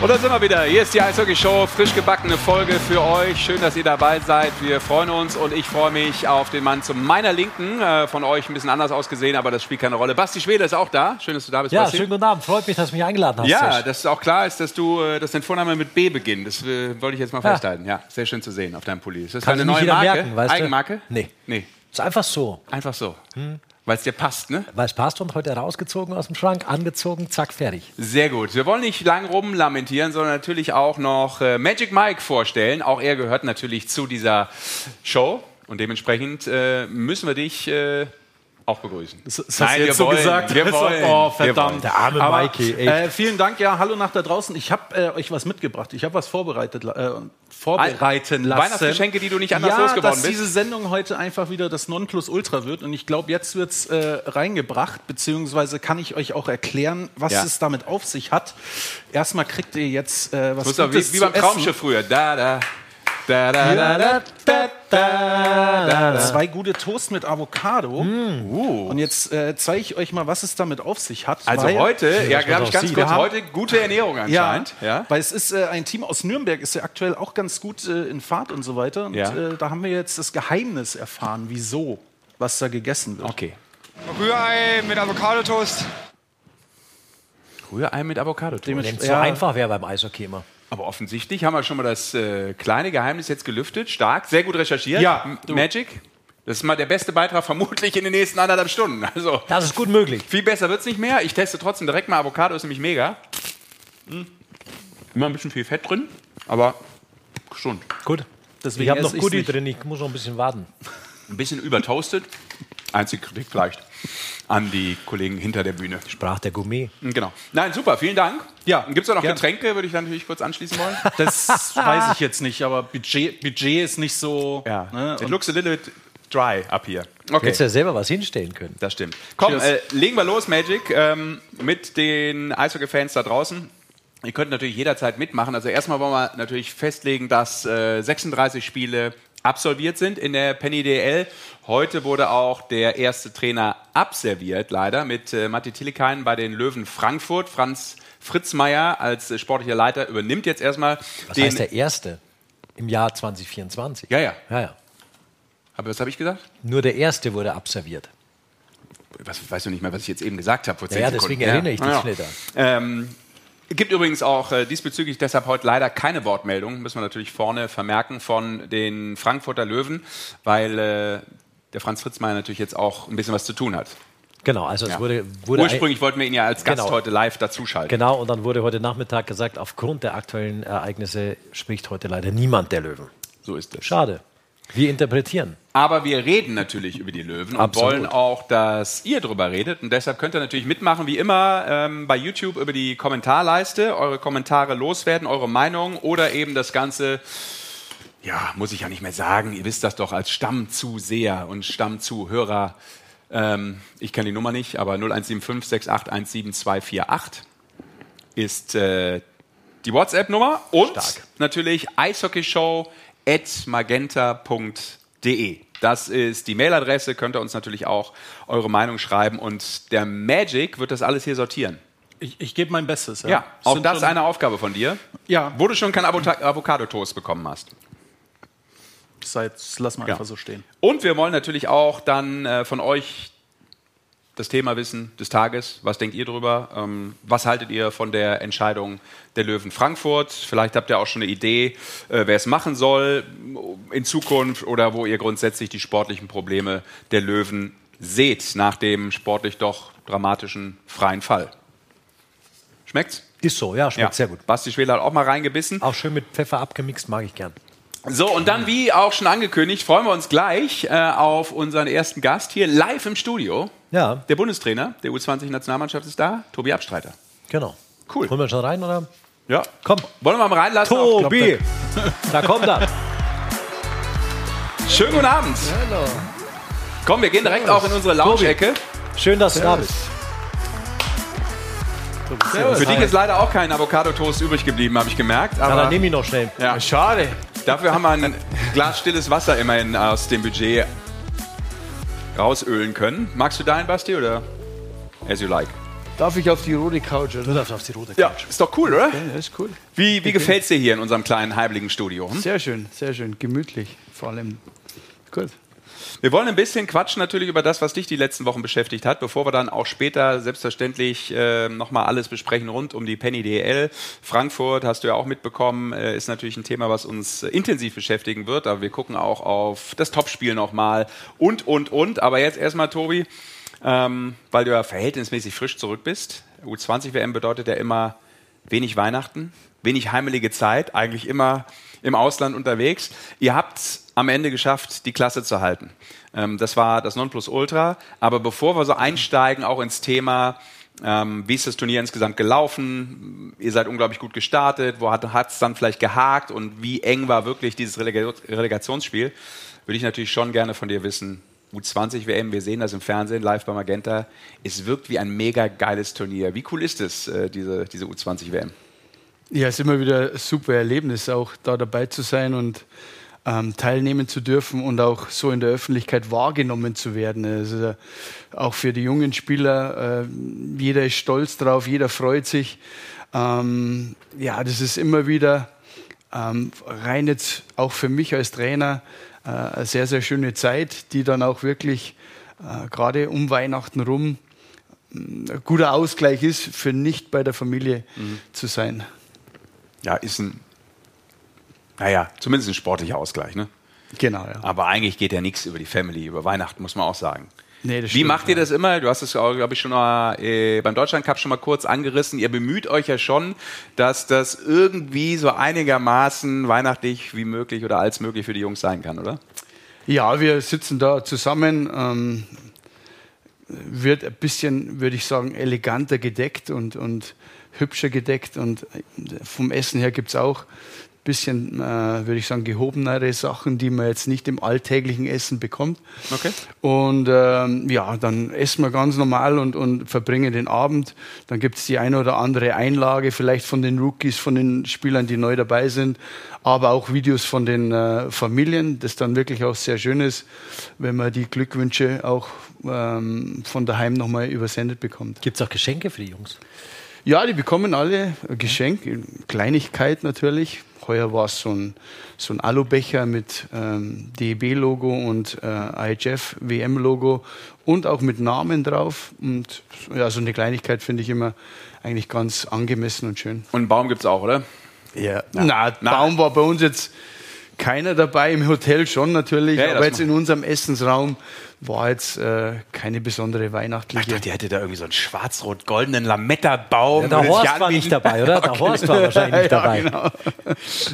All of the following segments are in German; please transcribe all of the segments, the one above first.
Und da sind wir wieder. Hier ist die Eishockey Show. Frisch gebackene Folge für euch. Schön, dass ihr dabei seid. Wir freuen uns und ich freue mich auf den Mann zu meiner Linken. Äh, von euch ein bisschen anders ausgesehen, aber das spielt keine Rolle. Basti Schwede ist auch da. Schön, dass du da bist. Ja, Basti. schönen guten Abend. Freut mich, dass du mich eingeladen hast. Ja, dass auch klar ist, dass du, äh, dass dein Vorname mit B beginnt. Das äh, wollte ich jetzt mal Ja. festhalten. Ja, sehr schön zu sehen auf deinem Pulli. Ist das Kann deine neue Marke? merken, weißt du? Eigenmarke? Nee. Nee, Ist einfach so. einfach so. Weil es dir passt, ne? Weil es passt und heute rausgezogen aus dem Schrank, angezogen, zack, fertig. Sehr gut. Wir wollen nicht lang rumlamentieren, sondern natürlich auch noch äh, Magic Mike vorstellen. Auch er gehört natürlich zu dieser Show. Und dementsprechend äh, müssen wir dich äh, auch begrüßen. Das hast du jetzt so wollen, gesagt. Wir Also, wollen. Oh, wir verdammt. wollen. Der arme Aber, Mikey, echt. Äh, vielen Dank. Ja, hallo nach da draußen. Ich habe äh, euch was mitgebracht. Ich habe was vorbereitet, äh, vorbereiten lassen. Weihnachtsgeschenke, die du nicht anders ja, losgeworden dass bist. diese Sendung heute einfach wieder das Nonplusultra wird. Und ich glaube, jetzt wird's äh, reingebracht. Beziehungsweise kann ich euch auch erklären, was Ja. es damit auf sich hat. Erstmal kriegt ihr jetzt äh, was Muss doch wie, Gutes wie beim zu Traumschiff essen. früher. Da, da. Da, da, da. Zwei gute Toast mit Avocado. Uh. Und jetzt äh, zeige ich euch mal, was es damit auf sich hat. Also weil- heute, ja, glaube ich ganz sieht. kurz, Wir haben- heute gute Ernährung anscheinend. Ja. Weil es ist äh, ein Team aus Nürnberg, ist ja aktuell auch ganz gut äh, in Fahrt und so weiter. Und Ja. äh, da haben wir jetzt das Geheimnis erfahren, wieso, was da gegessen wird. Okay. Rührei mit Avocado-Toast. Rührei mit Avocado. Dem- Wenn es Ja. so einfach wäre beim Eishockey immer. Aber offensichtlich haben wir schon mal das äh, kleine Geheimnis jetzt gelüftet. Stark, sehr gut recherchiert. Ja, du. Magic. Das ist mal der beste Beitrag vermutlich in den nächsten anderthalb Stunden. Also Das ist gut möglich. viel besser wird es nicht mehr. Ich teste trotzdem direkt mal Avocado, ist nämlich mega. Mm. Immer ein bisschen viel Fett drin, aber gesund. Gut. Deswegen ich habe noch Goodie drin, ich muss noch ein bisschen warten. Ein bisschen übertoastet. Einzige Kritik vielleicht an die Kollegen hinter der Bühne. Sprach der Gourmet. Genau. Nein, super, vielen Dank. Ja, Gibt es da noch gern. Getränke, würde ich dann natürlich kurz anschließen wollen. Das weiß ich jetzt nicht, aber Budget, Budget ist nicht so. ja. Ne? It looks a little bit dry up here. Du Okay. hättest ja selber was hinstellen können. Das stimmt. Komm, äh, legen wir los, Magic, ähm, mit den Eishockey-Fans da draußen. Ihr könnt natürlich jederzeit mitmachen. Also erstmal wollen wir natürlich festlegen, dass äh, 36 Spiele absolviert sind in der Penny DL. Heute wurde auch der erste Trainer abserviert, leider, mit äh, Matti Tillikainen bei den Löwen Frankfurt. Franz Fritzmeier als äh, sportlicher Leiter übernimmt jetzt erstmal Was den... heißt der erste im Jahr 2024? Ja, ja. ja, ja. Aber was habe ich gesagt? Nur der erste wurde absolviert. was, weißt du nicht mehr, was ich jetzt eben gesagt habe vor Ja, Sekunden. deswegen erinnere ich dich Ja. schnell dran. Ähm, gibt übrigens auch äh, diesbezüglich deshalb heute leider keine Wortmeldung, müssen wir natürlich vorne vermerken, von den Frankfurter Löwen, weil äh, der Franz Fritzmeier natürlich jetzt auch ein bisschen was zu tun hat. Genau, also es Ja. wurde, wurde ein- Ursprünglich wollten wir ihn ja als Gast Genau. heute live dazuschalten. Genau, und dann wurde heute Nachmittag gesagt, aufgrund der aktuellen Ereignisse spricht heute leider niemand der Löwen. So ist es. Schade. Wir interpretieren. Aber wir reden natürlich über die Löwen und Absolut. wollen auch, dass ihr drüber redet. Und deshalb könnt ihr natürlich mitmachen, wie immer, ähm, bei YouTube über die Kommentarleiste, eure Kommentare loswerden, eure Meinung oder eben das Ganze, ja, muss ich ja nicht mehr sagen, ihr wisst das doch als Stammzuseher und Stammzuhörer. Ähm, ich kenne die Nummer nicht, aber 0175 6817248 ist äh, die WhatsApp-Nummer und Stark. natürlich eishockeyshow.magenta.de. Das ist die Mailadresse, könnt ihr uns natürlich auch eure Meinung schreiben und der Magic wird das alles hier sortieren. ich, ich gebe mein Bestes. Ja, Ja, auch Sind das schon- eine Aufgabe von dir. Ja, Wo du schon kein Avota- Avocado-Toast bekommen hast. Seit, lass mal Ja. einfach so stehen. Und wir wollen natürlich auch dann äh, von euch das Thema wissen des Tages. Was denkt ihr drüber? Ähm, was haltet ihr von der Entscheidung der Löwen Frankfurt? Vielleicht habt ihr auch schon eine Idee, äh, wer es machen soll in Zukunft oder wo ihr grundsätzlich die sportlichen Probleme der Löwen seht nach dem sportlich doch dramatischen freien Fall. Schmeckt's? Ist so, ja, schmeckt sehr gut. Basti Schwela hat auch mal reingebissen. Auch schön mit Pfeffer abgemixt, mag ich gern. So, und dann, wie auch schon angekündigt, freuen wir uns gleich äh, auf unseren ersten Gast hier live im Studio. Ja, Der Bundestrainer der U20-Nationalmannschaft ist da, Tobi Abstreiter. genau. Cool. Holen wir schon rein, oder? Ja. Komm. Wollen wir mal reinlassen? Tobi! Da kommt er. Schönen guten Abend. Hallo. Komm, wir gehen direkt auch in unsere Lounge-Ecke. Schön, dass du da bist. Für dich ist leider auch kein Avocado-Toast übrig geblieben, habe ich gemerkt. Aber dann nehme ich noch schnell. Ja. Schade. dafür haben wir ein Glas stilles Wasser immerhin aus dem Budget rausölen können. Magst du deinen, Basti, oder as you like? Darf ich auf die rote Couch? Du Oder? darfst auf die rote Ja, ist doch cool, oder? Ja, ist cool. Wie, wie gefällt es dir hier in unserem kleinen, heimeligen Studio? Hm? Sehr schön, sehr schön. Gemütlich vor allem. Gut. Wir wollen ein bisschen quatschen natürlich über das, was dich die letzten Wochen beschäftigt hat, bevor wir dann auch später selbstverständlich äh, nochmal alles besprechen rund um die Penny DL. Frankfurt, hast du ja auch mitbekommen, äh, ist natürlich ein Thema, was uns äh, intensiv beschäftigen wird, aber wir gucken auch auf das Topspiel nochmal und, und, und. Aber jetzt erstmal, Tobi, ähm, weil du ja verhältnismäßig frisch zurück bist. U20-WM bedeutet ja immer wenig Weihnachten, wenig heimelige Zeit, eigentlich immer im Ausland unterwegs. Ihr habt am Ende geschafft, die Klasse zu halten. Ähm, das war das Nonplusultra. Aber bevor wir so einsteigen, auch ins Thema, ähm, wie ist das Turnier insgesamt gelaufen? Ihr seid unglaublich gut gestartet. Wo hat es dann vielleicht gehakt? Und wie eng war wirklich dieses Relega Relegationsspiel? Würde ich natürlich schon gerne von dir wissen. U20 WM, wir sehen das im Fernsehen live bei Magenta. Es wirkt wie ein mega geiles Turnier. Wie cool ist es, äh, diese, diese U20 WM? Ja, es ist immer wieder ein super Erlebnis, auch da dabei zu sein und ähm, teilnehmen zu dürfen und auch so in der Öffentlichkeit wahrgenommen zu werden. Also, auch für die jungen Spieler, äh, jeder ist stolz drauf, jeder freut sich. Ähm, ja, das ist immer wieder ähm, rein jetzt auch für mich als Trainer äh, eine sehr, sehr schöne Zeit, die dann auch wirklich äh, gerade um Weihnachten rum ein guter Ausgleich ist, für nicht bei der Familie zu sein. Ja, ist ein, naja, zumindest ein sportlicher Ausgleich, ne? Genau, ja. Aber eigentlich geht ja nichts über die Family, über Weihnachten, muss man auch sagen. Nee, Wie stimmt, macht ihr ja. das immer? Du hast es, glaube ich, schon mal äh, beim Deutschland Cup schon mal kurz angerissen. Ihr bemüht euch ja schon, dass das irgendwie so einigermaßen weihnachtlich wie möglich oder als möglich für die Jungs sein kann, oder? Ja, wir sitzen da zusammen. Ähm, wird ein bisschen, würde ich sagen, eleganter gedeckt und, und hübscher gedeckt. Und vom Essen her gibt es auch ein bisschen, äh, würde ich sagen, gehobenere Sachen, die man jetzt nicht im alltäglichen Essen bekommt. Okay. Und ähm, ja, dann essen wir ganz normal und, und verbringen den Abend. Dann gibt es die eine oder andere Einlage, vielleicht von den Rookies, von den Spielern, die neu dabei sind, aber auch Videos von den äh, Familien, das dann wirklich auch sehr schön ist, wenn man die Glückwünsche auch ähm, von daheim nochmal übersendet bekommt. Gibt es auch Geschenke für die Jungs? Ja, die bekommen alle ein Geschenk, Kleinigkeit natürlich. Heuer war es so ein, so ein Alubecher mit ähm, DEB-Logo und äh, IHF-WM-Logo und auch mit Namen drauf. Und ja, so eine Kleinigkeit finde ich immer eigentlich ganz angemessen und schön. Und einen Baum gibt es auch, oder? Ja. Na, Baum war bei uns jetzt keiner dabei, im Hotel schon natürlich, Ja, aber jetzt in unserem Essensraum war jetzt äh, keine besondere weihnachtliche. Ich dachte, ihr hättet da irgendwie so einen schwarz-rot-goldenen Lametta-Baum. Ja, der Horst war anbieten. nicht dabei, oder? Der Horst war wahrscheinlich nicht dabei. genau.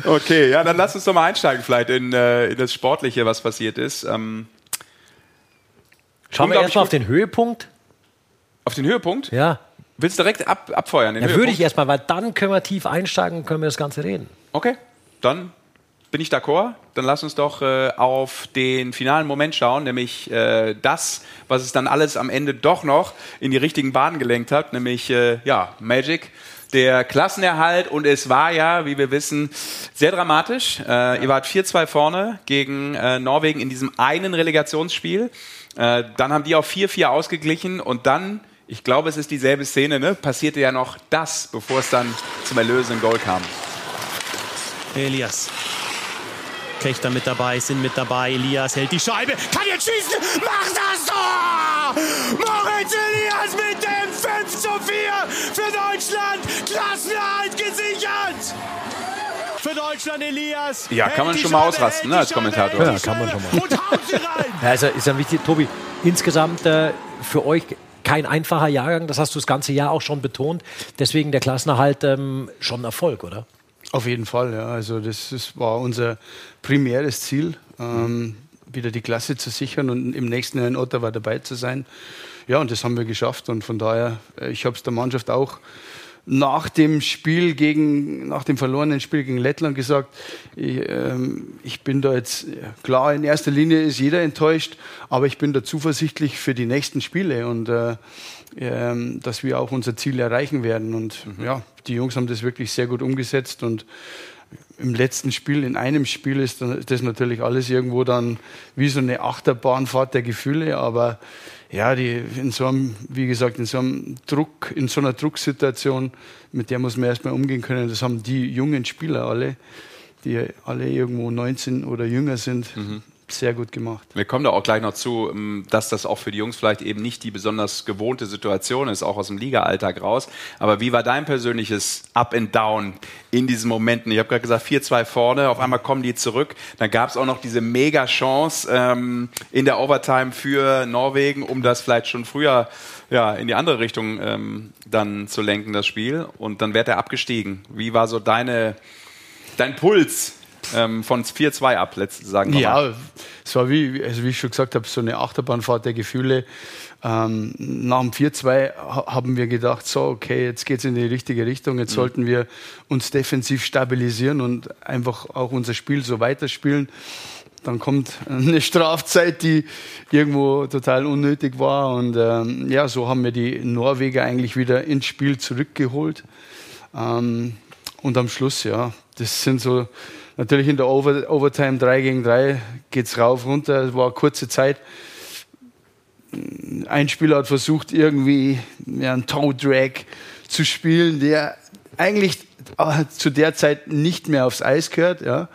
Okay, ja, dann lass uns doch mal einsteigen vielleicht in, äh, in das Sportliche, was passiert ist. Ähm, Schauen wir erstmal auf den Höhepunkt. auf den Höhepunkt? Ja, Willst du direkt ab, abfeuern? Den da würde ich erstmal, weil dann können wir tief einsteigen und können wir das Ganze reden. Okay, dann bin ich d'accord. Dann lass uns doch äh, auf den finalen Moment schauen, nämlich äh, das, was es dann alles am Ende doch noch in die richtigen Bahnen gelenkt hat, nämlich äh, ja, Magic. Der Klassenerhalt und es war ja, wie wir wissen, sehr dramatisch. Äh, Ihr wart 4-2 vorne gegen äh, Norwegen in diesem einen Relegationsspiel. Äh, dann haben die auf 4-4 ausgeglichen und dann, ich glaube, es ist dieselbe Szene, ne? passierte ja noch das, bevor es dann zum erlösenden Goal kam. Elias. Kechter mit dabei, sind mit dabei. Elias hält die Scheibe, kann jetzt schießen, macht das Tor! Moritz Elias mit dem 5 zu 4 für Deutschland. Klassenerhalt gesichert! Für Deutschland Elias. Ja, kann man die schon mal ausrasten, ne, als Scheibe, Kommentator. Ja, kann man schon mal. Und haut sie rein! Ja, also ist ja wichtig, Tobi, insgesamt äh, für euch kein einfacher Jahrgang, das hast du das ganze Jahr auch schon betont. Deswegen der Klassenerhalt ähm, schon ein Erfolg, oder? Auf jeden Fall, ja. Also das, das war unser primäres Ziel, ähm, wieder die Klasse zu sichern und im nächsten Jahr in Ottawa dabei zu sein. Ja, und das haben wir geschafft. Und von daher, äh, ich habe es der Mannschaft auch nach dem Spiel gegen, nach dem verlorenen Spiel gegen Lettland gesagt, ich, ähm, ich bin da jetzt, klar, in erster Linie ist jeder enttäuscht, aber ich bin da zuversichtlich für die nächsten Spiele und äh, ähm, dass wir auch unser Ziel erreichen werden. Und ja, die Jungs haben das wirklich sehr gut umgesetzt und im letzten Spiel, in einem Spiel ist das natürlich alles irgendwo dann wie so eine Achterbahnfahrt der Gefühle, aber ja, die in so einem, wie gesagt, in so einem Druck, in so einer Drucksituation, mit der muss man erstmal umgehen können. Das haben die jungen Spieler alle, die alle irgendwo 19 oder jünger sind, mhm sehr gut gemacht. Wir kommen da auch gleich noch zu, ähm, dass das auch für die Jungs vielleicht eben nicht die besonders gewohnte Situation ist, auch aus dem Liga-Alltag raus. Aber wie war dein persönliches Up and Down in diesen Momenten? Ich habe gerade gesagt, 4-2 vorne, auf einmal kommen die zurück. Dann gab es auch noch diese Mega-Chance ähm, in der Overtime für Norwegen, um das vielleicht schon früher ja, in die andere Richtung ähm, dann zu lenken, das Spiel. Und dann wird er abgestiegen. Wie war so deine, dein Puls ähm, von 4-2 ab, sagen wir Ja, es war wie, also wie ich schon gesagt habe, so eine Achterbahnfahrt der Gefühle. Ähm, nach dem 4-2 haben wir gedacht, so, okay, jetzt geht es in die richtige Richtung, jetzt mhm. sollten wir uns defensiv stabilisieren und einfach auch unser Spiel so weiterspielen. Dann kommt eine Strafzeit, die irgendwo total unnötig war. Und ähm, ja, so haben wir die Norweger eigentlich wieder ins Spiel zurückgeholt. Ähm, und am Schluss, ja, das sind so Natürlich in der Over Overtime 3 gegen 3 geht es rauf, runter. Es war eine kurze Zeit. Ein Spieler hat versucht, irgendwie einen Toe-Drag zu spielen, der eigentlich äh, zu der Zeit nicht mehr aufs Eis gehört. Ja.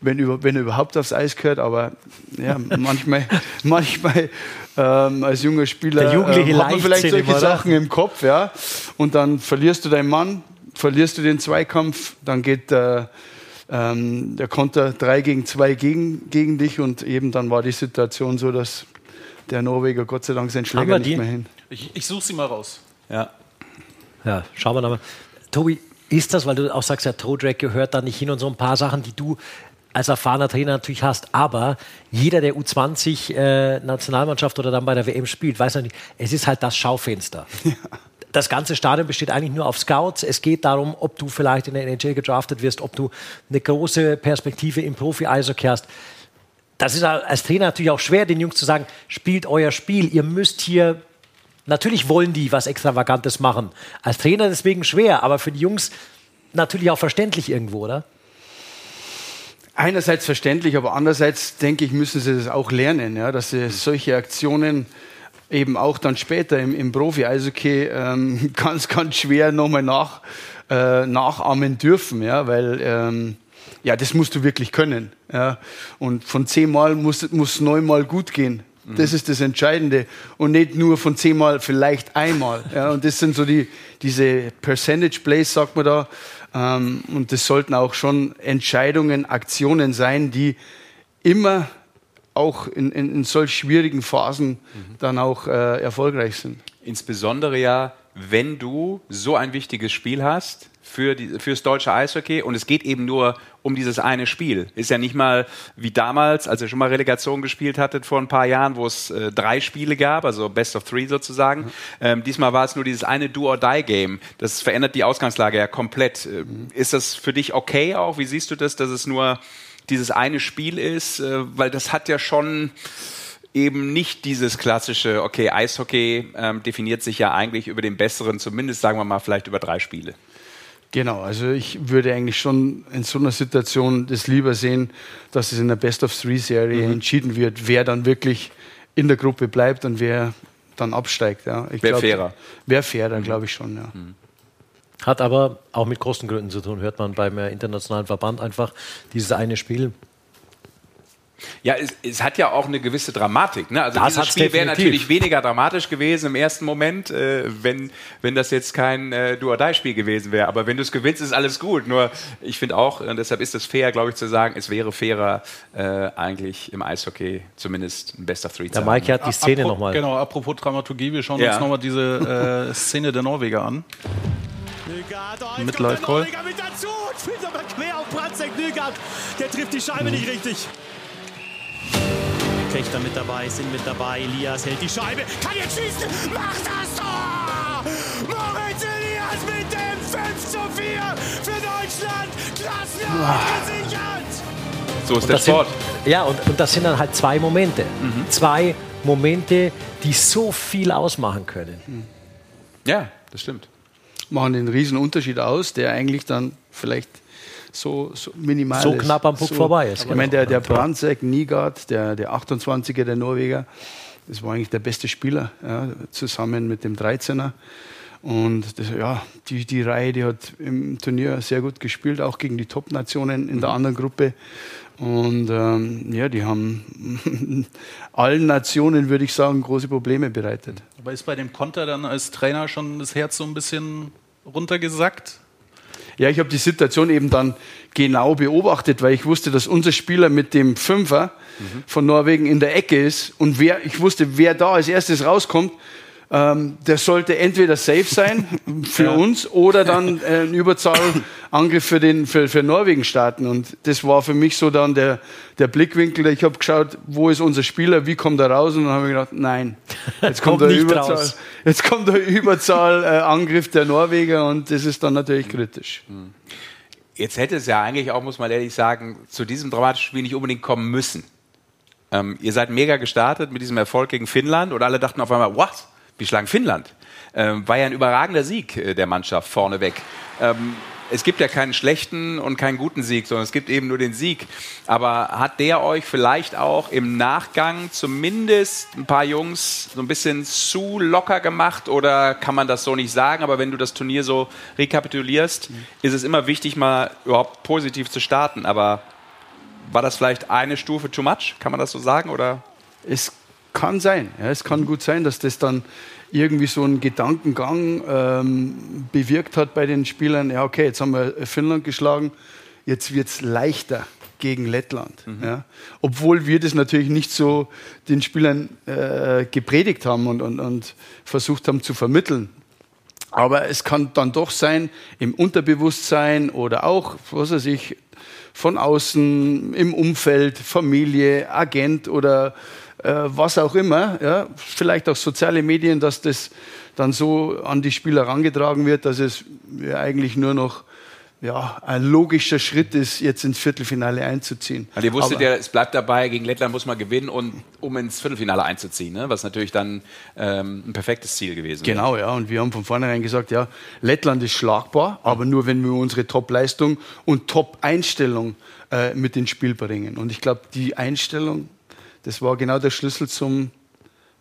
Wenn, über, wenn er überhaupt aufs Eis gehört, aber ja, manchmal, manchmal ähm, als junger Spieler äh, hat man vielleicht solche oder? Sachen im Kopf, ja. Und dann verlierst du deinen Mann, verlierst du den Zweikampf, dann geht der, ähm, der Konter 3 gegen 2 gegen, gegen dich und eben dann war die Situation so, dass der Norweger Gott sei Dank seinen Schläger nicht mehr hin. Ich, ich suche sie mal raus. Ja. Ja, schauen wir mal. Tobi, ist das, weil du auch sagst, der Toe-Drag gehört da nicht hin und so ein paar Sachen, die du als erfahrener Trainer natürlich hast, aber jeder, der U20-Nationalmannschaft äh, oder dann bei der WM spielt, weiß natürlich, es ist halt das Schaufenster. Ja das ganze Stadion besteht eigentlich nur auf Scouts. Es geht darum, ob du vielleicht in der NHL gedraftet wirst, ob du eine große Perspektive im Profi-Eishockey hast. Das ist als Trainer natürlich auch schwer, den Jungs zu sagen, spielt euer Spiel. Ihr müsst hier, natürlich wollen die was Extravagantes machen. Als Trainer deswegen schwer, aber für die Jungs natürlich auch verständlich irgendwo, oder? Einerseits verständlich, aber andererseits denke ich, müssen sie das auch lernen, ja, dass sie solche Aktionen eben auch dann später im, im Profi-Eishockey ähm, ganz, ganz schwer nochmal nach, äh, nachahmen dürfen, ja, weil ähm, ja, das musst du wirklich können. Ja. Und von zehnmal muss, muss neunmal gut gehen. Mhm. Das ist das Entscheidende. Und nicht nur von zehnmal vielleicht einmal. Ja. Und das sind so die, diese Percentage Plays, sagt man da. Ähm, und das sollten auch schon Entscheidungen, Aktionen sein, die immer auch in, in, in solch schwierigen Phasen mhm. dann auch äh, erfolgreich sind. Insbesondere ja, wenn du so ein wichtiges Spiel hast für die, fürs deutsche Eishockey und es geht eben nur um dieses eine Spiel. Ist ja nicht mal wie damals, als ihr schon mal Relegation gespielt hattet vor ein paar Jahren, wo es äh, drei Spiele gab, also Best of Three sozusagen. Mhm. Ähm, diesmal war es nur dieses eine Do-or-Die-Game. Das verändert die Ausgangslage ja komplett. Äh, mhm. Ist das für dich okay auch? Wie siehst du das, dass es nur dieses eine Spiel ist, äh, weil das hat ja schon eben nicht dieses klassische, okay, Eishockey ähm, definiert sich ja eigentlich über den besseren, zumindest sagen wir mal vielleicht über drei Spiele. Genau, also ich würde eigentlich schon in so einer Situation das lieber sehen, dass es in der Best of Three Serie mhm. entschieden wird, wer dann wirklich in der Gruppe bleibt und wer dann absteigt. Ja. Wäre fairer. Wäre fairer, mhm. glaube ich schon, ja. Mhm. Hat aber auch mit großen Gründen zu tun, hört man beim äh, internationalen Verband einfach dieses eine Spiel. Ja, es, es, hat ja auch eine gewisse Dramatik. Ne? Also das dieses Spiel wäre natürlich weniger dramatisch gewesen im ersten Moment, äh, wenn, wenn das jetzt kein äh, Do-or-Die-Spiel gewesen wäre. Aber wenn du es gewinnst, ist alles gut. Nur ich finde auch, und deshalb ist es fair, glaube ich, zu sagen, es wäre fairer, äh, eigentlich im Eishockey zumindest ein Best of Three zu Der Mike hat die Szene nochmal. Genau, apropos Dramaturgie, wir schauen ja. uns nochmal diese äh, Szene der Norweger an. Oh, mit Live Call. Mit dazu und spielt aber quer auf Bratzek Nygard. Der trifft die Scheibe mhm. nicht richtig. Kechter mit dabei, sind mit dabei. Elias hält die Scheibe. Kann jetzt schießen. Macht das Tor! Moritz Elias mit dem 5 zu 4 für Deutschland. Klassenerhalt gesichert. So ist der Sport. Sind, ja, und, und das sind dann halt zwei Momente. Mhm. Zwei Momente, die so viel ausmachen können. Ja, das stimmt machen den riesen Unterschied aus, der eigentlich dann vielleicht so, so minimal So ist. knapp am Puck vorbei ist, Ich genau. meine, der, der. Brandsäck Nygard, der, der 28er der Norweger, das war eigentlich der beste Spieler, ja, zusammen mit dem 13er. Und das, ja, die, die Reihe, die hat im Turnier sehr gut gespielt, auch gegen die Top-Nationen in der anderen Gruppe. Und ähm, ja, die haben allen Nationen, würde ich sagen, große Probleme bereitet. Aber ist bei dem Konter dann als Trainer schon das Herz so ein bisschen runtergesackt? Ja, ich habe die Situation eben dann genau beobachtet, weil ich wusste, dass unser Spieler mit dem Fünfer von Norwegen in der Ecke ist und wer, ich wusste, wer da als erstes rauskommt, ähm, der sollte entweder safe sein für uns oder dann äh, einen Überzahlangriff für, den, für, für Norwegen starten. Und das war für mich so dann der, der Blickwinkel. Ich habe geschaut, wo ist unser Spieler, wie kommt er raus? Und dann habe ich gedacht, nein, jetzt kommt, Kommt der Überzahl, raus. jetzt kommt der Überzahlangriff der Norweger und das ist dann natürlich kritisch. Jetzt hätte es ja eigentlich auch, muss man ehrlich sagen, zu diesem dramatischen Spiel nicht unbedingt kommen müssen. Ähm, ihr seid mega gestartet mit diesem Erfolg gegen Finnland und alle dachten auf einmal, what? Wir schlagen Finnland. Ähm, war ja ein überragender Sieg äh, der Mannschaft vorneweg. Ähm, es gibt ja keinen schlechten und keinen guten Sieg, sondern es gibt eben nur den Sieg. Aber hat der euch vielleicht auch im Nachgang zumindest ein paar Jungs so ein bisschen zu locker gemacht oder kann man das so nicht sagen? Aber wenn du das Turnier so rekapitulierst, ist es immer wichtig, mal überhaupt positiv zu starten. Aber war das vielleicht eine Stufe too much? Kann man das so sagen? Oder? Es kann sein. Ja, es kann gut sein, dass das dann irgendwie so einen Gedankengang ähm, bewirkt hat bei den Spielern. Ja, okay, jetzt haben wir Finnland geschlagen, jetzt wird es leichter gegen Lettland. Ja. Obwohl wir das natürlich nicht so den Spielern äh, gepredigt haben und, und, und versucht haben zu vermitteln. Aber es kann dann doch sein, im Unterbewusstsein oder auch, was weiß ich, von außen, im Umfeld, Familie, Agent oder was auch immer, ja, vielleicht auch soziale Medien, dass das dann so an die Spieler herangetragen wird, dass es ja eigentlich nur noch ja, ein logischer Schritt ist, jetzt ins Viertelfinale einzuziehen. Weil ihr wusstet Aber- ja, es bleibt dabei, gegen Lettland muss man gewinnen, und, um ins Viertelfinale einzuziehen, ne? was natürlich dann ähm, ein perfektes Ziel gewesen wäre. Genau, ja. Und wir haben von vornherein gesagt, ja, Lettland ist schlagbar, aber nur wenn wir unsere Top-Leistung und Top-Einstellung äh, mit ins Spiel bringen. Und ich glaube, die Einstellung, das war genau der Schlüssel zum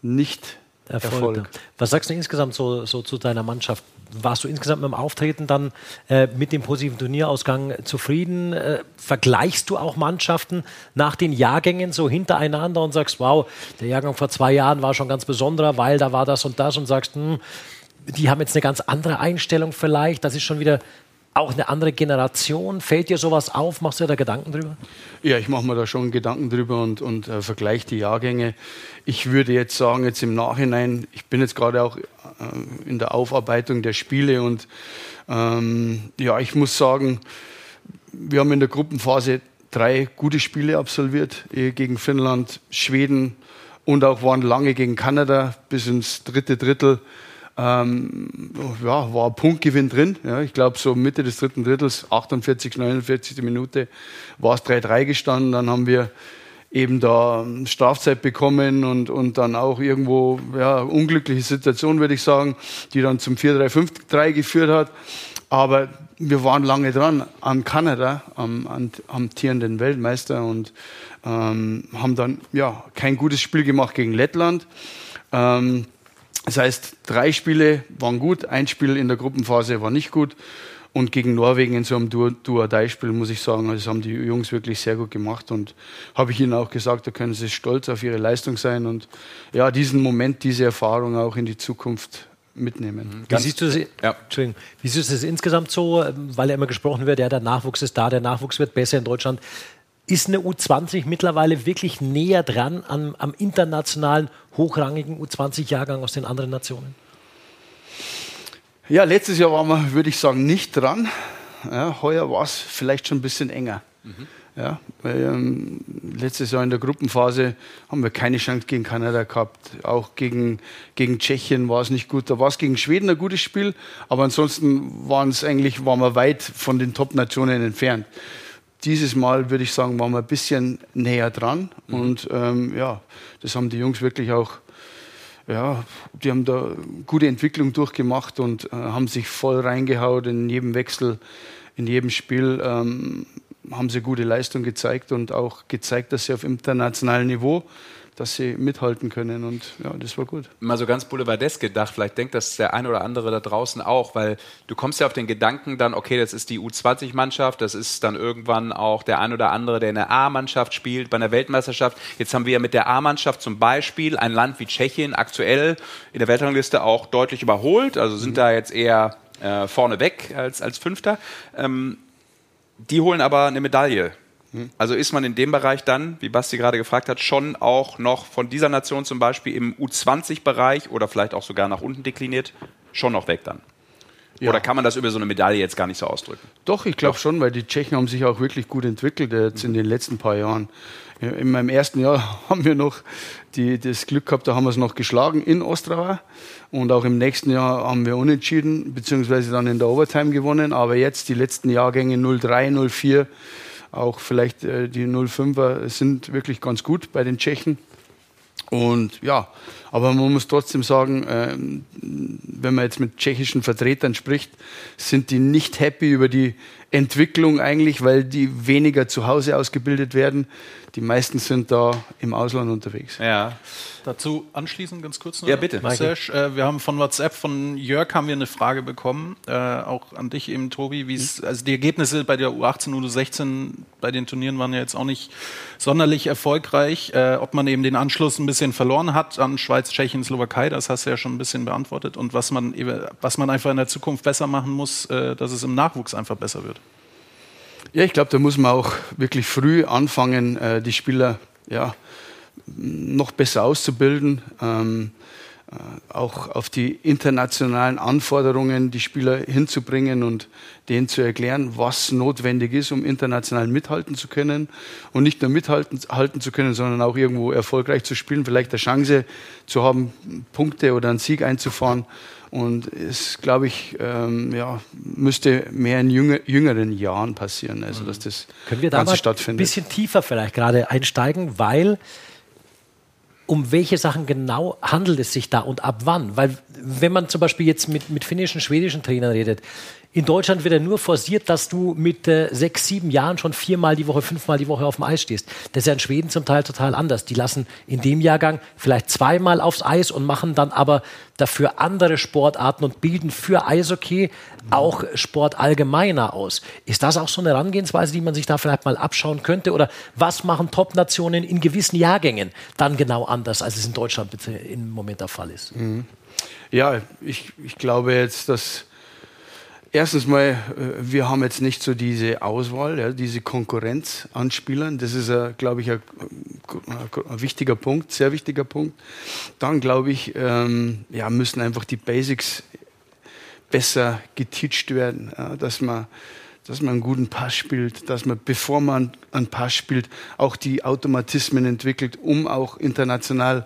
Nicht-Erfolg. Erfolg. Was sagst du insgesamt so, so zu deiner Mannschaft? Warst du insgesamt mit dem Auftreten dann äh, mit dem positiven Turnierausgang zufrieden? Äh, vergleichst du auch Mannschaften nach den Jahrgängen so hintereinander und sagst, wow, der Jahrgang vor zwei Jahren war schon ganz besonderer, weil da war das und das und sagst, hm, die haben jetzt eine ganz andere Einstellung vielleicht, das ist schon wieder auch eine andere Generation. Fällt dir sowas auf? Machst du dir da Gedanken drüber? Ja, ich mache mir da schon Gedanken drüber und, und äh, vergleiche die Jahrgänge. Ich würde jetzt sagen, jetzt im Nachhinein, ich bin jetzt gerade auch äh, in der Aufarbeitung der Spiele und ähm, ja, ich muss sagen, wir haben in der Gruppenphase drei gute Spiele absolviert eh, gegen Finnland, Schweden und auch waren lange gegen Kanada bis ins dritte Drittel. Ähm, ja, war ein Punktgewinn drin. Ja, ich glaube, so Mitte des dritten Drittels, 48, 49. Minute, war es 3-3 gestanden. Dann haben wir eben da ähm, Strafzeit bekommen und, und dann auch irgendwo, ja, unglückliche Situation, würde ich sagen, die dann zum 4-3-5-3 geführt hat. Aber wir waren lange dran an Kanada, am, am amtierenden Weltmeister und ähm, haben dann ja kein gutes Spiel gemacht gegen Lettland. Ähm, das heißt, drei Spiele waren gut, ein Spiel in der Gruppenphase war nicht gut. Und gegen Norwegen in so einem Duo-Dei-Spiel, muss ich sagen, das haben die Jungs wirklich sehr gut gemacht. Und habe ich ihnen auch gesagt, da können sie stolz auf ihre Leistung sein und ja, diesen Moment, diese Erfahrung auch in die Zukunft mitnehmen. Wie siehst du das, Ja. Entschuldigung, wie siehst du das insgesamt so, ähm, weil ja immer gesprochen wird, ja, der Nachwuchs ist da, der Nachwuchs wird besser in Deutschland. Ist eine U20 mittlerweile wirklich näher dran am, am internationalen, hochrangigen U20-Jahrgang aus den anderen Nationen? Ja, letztes Jahr waren wir, würde ich sagen, nicht dran. Ja, heuer war es vielleicht schon ein bisschen enger. Ja, weil, ähm, letztes Jahr in der Gruppenphase haben wir keine Chance gegen Kanada gehabt. Auch gegen, gegen Tschechien war es nicht gut. Da war es gegen Schweden ein gutes Spiel, aber ansonsten waren es eigentlich, waren wir weit von den Top-Nationen entfernt. Dieses Mal würde ich sagen, waren wir ein bisschen näher dran. Und ähm, ja, das haben die Jungs wirklich auch ja, die haben da gute Entwicklung durchgemacht und äh, haben sich voll reingehaut in jedem Wechsel in jedem Spiel ähm, haben sie gute Leistung gezeigt und auch gezeigt, dass sie auf internationalem Niveau dass sie mithalten können. Und ja, das war gut. Mal so ganz boulevardesk gedacht, vielleicht denkt das der eine oder andere da draußen auch, weil du kommst ja auf den Gedanken dann, okay, das ist die U20-Mannschaft, das ist dann irgendwann auch der ein oder andere, der in der A-Mannschaft spielt, bei einer Weltmeisterschaft. Jetzt haben wir ja mit der A-Mannschaft zum Beispiel ein Land wie Tschechien aktuell in der Weltrangliste auch deutlich überholt, also sind mhm. da jetzt eher äh, vorne weg als, als Fünfter. Ähm, die holen aber eine Medaille. Also ist man in dem Bereich dann, wie Basti gerade gefragt hat, schon auch noch von dieser Nation zum Beispiel im U20-Bereich oder vielleicht auch sogar nach unten dekliniert, schon noch weg dann? Ja. Oder kann man das über so eine Medaille jetzt gar nicht so ausdrücken? Doch, ich glaube schon, weil die Tschechen haben sich auch wirklich gut entwickelt jetzt in den letzten paar Jahren. In meinem ersten Jahr haben wir noch die, das Glück gehabt, da haben wir es noch geschlagen in Ostrava. Und auch im nächsten Jahr haben wir unentschieden, beziehungsweise dann in der Overtime gewonnen. Aber jetzt die letzten Jahrgänge 03, 04 auch vielleicht äh, die 05er sind wirklich ganz gut bei den Tschechen. Und ja, aber man muss trotzdem sagen, äh, wenn man jetzt mit tschechischen Vertretern spricht, sind die nicht happy über die Entwicklung eigentlich, weil die weniger zu Hause ausgebildet werden. Die meisten sind da im Ausland unterwegs. Ja. Dazu anschließend ganz kurz noch. Ja, bitte. Serge, äh, wir haben von WhatsApp von Jörg haben wir eine Frage bekommen, äh, auch an dich eben, Tobi. Wie es, also die Ergebnisse bei der U18, U16 bei den Turnieren waren ja jetzt auch nicht sonderlich erfolgreich. Äh, ob man eben den Anschluss ein bisschen verloren hat an Schweiz, Tschechien, Slowakei, das hast du ja schon ein bisschen beantwortet. Und was man, was man einfach in der Zukunft besser machen muss, äh, dass es im Nachwuchs einfach besser wird. Ja, ich glaube, da muss man auch wirklich früh anfangen, äh, die Spieler ja, noch besser auszubilden. Ähm, äh, auch auf die internationalen Anforderungen die Spieler hinzubringen und denen zu erklären, was notwendig ist, um international mithalten zu können. Und nicht nur mithalten halten zu können, sondern auch irgendwo erfolgreich zu spielen, vielleicht eine Chance zu haben, Punkte oder einen Sieg einzufahren. Und es, glaube ich, ähm, ja, müsste mehr in jünger, jüngeren Jahren passieren, also dass das Können wir da Ganze mal ein bisschen tiefer vielleicht gerade einsteigen, weil um welche Sachen genau handelt es sich da und ab wann? Weil wenn man zum Beispiel jetzt mit, mit finnischen, schwedischen Trainern redet, in Deutschland wird ja nur forciert, dass du mit äh, sechs, sieben Jahren schon viermal die Woche, fünfmal die Woche auf dem Eis stehst. Das ist ja in Schweden zum Teil total anders. Die lassen in dem Jahrgang vielleicht zweimal aufs Eis und machen dann aber dafür andere Sportarten und bilden für Eishockey auch Sport allgemeiner aus. Ist das auch so eine Herangehensweise, die man sich da vielleicht mal abschauen könnte? Oder was machen Top-Nationen in gewissen Jahrgängen dann genau anders, als es in Deutschland im Moment der Fall ist? Mhm. Ja, ich, ich glaube jetzt, dass Erstens mal, äh, wir haben jetzt nicht so diese Auswahl, ja, diese Konkurrenz an Spielern. Das ist, glaube ich, ein, ein, wichtiger Punkt, sehr wichtiger Punkt. Dann, glaube ich, ähm, ja, müssen einfach die Basics besser geteacht werden, ja, dass man dass man einen guten Pass spielt, dass man, bevor man einen Pass spielt, auch die Automatismen entwickelt, um auch international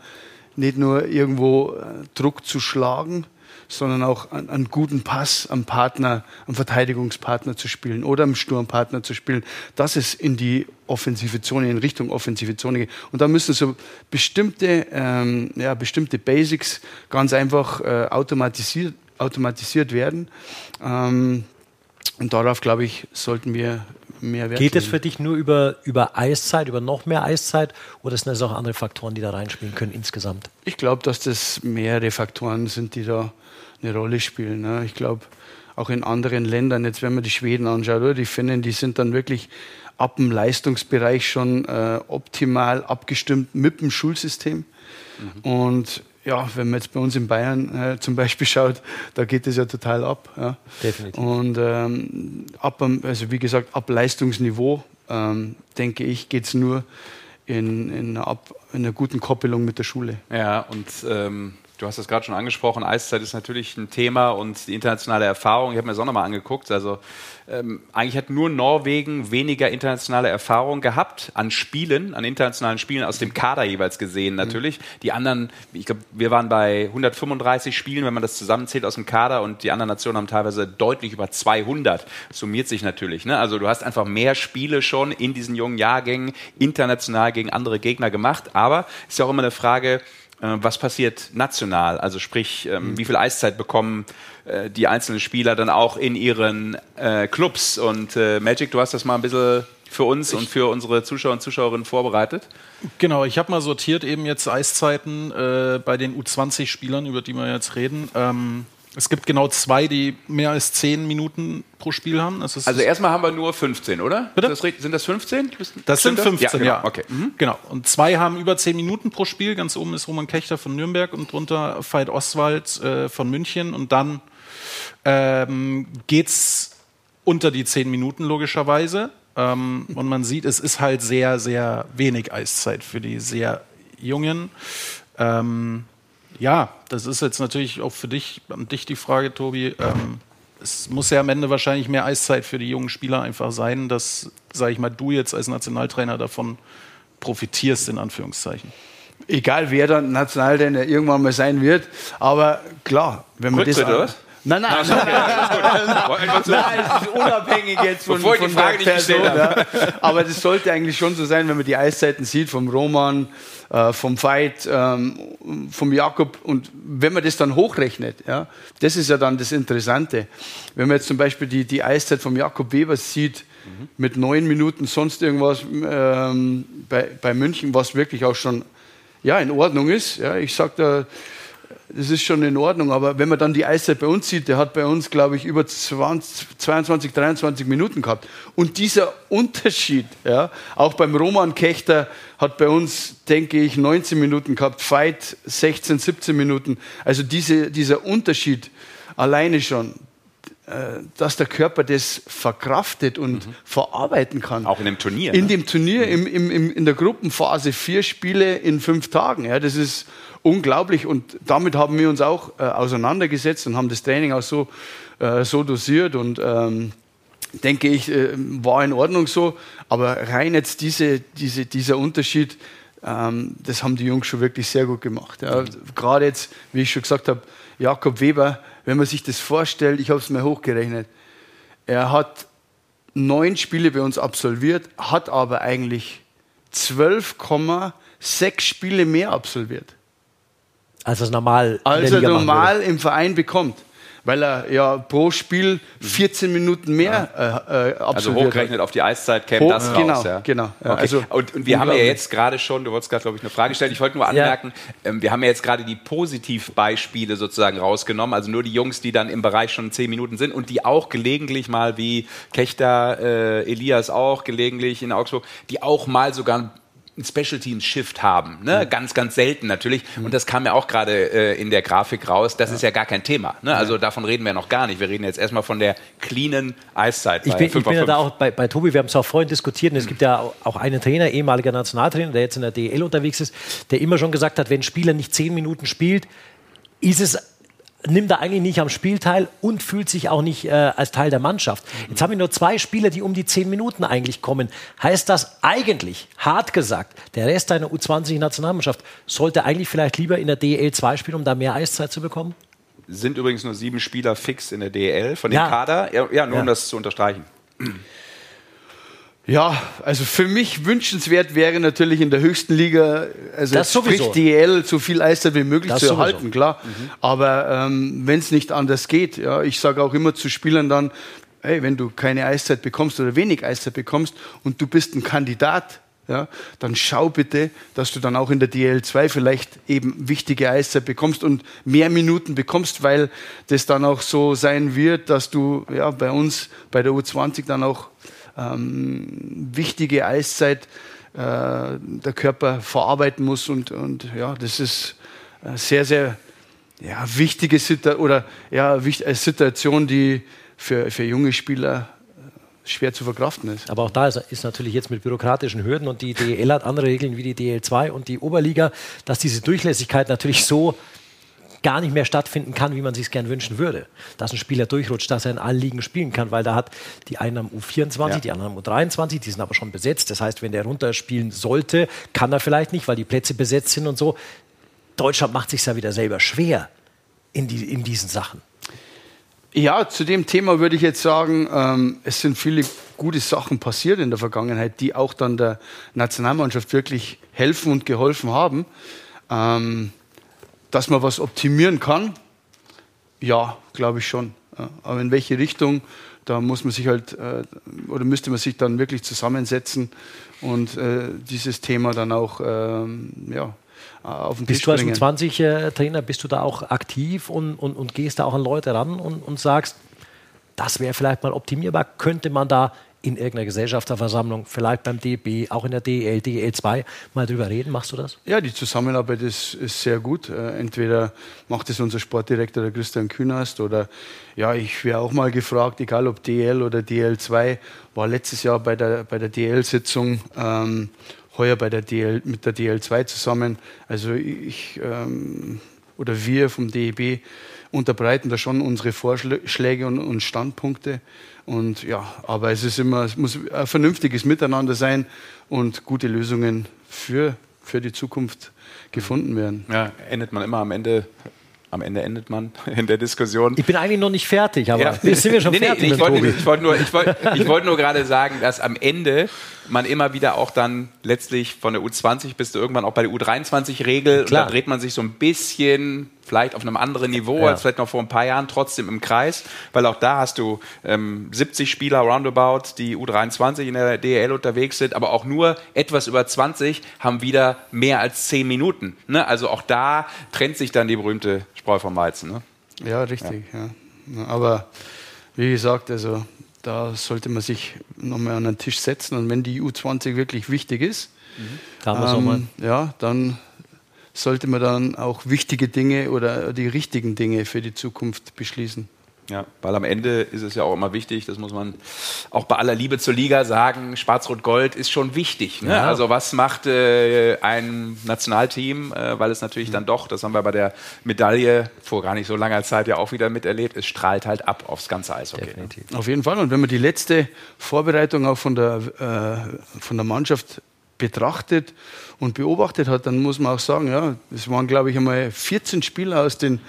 nicht nur irgendwo äh, Druck zu schlagen, sondern auch einen, einen guten Pass am Partner, am Verteidigungspartner zu spielen oder am Sturmpartner zu spielen, dass es in die offensive Zone, in Richtung offensive Zone geht. Und da müssen so bestimmte, ähm, ja, bestimmte Basics ganz einfach äh, automatisiert, automatisiert werden. Ähm, und darauf, glaube ich, sollten wir mehr Wert Geht es für dich nur über, über Eiszeit, über noch mehr Eiszeit oder sind das auch andere Faktoren, die da reinspielen können insgesamt? Ich glaube, dass das mehrere Faktoren sind, die da eine Rolle spielen. Ne? Ich glaube, auch in anderen Ländern, jetzt wenn man die Schweden anschaut oder die Finnen, die sind dann wirklich ab dem Leistungsbereich schon äh, optimal abgestimmt mit dem Schulsystem. Mhm. Und ja, wenn man jetzt bei uns in Bayern äh, zum Beispiel schaut, da geht es ja total ab. Ja. Definitiv. Und ähm, ab, also wie gesagt, ab Leistungsniveau, ähm, denke ich, geht es nur in, in, einer ab, in einer guten Koppelung mit der Schule. Ja, und ähm Du hast es gerade schon angesprochen, Eiszeit ist natürlich ein Thema und die internationale Erfahrung, ich habe mir das auch nochmal angeguckt, also ähm, eigentlich hat nur Norwegen weniger internationale Erfahrung gehabt an Spielen, an internationalen Spielen aus dem Kader jeweils gesehen mhm. natürlich. Mhm. Die anderen, ich glaube, wir waren bei 135 Spielen, wenn man das zusammenzählt aus dem Kader und die anderen Nationen haben teilweise deutlich über 200. Das summiert sich natürlich. Ne? Also du hast einfach mehr Spiele schon in diesen jungen Jahrgängen international gegen andere Gegner gemacht, aber ist ja auch immer eine Frage, was passiert national? Also sprich, ähm, wie viel Eiszeit bekommen äh, die einzelnen Spieler dann auch in ihren äh, Clubs? Und äh, Magic, du hast das mal ein bisschen für uns und für unsere Zuschauer und Zuschauerinnen vorbereitet. Genau, ich habe mal sortiert eben jetzt Eiszeiten äh, bei den U20-Spielern, über die wir jetzt reden. Ähm, es gibt genau zwei, die mehr als zehn Minuten pro Spiel haben. Ist Also erstmal haben wir nur 15, oder? Bitte? Das, sind das 15? Das sind Stimmt 15, genau. ja. Okay. Mhm. Genau. Und zwei haben über 10 Minuten pro Spiel. Ganz oben ist Roman Kechter von Nürnberg und drunter Veit Oswald äh, von München. Und dann ähm, geht's unter die 10 Minuten logischerweise. Ähm, und man sieht, es ist halt sehr, sehr wenig Eiszeit für die sehr Jungen. Ähm, ja, das ist jetzt natürlich auch für dich, an dich die Frage, Tobi. Ähm, es muss ja am Ende wahrscheinlich mehr Eiszeit für die jungen Spieler einfach sein, dass, sage ich mal, du jetzt als Nationaltrainer davon profitierst, in Anführungszeichen. Egal wer dann Nationaltrainer irgendwann mal sein wird, aber klar, wenn man Rücktritt, das. oder was? Nein, nein, nein, nein, es ist unabhängig jetzt von, Bevor ich die von Frage der nicht gestellt ja. Aber das sollte eigentlich schon so sein, wenn man die Eiszeiten sieht vom Roman, äh, vom Veit, ähm, vom Jakob und wenn man das dann hochrechnet, ja, das ist ja dann das Interessante. Wenn man jetzt zum Beispiel die, die Eiszeit vom Jakob Weber sieht, mit neun Minuten sonst irgendwas ähm, bei, bei München, was wirklich auch schon ja, in Ordnung ist. Ja, ich sage da, das ist schon in Ordnung, aber wenn man dann die Eiszeit bei uns sieht, der hat bei uns, glaube ich, über 20, 22, 23 Minuten gehabt. Und dieser Unterschied, ja, auch beim Roman Kechter hat bei uns, denke ich, 19 Minuten gehabt, Fight 16, 17 Minuten. Also diese, dieser Unterschied alleine schon, äh, dass der Körper das verkraftet und verarbeiten kann. Auch in dem Turnier. In ne? dem Turnier, im, im, im, in der Gruppenphase, vier Spiele in fünf Tagen. Ja, das ist unglaublich und damit haben wir uns auch äh, auseinandergesetzt und haben das Training auch so, äh, so dosiert und ähm, denke ich, äh, war in Ordnung so. Aber rein jetzt diese, diese, dieser Unterschied, ähm, das haben die Jungs schon wirklich sehr gut gemacht. Ja. Gerade jetzt, wie ich schon gesagt habe, Jakob Weber, wenn man sich das vorstellt, ich habe es mir hochgerechnet, er hat neun Spiele bei uns absolviert, hat aber eigentlich 12,6 Spiele mehr absolviert, als das normal als er normal im Verein bekommt. Weil er ja pro Spiel 14 Minuten mehr äh, äh, absolviert Also hat. hochgerechnet auf die Eiszeit käme Hoch- das raus. genau, ja. genau, ja, Okay. also und, und wir haben ja jetzt gerade schon, du wolltest gerade, glaube ich, eine Frage stellen. Ich wollte nur anmerken, ähm, wir haben ja jetzt gerade die Positivbeispiele sozusagen rausgenommen. Also nur die Jungs, die dann im Bereich schon zehn Minuten sind und die auch gelegentlich mal wie Kechter, äh, Elias auch gelegentlich in Augsburg, die auch mal sogar ein Special Teams Shift haben. Ne? Ganz, ganz selten natürlich. Und das kam ja auch gerade äh, in der Grafik raus. Das ist ja gar kein Thema. Ne? Also davon reden wir noch gar nicht. Wir reden jetzt erstmal von der cleanen Eiszeit. Ich bin, ich 5 bin ja da 5. auch bei, bei Tobi, wir haben es auch vorhin diskutiert und es gibt ja auch einen Trainer, ehemaliger Nationaltrainer, der jetzt in der DL unterwegs ist, der immer schon gesagt hat, wenn ein Spieler nicht zehn Minuten spielt, ist es nimmt er eigentlich nicht am Spiel teil und fühlt sich auch nicht äh, als Teil der Mannschaft. Jetzt haben wir nur zwei Spieler, die um die zehn Minuten eigentlich kommen. Heißt das eigentlich, hart gesagt, der Rest deiner U20-Nationalmannschaft sollte eigentlich vielleicht lieber in der DL 2 spielen, um da mehr Eiszeit zu bekommen? sind übrigens nur sieben Spieler fix in der DL von dem Ja. Kader. Ja, ja nur um Ja. das zu unterstreichen. Ja, also für mich wünschenswert wäre natürlich in der höchsten Liga, also Das sprich sowieso. DL, so viel Eiszeit wie möglich Das zu sowieso. erhalten, klar. Aber ähm, wenn es nicht anders geht, ja, ich sage auch immer zu Spielern dann, hey, wenn du keine Eiszeit bekommst oder wenig Eiszeit bekommst und du bist ein Kandidat, ja, dann schau bitte, dass du dann auch in der DL2 vielleicht eben wichtige Eiszeit bekommst und mehr Minuten bekommst, weil das dann auch so sein wird, dass du ja, bei uns bei der U20 dann auch ähm, wichtige Eiszeit äh, der Körper verarbeiten muss und, und ja, das ist eine sehr, sehr ja, wichtige Situ oder ja, eine Situation, die für, für junge Spieler äh, schwer zu verkraften ist. Aber auch da ist, ist natürlich jetzt mit bürokratischen Hürden und die DEL hat andere Regeln wie die DL2 und die Oberliga, dass diese Durchlässigkeit natürlich so gar nicht mehr stattfinden kann, wie man sich es gern wünschen würde. Dass ein Spieler durchrutscht, dass er in allen Ligen spielen kann, weil da hat die einen am U24, Ja. die anderen am U23, die sind aber schon besetzt. Das heißt, wenn der runterspielen sollte, kann er vielleicht nicht, weil die Plätze besetzt sind und so. Deutschland macht sich ja wieder selber schwer in, die, in diesen Sachen. Ja, zu dem Thema würde ich jetzt sagen, ähm, es sind viele gute Sachen passiert in der Vergangenheit, die auch dann der Nationalmannschaft wirklich helfen und geholfen haben. Ähm, dass man was optimieren kann, ja, glaube ich schon. Aber in welche Richtung, da muss man sich halt, äh, oder müsste man sich dann wirklich zusammensetzen und äh, dieses Thema dann auch ähm, ja, auf den bist Tisch du als bringen. 20-Trainer, bist du da auch aktiv und, und, und gehst da auch an Leute ran und, und sagst, das wäre vielleicht mal optimierbar, könnte man da in irgendeiner Gesellschafterversammlung, vielleicht beim DB, auch in der DEL, DEL 2 mal drüber reden? Machst du das? Ja, die Zusammenarbeit ist, ist sehr gut. Äh, entweder macht es unser Sportdirektor, der Christian Künast, oder ja, ich wäre auch mal gefragt, egal ob DL oder DL2, war letztes Jahr bei der, bei der DL-Sitzung. Ähm, heuer bei der DL, mit der DL2 zusammen. Also ich ähm, oder wir vom DEB unterbreiten da schon unsere Vorschläge und, und, Standpunkte. Und ja, aber es ist immer, es muss ein vernünftiges Miteinander sein und gute Lösungen für, für die Zukunft gefunden werden. Ja, endet man immer am Ende am Ende endet man in der Diskussion. Ich bin eigentlich noch nicht fertig, aber ja. sind wir schon nee, fertig? Nee, ich wollte, ich wollte nur, ich wollte, ich wollte nur gerade sagen, dass am Ende man immer wieder auch dann letztlich von der U20 bis du irgendwann auch bei der U23 regelt. Und da dreht man sich so ein bisschen vielleicht auf einem anderen Niveau ja. als vielleicht noch vor ein paar Jahren trotzdem im Kreis, weil auch da hast du ähm, 70 Spieler roundabout, die U23 in der DL unterwegs sind, aber auch nur etwas über 20 haben wieder mehr als 10 Minuten. Ne? Also auch da trennt sich dann die berühmte Spreu vom Weizen. Ne? Ja, richtig. Ja. ja. Aber wie gesagt, also da sollte man sich nochmal an den Tisch setzen und wenn die U20 wirklich wichtig ist, mhm. ähm, ja, dann sollte man dann auch wichtige Dinge oder die richtigen Dinge für die Zukunft beschließen. Ja, weil am Ende ist es ja auch immer wichtig, das muss man auch bei aller Liebe zur Liga sagen, Schwarz-Rot-Gold ist schon wichtig. Ne? Ja. Also was macht äh, ein Nationalteam, äh, weil es natürlich mhm. dann doch, das haben wir bei der Medaille vor gar nicht so langer Zeit ja auch wieder miterlebt, es strahlt halt ab aufs ganze Eishockey. Definitiv. Auf jeden Fall. Und wenn man die letzte Vorbereitung auch von der, äh, von der Mannschaft betrachtet und beobachtet hat, dann muss man auch sagen, ja, es waren, glaube ich, einmal 14 Spieler aus den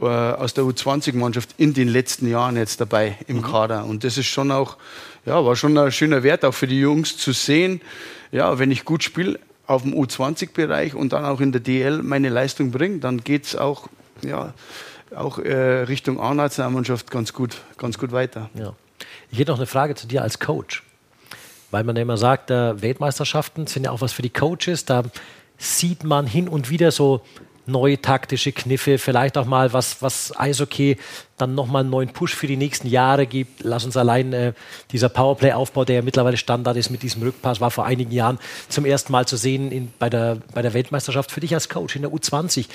äh, aus der U20-Mannschaft in den letzten Jahren jetzt dabei im mhm. Kader. Und das ist schon auch, ja, war schon ein schöner Wert auch für die Jungs zu sehen, ja, wenn ich gut spiele auf dem U20-Bereich und dann auch in der DL meine Leistung bringe, dann geht es auch, ja, auch äh, Richtung A-Nationalmannschaft ganz gut, ganz gut weiter. Ja. Ich hätte noch eine Frage zu dir als Coach. Weil man ja immer sagt, äh, Weltmeisterschaften sind ja auch was für die Coaches. Da sieht man hin und wieder so neue taktische Kniffe, vielleicht auch mal was, was Eishockey dann nochmal einen neuen Push für die nächsten Jahre gibt. Lass uns allein äh, dieser Powerplay-Aufbau, der ja mittlerweile Standard ist mit diesem Rückpass, war vor einigen Jahren zum ersten Mal zu sehen in, bei, der, bei der Weltmeisterschaft für dich als Coach in der U20.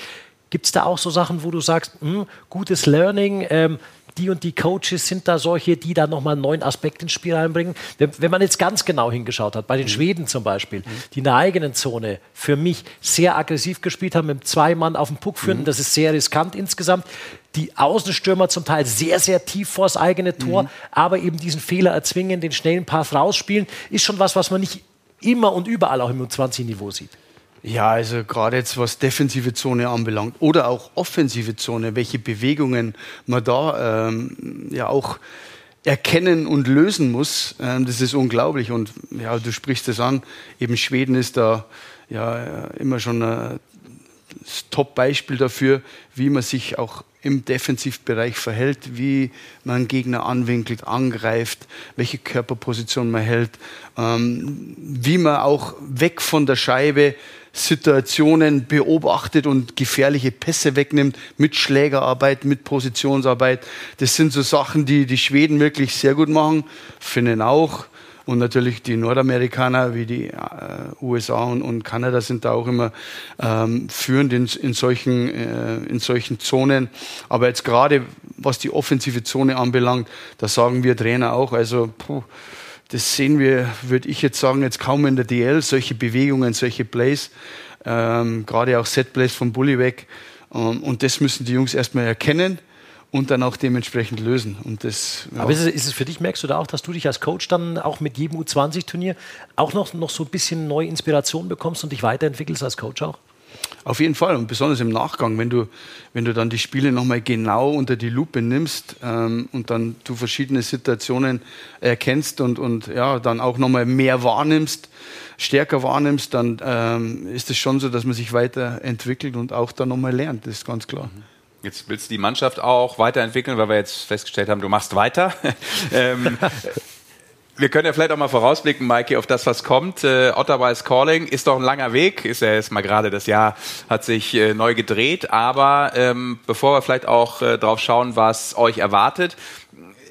Gibt es da auch so Sachen, wo du sagst, mh, hm, gutes Learning, ähm, die und die Coaches sind da solche, die da nochmal einen neuen Aspekt ins Spiel reinbringen. Wenn, wenn, man jetzt ganz genau hingeschaut hat, bei den mhm. Schweden zum Beispiel, mhm. die in der eigenen Zone für mich sehr aggressiv gespielt haben, mit zwei Mann auf dem Puck führen, mhm. das ist sehr riskant insgesamt. Die Außenstürmer zum Teil sehr, sehr tief vors eigene Tor, mhm. aber eben diesen Fehler erzwingen, den schnellen Pass rausspielen, ist schon was, was man nicht immer und überall auch im U20-Niveau sieht. Ja, also gerade jetzt was defensive Zone anbelangt oder auch offensive Zone, welche Bewegungen man da ähm, ja auch erkennen und lösen muss, ähm, das ist unglaublich. Und ja, du sprichst es an, eben Schweden ist da ja immer schon ein Top-Beispiel dafür, wie man sich auch im Defensivbereich verhält, wie man Gegner anwinkelt, angreift, welche Körperposition man hält, ähm, wie man auch weg von der Scheibe Situationen beobachtet und gefährliche Pässe wegnimmt mit Schlägerarbeit, mit Positionsarbeit. Das sind so Sachen, die die Schweden wirklich sehr gut machen, Finnen auch. Und natürlich die Nordamerikaner wie die äh, USA und, und, Kanada sind da auch immer ähm, führend in, in, solchen, äh, in solchen Zonen. Aber jetzt gerade was die offensive Zone anbelangt, da sagen wir Trainer auch, also puh, das sehen wir, würde ich jetzt sagen, jetzt kaum in der DL, solche Bewegungen, solche Plays, ähm, gerade auch Set-Plays vom Bully weg. Ähm, und das müssen die Jungs erstmal erkennen und dann auch dementsprechend lösen. Und das, ja. Aber ist es, ist es, für dich, merkst du da auch, dass du dich als Coach dann auch mit jedem U20-Turnier auch noch, noch so ein bisschen neue Inspiration bekommst und dich weiterentwickelst als Coach auch? Auf jeden Fall und besonders im Nachgang, wenn du, wenn du dann die Spiele nochmal genau unter die Lupe nimmst ähm, und dann du verschiedene Situationen erkennst und, und ja, dann auch nochmal mehr wahrnimmst, stärker wahrnimmst, dann ähm, ist es schon so, dass man sich weiterentwickelt und auch dann nochmal lernt, das ist ganz klar. Mhm. Jetzt willst du die Mannschaft auch weiterentwickeln, weil wir jetzt festgestellt haben, du machst weiter. ähm, wir können ja vielleicht auch mal vorausblicken, Maike, auf das, was kommt. Äh, Ottawa is calling, ist doch ein langer Weg, ist ja jetzt mal gerade das Jahr, hat sich äh, neu gedreht. Aber ähm, bevor wir vielleicht auch äh, drauf schauen, was euch erwartet,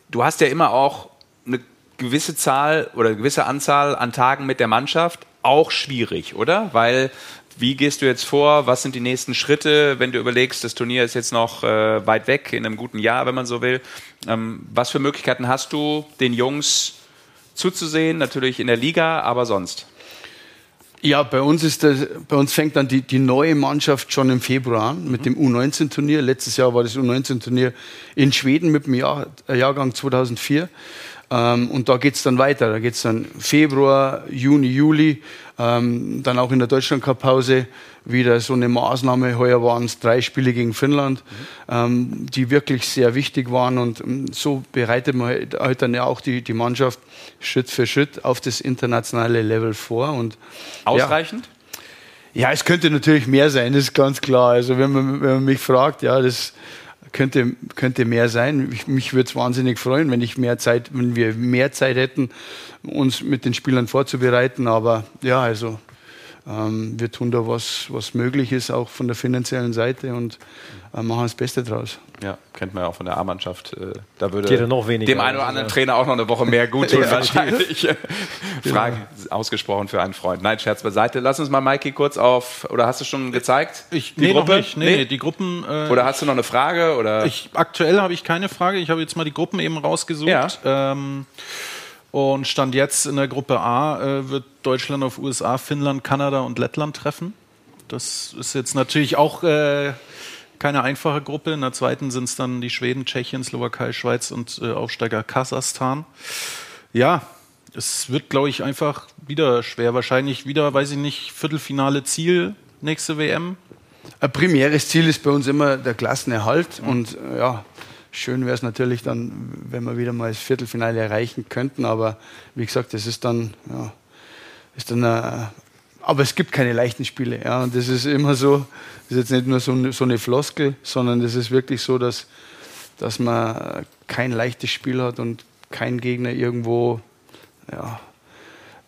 du hast ja immer auch eine gewisse Zahl oder eine gewisse Anzahl an Tagen mit der Mannschaft. Auch schwierig, oder? Weil wie gehst du jetzt vor? Was sind die nächsten Schritte, wenn du überlegst, das Turnier ist jetzt noch äh, weit weg, in einem guten Jahr, wenn man so will? Ähm, was für Möglichkeiten hast du, den Jungs zuzusehen, natürlich in der Liga, aber sonst? Ja, bei uns, ist das, bei uns fängt dann die, die neue Mannschaft schon im Februar an mit dem U19-Turnier. Letztes Jahr war das U19-Turnier in Schweden mit dem Jahr, Jahrgang 2004. Ähm, und da geht es dann weiter. Da geht es dann Februar, Juni, Juli, ähm, dann auch in der Deutschland-Cup-Pause wieder so eine Maßnahme. Heuer waren es drei Spiele gegen Finnland, mhm. ähm, die wirklich sehr wichtig waren. Und ähm, so bereitet man halt, halt dann ja auch die, die Mannschaft Schritt für Schritt auf das internationale Level vor. Und, Ausreichend? Ja. ja, es könnte natürlich mehr sein, das ist ganz klar. Also wenn man, wenn man mich fragt, ja, das könnte, könnte mehr sein. Ich, mich würde es wahnsinnig freuen, wenn ich mehr Zeit, wenn wir mehr Zeit hätten, uns mit den Spielern vorzubereiten. Aber ja, also ähm, wir tun da was, was möglich ist, auch von der finanziellen Seite und äh, machen das Beste draus. Ja, kennt man ja auch von der A-Mannschaft. Äh, da würde weniger, dem einen oder anderen ja. Trainer auch noch eine Woche mehr gut tun, wahrscheinlich. Fragen ja. ausgesprochen für einen Freund. Nein, Scherz beiseite. Lass uns mal, Mikey, kurz auf, oder hast du schon gezeigt? Ich, die nee, Gruppe? nicht. Nee, nee, die Gruppen. Äh, oder hast du noch eine Frage? Oder? Ich, aktuell habe ich keine Frage. Ich habe jetzt mal die Gruppen eben rausgesucht. Ja. Ähm, und Stand jetzt in der Gruppe A äh, wird Deutschland auf USA, Finnland, Kanada und Lettland treffen. Das ist jetzt natürlich auch äh, keine einfache Gruppe. In der zweiten sind es dann die Schweden, Tschechien, Slowakei, Schweiz und äh, Aufsteiger Kasachstan. Ja, es wird, glaube ich, einfach wieder schwer. Wahrscheinlich wieder, weiß ich nicht, Viertelfinale Ziel nächste WM. Ein primäres Ziel ist bei uns immer der Klassenerhalt. Mhm. Und äh, ja, Schön wäre es natürlich dann, wenn wir wieder mal das Viertelfinale erreichen könnten, aber wie gesagt, das ist dann, ja, ist dann eine, äh, aber es gibt keine leichten Spiele. Ja, und das ist immer so, das ist jetzt nicht nur so eine, so eine Floskel, sondern das ist wirklich so, dass, dass man kein leichtes Spiel hat und kein Gegner irgendwo ja,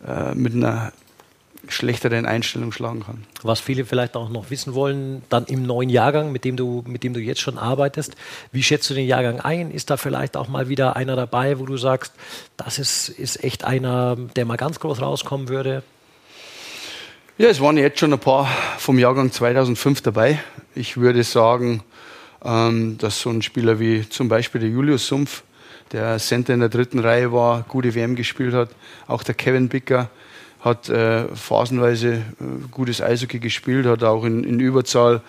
äh, mit einer schlechteren Einstellung schlagen kann. Was viele vielleicht auch noch wissen wollen, dann im neuen Jahrgang, mit dem du, mit dem du jetzt schon arbeitest, wie schätzt du den Jahrgang ein? Ist da vielleicht auch mal wieder einer dabei, wo du sagst, das ist, ist echt einer, der mal ganz groß rauskommen würde? Ja, es waren jetzt schon ein paar vom Jahrgang 2005 dabei. Ich würde sagen, ähm, dass so ein Spieler wie zum Beispiel der Julius Sumpf, der Center in der dritten Reihe war, gute WM gespielt hat, auch der Kevin Bicker, hat äh, phasenweise äh, gutes Eishockey gespielt, hat auch in, in Überzahl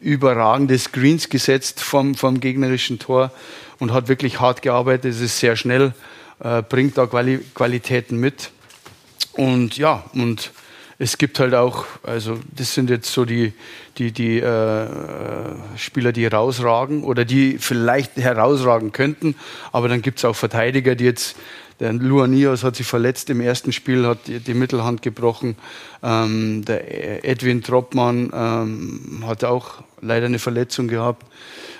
überragende Screens gesetzt vom, vom gegnerischen Tor und hat wirklich hart gearbeitet. Es ist sehr schnell, äh, bringt da Quali Qualitäten mit. Und ja, und es gibt halt auch, also das sind jetzt so die, die, die äh, Spieler, die herausragen oder die vielleicht herausragen könnten. Aber dann gibt es auch Verteidiger, die jetzt der Luanios hat sich verletzt im ersten Spiel, hat die, die Mittelhand gebrochen. Ähm, der Edwin Troppmann ähm, hat auch leider eine Verletzung gehabt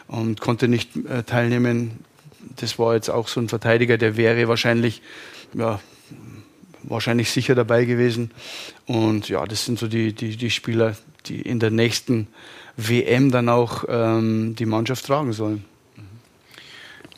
und konnte nicht äh, teilnehmen. Das war jetzt auch so ein Verteidiger, der wäre wahrscheinlich, ja, wahrscheinlich sicher dabei gewesen. Und ja, das sind so die, die, die Spieler, die in der nächsten WM dann auch ähm, die Mannschaft tragen sollen.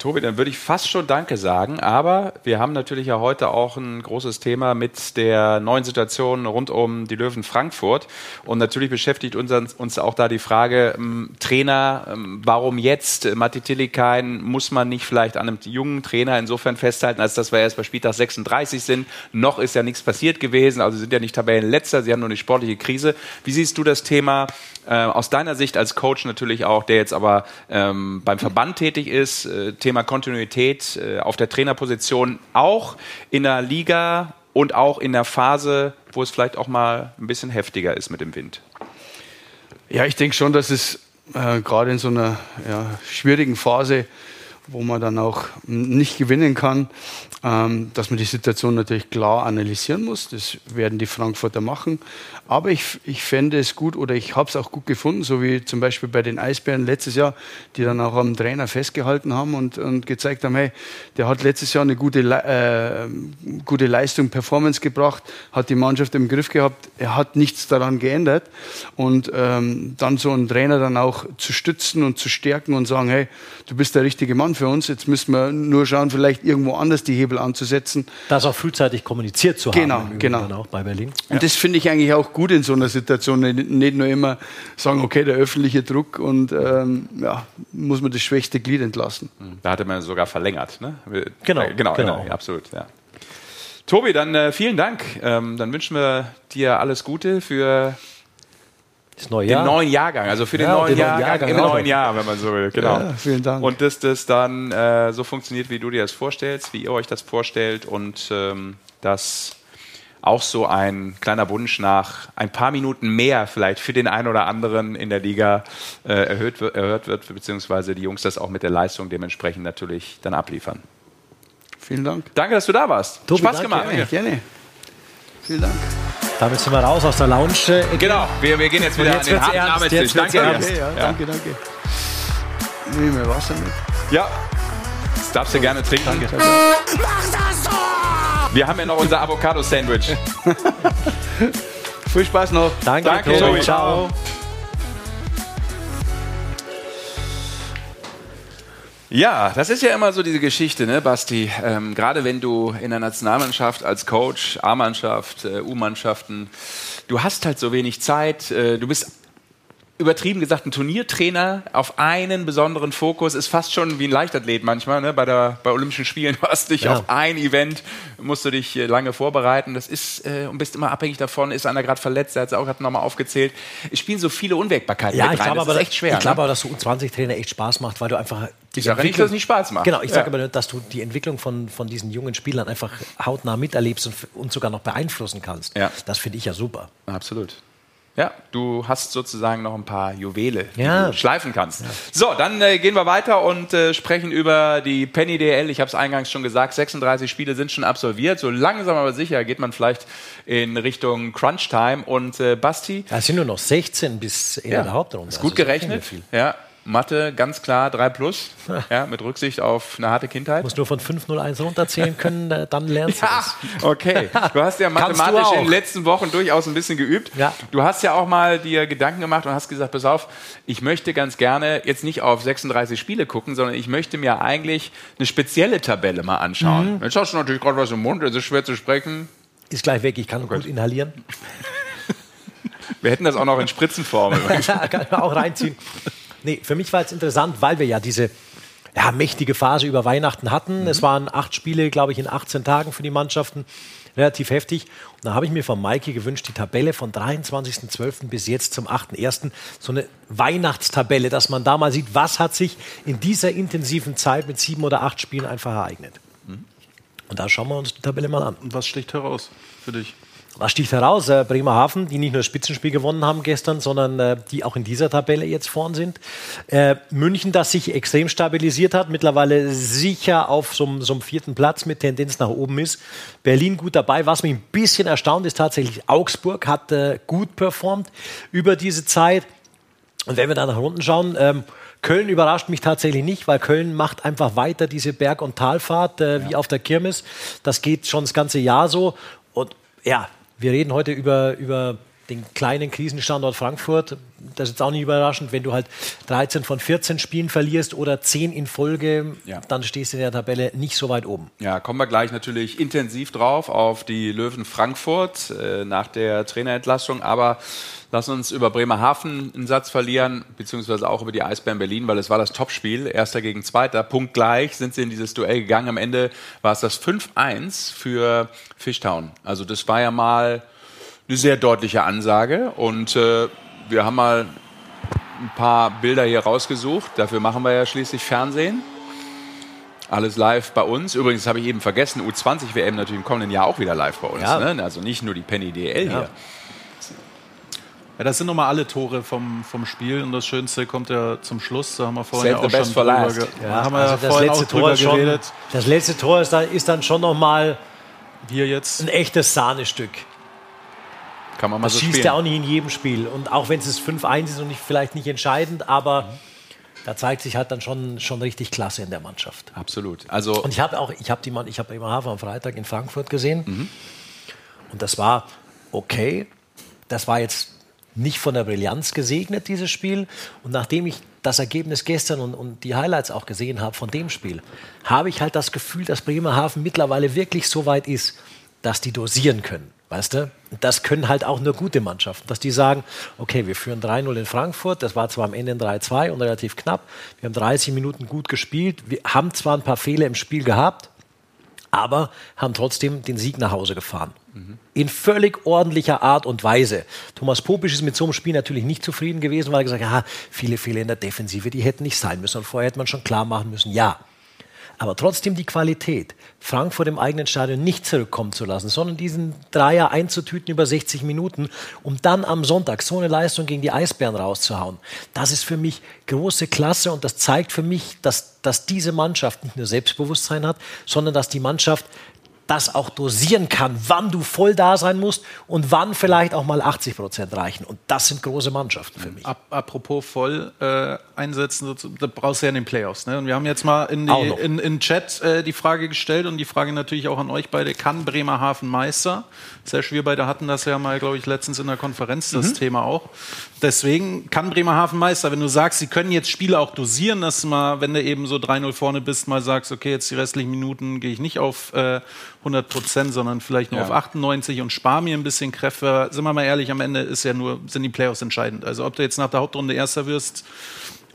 Tobi, dann würde ich fast schon Danke sagen, aber wir haben natürlich ja heute auch ein großes Thema mit der neuen Situation rund um die Löwen Frankfurt und natürlich beschäftigt uns, uns auch da die Frage, ähm, Trainer, ähm, warum jetzt? Matti Tillikain muss man nicht vielleicht an einem jungen Trainer insofern festhalten, als dass wir erst bei Spieltag 36 sind. Noch ist ja nichts passiert gewesen, also sind ja nicht Tabellenletzter, sie haben nur eine sportliche Krise. Wie siehst du das Thema äh, aus deiner Sicht als Coach natürlich auch, der jetzt aber ähm, beim Verband tätig ist, äh, Thema Kontinuität äh, auf der Trainerposition auch in der Liga und auch in der Phase, wo es vielleicht auch mal ein bisschen heftiger ist mit dem Wind? Ja, ich denke schon, dass es äh, gerade in so einer ja, schwierigen Phase, wo man dann auch nicht gewinnen kann, ähm, dass man die Situation natürlich klar analysieren muss. Das werden die Frankfurter machen. Aber ich, ich fände es gut oder ich habe es auch gut gefunden, so wie zum Beispiel bei den Eisbären letztes Jahr, die dann auch am Trainer festgehalten haben und, und gezeigt haben, hey, der hat letztes Jahr eine gute, äh, gute Leistung, Performance gebracht, hat die Mannschaft im Griff gehabt, er hat nichts daran geändert. Und ähm, dann so einen Trainer dann auch zu stützen und zu stärken und sagen, hey, du bist der richtige Mann für uns, jetzt müssen wir nur schauen, vielleicht irgendwo anders die Hebel anzusetzen. Das auch frühzeitig kommuniziert zu genau, haben. Genau, Auch bei Berlin. Und ja. das finde ich eigentlich auch gut in so einer Situation. Nicht nur immer sagen, okay, der öffentliche Druck und ähm, ja, muss man das schwächste Glied entlassen. Da hatte man sogar verlängert. Ne? Genau, äh, genau, genau. Ja, absolut. Ja. Tobi, dann äh, vielen Dank. Ähm, dann wünschen wir dir alles Gute für das neue den Jahr. neuen Jahrgang, also für den Ja, neuen den Jahrgang, Jahrgang im neuen Jahr, wenn man so will. Genau. Ja, vielen Dank. Und dass das dann äh, so funktioniert, wie du dir das vorstellst, wie ihr euch das vorstellt und ähm, dass auch so ein kleiner Wunsch nach ein paar Minuten mehr vielleicht für den einen oder anderen in der Liga äh, erhöht, wird- erhört wird, beziehungsweise die Jungs das auch mit der Leistung dementsprechend natürlich dann abliefern. Vielen Dank. Danke, dass du da warst. Tobi, Spaß danke. gemacht. Gerne, gerne. Vielen Dank. Damit sind wir raus aus der Lounge. Genau, wir, wir gehen jetzt wieder jetzt an den harten ernst, Arbeitstisch. Danke ernst. ja, danke, danke. Nehmen wir Wasser mit. Ja, das darfst du gerne trinken. Mach das Tor! Wir haben ja noch unser Avocado-Sandwich. Viel Spaß noch. Danke, Danke, Tobi. Tobi. Ciao. Ja, das ist ja immer so diese Geschichte, ne, Basti? Ähm, Gerade wenn du in der Nationalmannschaft als Coach, A-Mannschaft, äh, U-Mannschaften, du hast halt so wenig Zeit, äh, du bist übertrieben gesagt ein Turniertrainer auf einen besonderen Fokus, ist fast schon wie ein Leichtathlet manchmal, ne? bei, der, bei Olympischen Spielen. Du hast dich Ja. auf ein Event, musst du dich äh, lange vorbereiten. Das ist, äh, und bist immer abhängig davon, ist einer gerade verletzt, der hat es auch gerade nochmal aufgezählt. Es spielen so viele Unwägbarkeiten Ja, mit ich rein. glaube das aber, ist echt schwer. ich glaube ne? aber, dass so U20-Trainer echt Spaß macht, weil du einfach. Ich sage nicht, dass es nicht Spaß macht. Genau, ich sage Ja. aber nur, dass du die Entwicklung von, von diesen jungen Spielern einfach hautnah miterlebst und, und sogar noch beeinflussen kannst. Ja. Das finde ich ja super. Absolut. Ja, du hast sozusagen noch ein paar Juwele, die Ja. du schleifen kannst. So, dann äh, gehen wir weiter und äh, sprechen über die Penny DL. Ich habe es eingangs schon gesagt, 36 Spiele sind schon absolviert. So langsam aber sicher geht man vielleicht in Richtung Crunch Time. Und äh, Basti, Ja, Es sind nur noch 16 bis in der Hauptrunde. ist gut Also, gerechnet. Ja, Mathe ganz klar 3 plus, ja, mit Rücksicht auf eine harte Kindheit. Du musst nur von 501 runterzählen können, dann lernst du Ja, das. okay. Du hast ja mathematisch in den letzten Wochen durchaus ein bisschen geübt. Ja. Du hast ja auch mal dir Gedanken gemacht und hast gesagt, pass auf, ich möchte ganz gerne jetzt nicht auf 36 Spiele gucken, sondern ich möchte mir eigentlich eine spezielle Tabelle mal anschauen. Mhm. Jetzt hast du natürlich gerade was im Mund, es ist schwer zu sprechen. Ist gleich weg, ich kann gut inhalieren. Wir hätten das auch noch in Spritzenform. kann man auch reinziehen. Nee, für mich war es interessant, weil wir ja diese ja, mächtige Phase über Weihnachten hatten. Es waren acht Spiele, glaube ich, in 18 Tagen für die Mannschaften. Relativ heftig. Und da habe ich mir von Maike gewünscht, die Tabelle von 23.12. bis jetzt zum 8.1. So eine Weihnachtstabelle, dass man da mal sieht, was hat sich in dieser intensiven Zeit mit sieben oder acht Spielen einfach ereignet. Und da schauen wir uns die Tabelle mal an. Und was sticht heraus für dich? Was sticht heraus? Äh, Bremerhaven, die nicht nur das Spitzenspiel gewonnen haben gestern, sondern äh, die auch in dieser Tabelle jetzt vorn sind. Äh, München, das sich extrem stabilisiert hat, mittlerweile sicher auf so, einem- so einem vierten Platz mit Tendenz nach oben ist. Berlin gut dabei. Was mich ein bisschen erstaunt ist tatsächlich, Augsburg hat gut performt über diese Zeit. Und wenn wir dann nach unten schauen, ähm, Köln überrascht mich tatsächlich nicht, weil Köln macht einfach weiter diese Berg- und Talfahrt äh, wie auf der Kirmes. Das geht schon das ganze Jahr so. Und ja, wir reden heute über, über den kleinen Krisenstandort Frankfurt. Das ist jetzt auch nicht überraschend, wenn du halt 13 von 14 Spielen verlierst oder 10 in Folge, Ja. dann stehst du in der Tabelle nicht so weit oben. Ja, kommen wir gleich natürlich intensiv drauf auf die Löwen Frankfurt äh, nach der Trainerentlassung. Aber lass uns über Bremerhaven einen Satz verlieren, beziehungsweise auch über die Eisbären Berlin, weil es war das Topspiel. Erster gegen Zweiter, punktgleich sind sie in dieses Duell gegangen. Am Ende war es das 5-1 für Fishtown. Also das war ja mal eine sehr deutliche Ansage. Und äh, wir haben mal ein paar Bilder hier rausgesucht. Dafür machen wir ja schließlich Fernsehen. Alles live bei uns. Übrigens habe ich eben vergessen, U20 WM natürlich im kommenden Jahr auch wieder live bei uns. Ja. Ne? Also nicht nur die Penny DL hier. Ja, das sind nochmal alle Tore vom, vom Spiel und das Schönste kommt ja zum Schluss. Da haben wir vorhin Save ja the auch best schon for drüber, ge Ja, haben wir also ja das vorhin letzte auch Tor schon, geredet. das letzte Tor ist, da, ist dann schon noch mal Hier jetzt. ein echtes Sahnestück. Kann man mal Das so schießt spielen. ja auch nicht in jedem Spiel. Und auch wenn es 5-1 ist und nicht, vielleicht nicht entscheidend, aber da zeigt sich halt dann schon, schon richtig Klasse in der Mannschaft. Absolut. Also Und ich habe auch, ich habe die Mann, ich habe Bremerhaven am Freitag in Frankfurt gesehen. Mhm. Und das war okay. Das war jetzt nicht von der Brillanz gesegnet, dieses Spiel. Und nachdem ich das Ergebnis gestern und, und die Highlights auch gesehen habe von dem Spiel, habe ich halt das Gefühl, dass Bremerhaven mittlerweile wirklich so weit ist, dass die dosieren können. Weißt du? Das können halt auch nur gute Mannschaften, dass die sagen, okay, wir führen 3-0 in Frankfurt, das war zwar am Ende ein 3-2 und relativ knapp, wir haben 30 Minuten gut gespielt, wir haben zwar ein paar Fehler im Spiel gehabt, aber haben trotzdem den Sieg nach Hause gefahren. In völlig ordentlicher Art und Weise. Thomas Popisch ist mit so einem Spiel natürlich nicht zufrieden gewesen, weil er gesagt hat, ja, viele Fehler in der Defensive, die hätten nicht sein müssen. Und vorher hätte man schon klar machen müssen, ja. Aber trotzdem die Qualität, Frankfurt im eigenen Stadion nicht zurückkommen zu lassen, sondern diesen Dreier einzutüten über 60 Minuten, um dann am Sonntag so eine Leistung gegen die Eisbären rauszuhauen. Das ist für mich große Klasse und das zeigt für mich, dass, dass diese Mannschaft nicht nur Selbstbewusstsein hat, sondern dass die Mannschaft das auch dosieren kann, wann du voll da sein musst und wann vielleicht auch mal 80 Prozent reichen. Und das sind große Mannschaften für mich. Ap apropos voll äh, einsetzen, da brauchst du ja in den Playoffs. Ne? Und wir haben jetzt mal in, die, noch. in, in Chat äh, die Frage gestellt und die Frage natürlich auch an euch beide: Kann Bremerhaven Meister? Serge, wir beide hatten das ja mal, glaube ich, letztens in der Konferenz, das Thema auch. Deswegen kann Bremerhaven Meister, wenn du sagst, sie können jetzt Spiele auch dosieren, dass du mal, wenn du eben so 3-0 vorne bist, mal sagst, okay, jetzt die restlichen Minuten gehe ich nicht auf äh, 100 Prozent, sondern vielleicht nur Ja. auf 98 und spare mir ein bisschen Kräfte. Sind wir mal ehrlich, am Ende ist ja nur, sind die Playoffs entscheidend. Also ob du jetzt nach der Hauptrunde Erster wirst,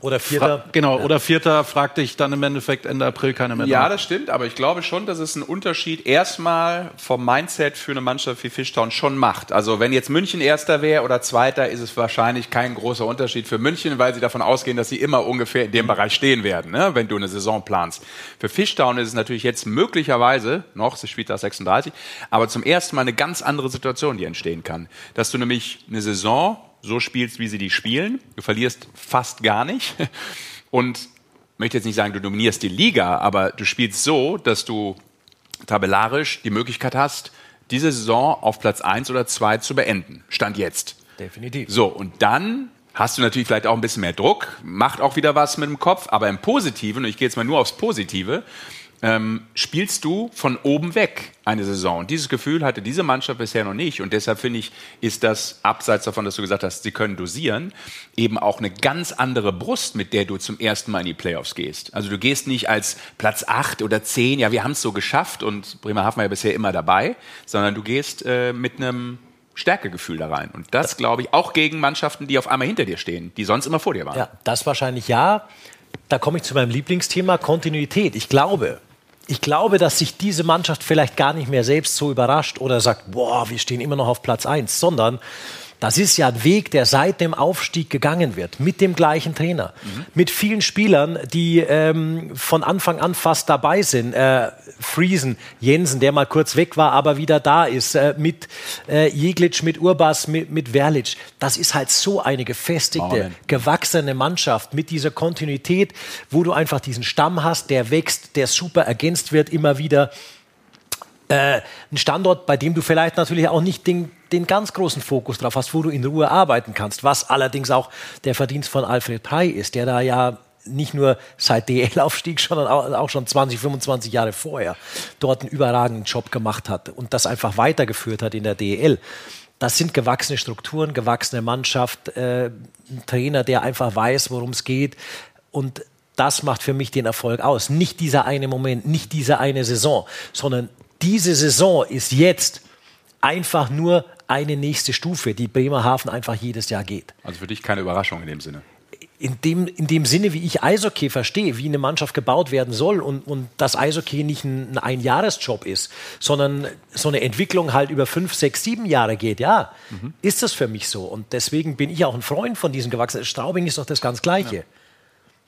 Oder fra Vierter. genau, oder Vierter, frag dich dann im Endeffekt Ende April keiner mehr. Ja, nach. das stimmt, aber ich glaube schon, dass es einen Unterschied erstmal vom Mindset für eine Mannschaft wie Fishtown schon macht. Also wenn jetzt München Erster wäre oder Zweiter, ist es wahrscheinlich kein großer Unterschied für München, weil sie davon ausgehen, dass sie immer ungefähr in dem Bereich stehen werden, ne? wenn du eine Saison planst. Für Fishtown ist es natürlich jetzt möglicherweise noch, sie spielt da 36, aber zum ersten Mal eine ganz andere Situation, die entstehen kann. Dass du nämlich eine Saison so spielst, wie sie die spielen, du verlierst fast gar nicht und möchte jetzt nicht sagen, du dominierst die Liga, aber du spielst so, dass du tabellarisch die Möglichkeit hast, diese Saison auf Platz 1 oder 2 zu beenden. Stand jetzt. Definitiv. So, und dann hast du natürlich vielleicht auch ein bisschen mehr Druck, macht auch wieder was mit dem Kopf, aber im Positiven, und ich gehe jetzt mal nur aufs Positive, ähm, spielst du von oben weg eine Saison. Und dieses Gefühl hatte diese Mannschaft bisher noch nicht. Und deshalb finde ich, ist das, abseits davon, dass du gesagt hast, sie können dosieren, eben auch eine ganz andere Brust, mit der du zum ersten Mal in die Playoffs gehst. Also du gehst nicht als Platz 8 oder 10, ja, wir haben es so geschafft und Bremerhaven war ja bisher immer dabei, sondern du gehst äh, mit einem Stärkegefühl da rein. Und das glaube ich auch gegen Mannschaften, die auf einmal hinter dir stehen, die sonst immer vor dir waren. Ja, das wahrscheinlich ja. Da komme ich zu meinem Lieblingsthema Kontinuität. Ich glaube, ich glaube, dass sich diese Mannschaft vielleicht gar nicht mehr selbst so überrascht oder sagt, boah, wir stehen immer noch auf Platz 1, sondern das ist ja ein Weg, der seit dem Aufstieg gegangen wird, mit dem gleichen Trainer, mit vielen Spielern, die ähm, von Anfang an fast dabei sind. Äh, Friesen, Jensen, der mal kurz weg war, aber wieder da ist, äh, mit äh, Jeglitsch, mit Urbas, mit, mit Verlic. Das ist halt so eine gefestigte, Amen. gewachsene Mannschaft mit dieser Kontinuität, wo du einfach diesen Stamm hast, der wächst, der super ergänzt wird immer wieder. Äh, ein Standort, bei dem du vielleicht natürlich auch nicht den, den ganz großen Fokus drauf hast, wo du in Ruhe arbeiten kannst, was allerdings auch der Verdienst von Alfred Prey ist, der da ja nicht nur seit DL-Aufstieg, sondern auch, schon 20, 25 Jahre vorher dort einen überragenden Job gemacht hat und das einfach weitergeführt hat in der DL. Das sind gewachsene Strukturen, gewachsene Mannschaft, äh, ein Trainer, der einfach weiß, worum es geht. Und das macht für mich den Erfolg aus. Nicht dieser eine Moment, nicht diese eine Saison, sondern diese Saison ist jetzt einfach nur eine nächste Stufe, die Bremerhaven einfach jedes Jahr geht. Also für dich keine Überraschung in dem Sinne. In dem, in dem Sinne, wie ich Eishockey verstehe, wie eine Mannschaft gebaut werden soll und, und dass Eishockey nicht ein, ein Einjahresjob ist, sondern so eine Entwicklung halt über fünf, sechs, sieben Jahre geht, ja, ist das für mich so. Und deswegen bin ich auch ein Freund von diesem gewachsenen. Straubing ist doch das ganz Gleiche.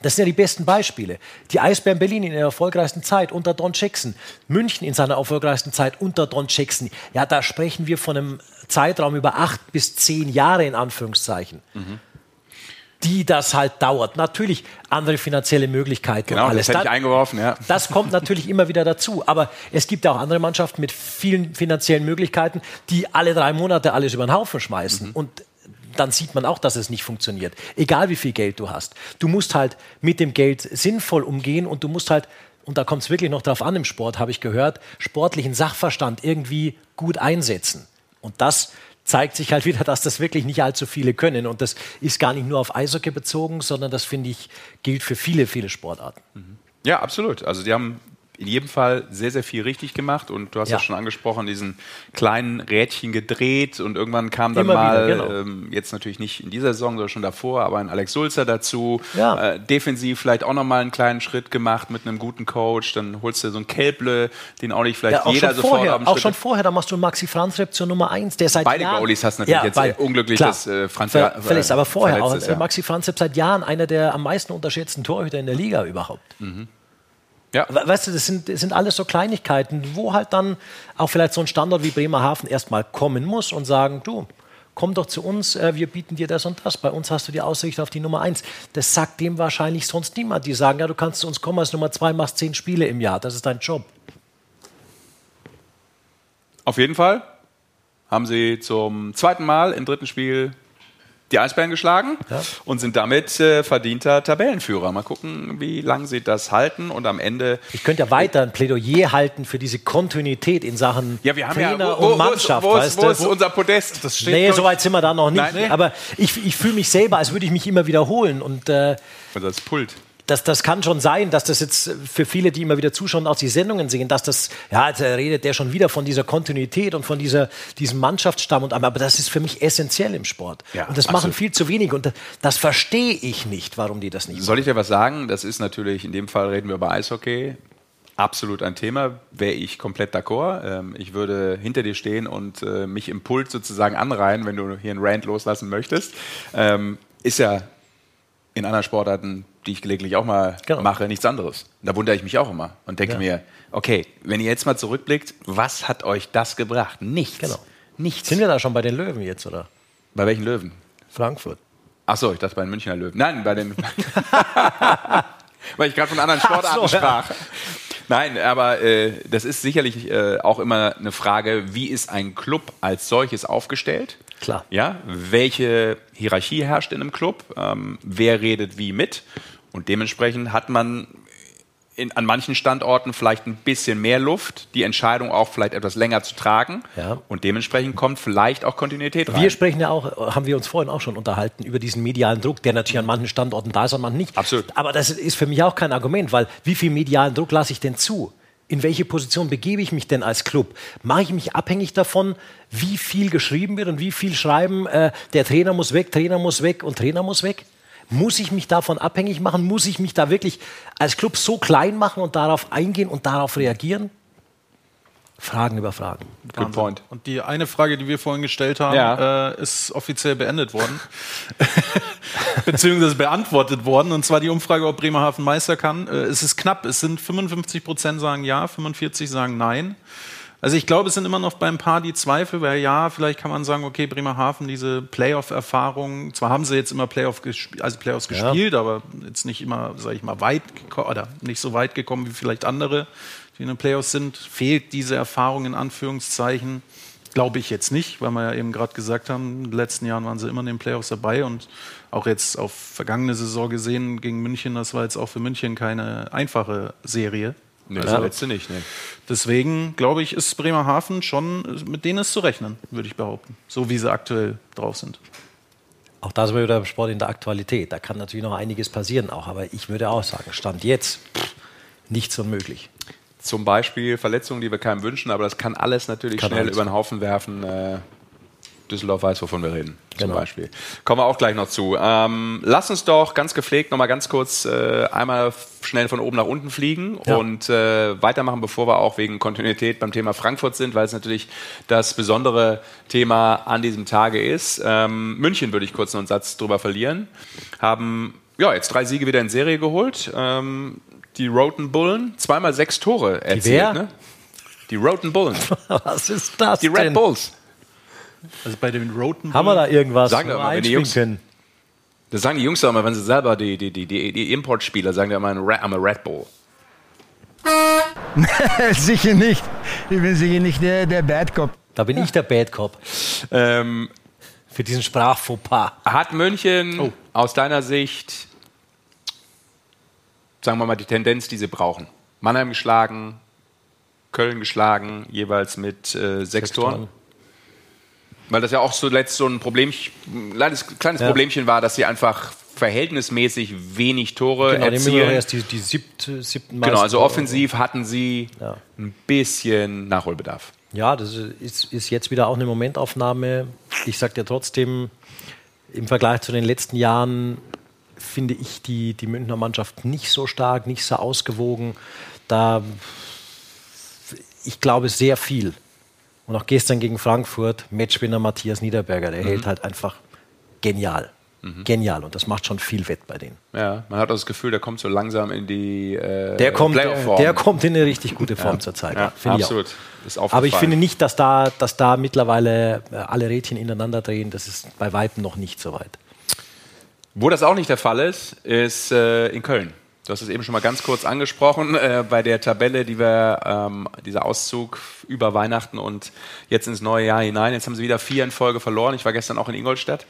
Das sind ja die besten Beispiele. Die Eisbären Berlin in ihrer erfolgreichsten Zeit unter Don Jackson, München in seiner erfolgreichsten Zeit unter Don Jackson. Ja, da sprechen wir von einem Zeitraum über acht bis zehn Jahre in Anführungszeichen. Mhm die das halt dauert. Natürlich andere finanzielle Möglichkeiten genau, alles. Das hätte ich eingeworfen, ja. Das kommt natürlich immer wieder dazu. Aber es gibt auch andere Mannschaften mit vielen finanziellen Möglichkeiten, die alle drei Monate alles über den Haufen schmeißen. Mhm. Und dann sieht man auch, dass es nicht funktioniert. Egal wie viel Geld du hast. Du musst halt mit dem Geld sinnvoll umgehen und du musst halt, und da kommt es wirklich noch drauf an im Sport, habe ich gehört, sportlichen Sachverstand irgendwie gut einsetzen. Und das zeigt sich halt wieder, dass das wirklich nicht allzu viele können. Und das ist gar nicht nur auf Eishockey bezogen, sondern das, finde ich, gilt für viele, viele Sportarten. Ja, absolut. Also die haben in jedem Fall sehr, sehr viel richtig gemacht. Und du hast ja, ja schon angesprochen, diesen kleinen Rädchen gedreht und irgendwann kam dann Immer mal, wieder, genau. ähm, jetzt natürlich nicht in dieser Saison, sondern schon davor, aber ein Alex Sulzer dazu. Ja. Äh, defensiv vielleicht auch nochmal einen kleinen Schritt gemacht mit einem guten Coach. Dann holst du so einen Kelble, den auch nicht vielleicht ja, auch jeder sofort vorher, Auch Schritt schon vorher, da machst du Maxi Franzrepp zur Nummer 1, der seit Beide Jahren... Goalies hast natürlich jetzt weil, unglücklich, klar, dass äh, Franz Ver, verletzt, aber vorher auch. Ist, Maxi Franzrepp seit Jahren einer der am meisten unterschätzten Torhüter in der Liga überhaupt. Mhm. Ja. Weißt du, das sind, das sind alles so Kleinigkeiten, wo halt dann auch vielleicht so ein Standort wie Bremerhaven erstmal kommen muss und sagen, du, komm doch zu uns, äh, wir bieten dir das und das. Bei uns hast du die Aussicht auf die Nummer eins. Das sagt dem wahrscheinlich sonst niemand. Die sagen, ja, du kannst zu uns kommen als Nummer zwei, machst zehn Spiele im Jahr. Das ist dein Job. Auf jeden Fall haben sie zum zweiten Mal im dritten Spiel die Eisbären geschlagen ja. und sind damit äh, verdienter Tabellenführer. Mal gucken, wie lange sie das halten und am Ende. Ich könnte ja weiter ein Plädoyer halten für diese Kontinuität in Sachen ja, wir haben Trainer ja, wo, und Mannschaft. Wo, ist, wo ist unser Podest? Das steht nee, so weit sind wir da noch nicht. Nein, nee. Aber ich, ich fühle mich selber, als würde ich mich immer wiederholen. Und, äh, und das Pult das, das kann schon sein, dass das jetzt für viele, die immer wieder zuschauen, auch die Sendungen sehen, dass das, ja, jetzt redet der schon wieder von dieser Kontinuität und von dieser, diesem Mannschaftsstamm. Und, aber das ist für mich essentiell im Sport. Ja, und das absolut. machen viel zu wenig. Und das, das verstehe ich nicht, warum die das nicht Soll machen. ich dir was sagen? Das ist natürlich, in dem Fall reden wir über Eishockey. Absolut ein Thema, wäre ich komplett d'accord. Ähm, ich würde hinter dir stehen und äh, mich im Pult sozusagen anreihen, wenn du hier einen Rant loslassen möchtest. Ähm, ist ja in anderen Sportarten die ich gelegentlich auch mal genau. mache, nichts anderes. Da wundere ich mich auch immer und denke ja. mir, okay, wenn ihr jetzt mal zurückblickt, was hat euch das gebracht? Nichts. Genau. Nichts. Sind wir da schon bei den Löwen jetzt, oder? Bei welchen Löwen? Frankfurt. Ach so, ich dachte bei den Münchner Löwen. Nein, bei den. Weil ich gerade von anderen Sportarten so, sprach. Ja. Nein, aber äh, das ist sicherlich äh, auch immer eine Frage, wie ist ein Club als solches aufgestellt? Klar. Ja, welche Hierarchie herrscht in einem Club? Ähm, wer redet wie mit? Und dementsprechend hat man in, an manchen Standorten vielleicht ein bisschen mehr Luft, die Entscheidung auch vielleicht etwas länger zu tragen. Ja. Und dementsprechend kommt vielleicht auch Kontinuität rein. Wir sprechen ja auch, haben wir uns vorhin auch schon unterhalten, über diesen medialen Druck, der natürlich an manchen Standorten da ist, an manchen nicht. Absolut. Aber das ist für mich auch kein Argument, weil wie viel medialen Druck lasse ich denn zu? In welche Position begebe ich mich denn als Club? Mache ich mich abhängig davon, wie viel geschrieben wird und wie viel schreiben, äh, der Trainer muss weg, Trainer muss weg und Trainer muss weg? Muss ich mich davon abhängig machen? Muss ich mich da wirklich als Club so klein machen und darauf eingehen und darauf reagieren? Fragen über Fragen. Good point. Und die eine Frage, die wir vorhin gestellt haben, ja. äh, ist offiziell beendet worden. Beziehungsweise beantwortet worden. Und zwar die Umfrage, ob Bremerhaven Meister kann. Äh, es ist knapp. Es sind 55 Prozent sagen ja, 45 sagen nein. Also ich glaube, es sind immer noch bei ein paar die Zweifel, weil ja, vielleicht kann man sagen, okay, Bremerhaven, diese Playoff-Erfahrung, zwar haben sie jetzt immer Playoff gesp also Playoffs ja. gespielt, aber jetzt nicht immer, sage ich mal, weit oder nicht so weit gekommen wie vielleicht andere, die in den Playoffs sind. Fehlt diese Erfahrung in Anführungszeichen? Glaube ich jetzt nicht, weil wir ja eben gerade gesagt haben, in den letzten Jahren waren sie immer in den Playoffs dabei und auch jetzt auf vergangene Saison gesehen gegen München, das war jetzt auch für München keine einfache Serie. Nee, also, das letzte nicht. Nee. Deswegen glaube ich, ist Bremerhaven schon, mit denen ist zu rechnen, würde ich behaupten. So wie sie aktuell drauf sind. Auch da sind wir wieder im Sport in der Aktualität. Da kann natürlich noch einiges passieren auch. Aber ich würde auch sagen, Stand jetzt, nichts unmöglich. Zum Beispiel Verletzungen, die wir keinem wünschen, aber das kann alles natürlich kann schnell alles. über den Haufen werfen. Äh, Düsseldorf weiß, wovon wir reden, zum genau. Beispiel. Kommen wir auch gleich noch zu. Ähm, lass uns doch ganz gepflegt nochmal ganz kurz äh, einmal schnell von oben nach unten fliegen ja. und äh, weitermachen, bevor wir auch wegen Kontinuität beim Thema Frankfurt sind, weil es natürlich das besondere Thema an diesem Tage ist. Ähm, München würde ich kurz noch einen Satz drüber verlieren. Haben ja, jetzt drei Siege wieder in Serie geholt. Ähm, die Roten Bullen, zweimal sechs Tore erzielt. wer? Ne? Die Roten Bullen. Was ist das Die Red denn? Bulls. Also bei den Roten Haben wir da irgendwas? Sagen wir mal, wenn die Jungs- können? Das sagen die Jungs doch immer, wenn sie selber die, die, die, die, die Importspieler sagen, ja immer, ein Red- I'm a Red Bull. sicher nicht. Ich bin sicher nicht der, der Bad Cop. Da bin ich der Bad Cop Ähm, für diesen Sprachfauxpas. hat München aus deiner Sicht, sagen wir mal, die Tendenz, die sie brauchen? Mannheim geschlagen, Köln geschlagen, jeweils mit äh, sechs, Toren. Toren. Weil das ja auch zuletzt so ein Problem, ein kleines, kleines Ja. Problemchen war, dass sie einfach verhältnismäßig wenig Tore Genau, erzielen. erst die, die siebt, siebten Genau, also offensiv hatten sie Ja. ein bisschen Nachholbedarf. Ja, das ist, ist jetzt wieder auch eine Momentaufnahme. Ich sage dir trotzdem, im Vergleich zu den letzten Jahren finde ich die, die Münchner Mannschaft nicht so stark, nicht so ausgewogen. Da, ich glaube, sehr viel. Und auch gestern gegen Frankfurt, Matchwinner Matthias Niederberger, der hält halt einfach genial. Genial. Und das macht schon viel wett bei denen. Ja, man hat auch das Gefühl, der kommt so langsam in die äh, Der kommt, der, Playoff-Form. der kommt in eine richtig gute Form zurzeit. Ja, ich auch. absolut. Ist Aber ich finde nicht, dass da, dass da mittlerweile äh, alle Rädchen ineinander drehen. Das ist bei Weitem noch nicht so weit. Wo das auch nicht der Fall ist, ist äh, in Köln. Du hast es eben schon mal ganz kurz angesprochen äh, bei der Tabelle, die wir, ähm, dieser Auszug über Weihnachten und jetzt ins neue Jahr hinein. Jetzt haben sie wieder vier in Folge verloren. Ich war gestern auch in Ingolstadt.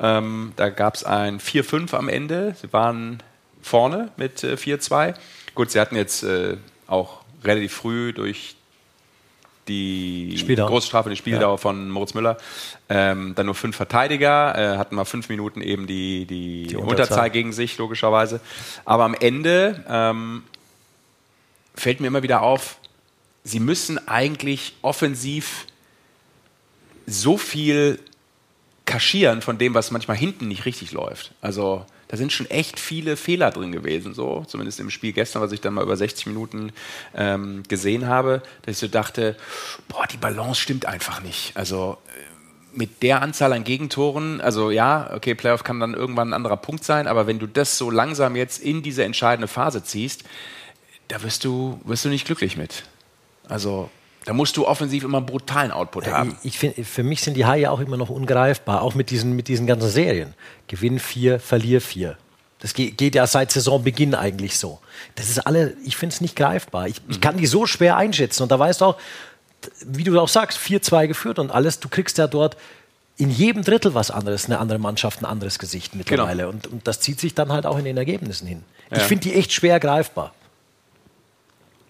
Ähm, da gab es ein 4-5 am Ende. Sie waren vorne mit äh, 4-2. Gut, sie hatten jetzt äh, auch relativ früh durch die Spieldauer. Großstrafe, die Spieldauer von Moritz Müller. Ähm, dann nur fünf Verteidiger, äh, hatten mal fünf Minuten eben die, die, Die Unterzahl. Unterzahl. gegen sich, logischerweise. Aber am Ende ähm, fällt mir immer wieder auf, sie müssen eigentlich offensiv so viel kaschieren von dem, was manchmal hinten nicht richtig läuft. Also da sind schon echt viele Fehler drin gewesen, so zumindest im Spiel gestern, was ich dann mal über 60 Minuten ähm, gesehen habe, dass ich so dachte, boah, die Balance stimmt einfach nicht. Also äh, mit der Anzahl an Gegentoren, also ja, okay, Playoff kann dann irgendwann ein anderer Punkt sein, aber wenn du das so langsam jetzt in diese entscheidende Phase ziehst, da wirst du, wirst du nicht glücklich mit. Also da musst du offensiv immer einen brutalen Output haben. Ich, ich find, für mich sind die Haie auch immer noch ungreifbar, auch mit diesen, mit diesen ganzen Serien. Gewinn vier, verlier vier. Das geht, geht ja seit Saisonbeginn eigentlich so. Das ist alle, ich finde es nicht greifbar. Ich, ich kann die so schwer einschätzen. Und da weißt du auch, wie du auch sagst, 4-2 geführt und alles, du kriegst ja dort in jedem Drittel was anderes, eine andere Mannschaft, ein anderes Gesicht mittlerweile. Und, und das zieht sich dann halt auch in den Ergebnissen hin. Ich Ja. finde die echt schwer greifbar.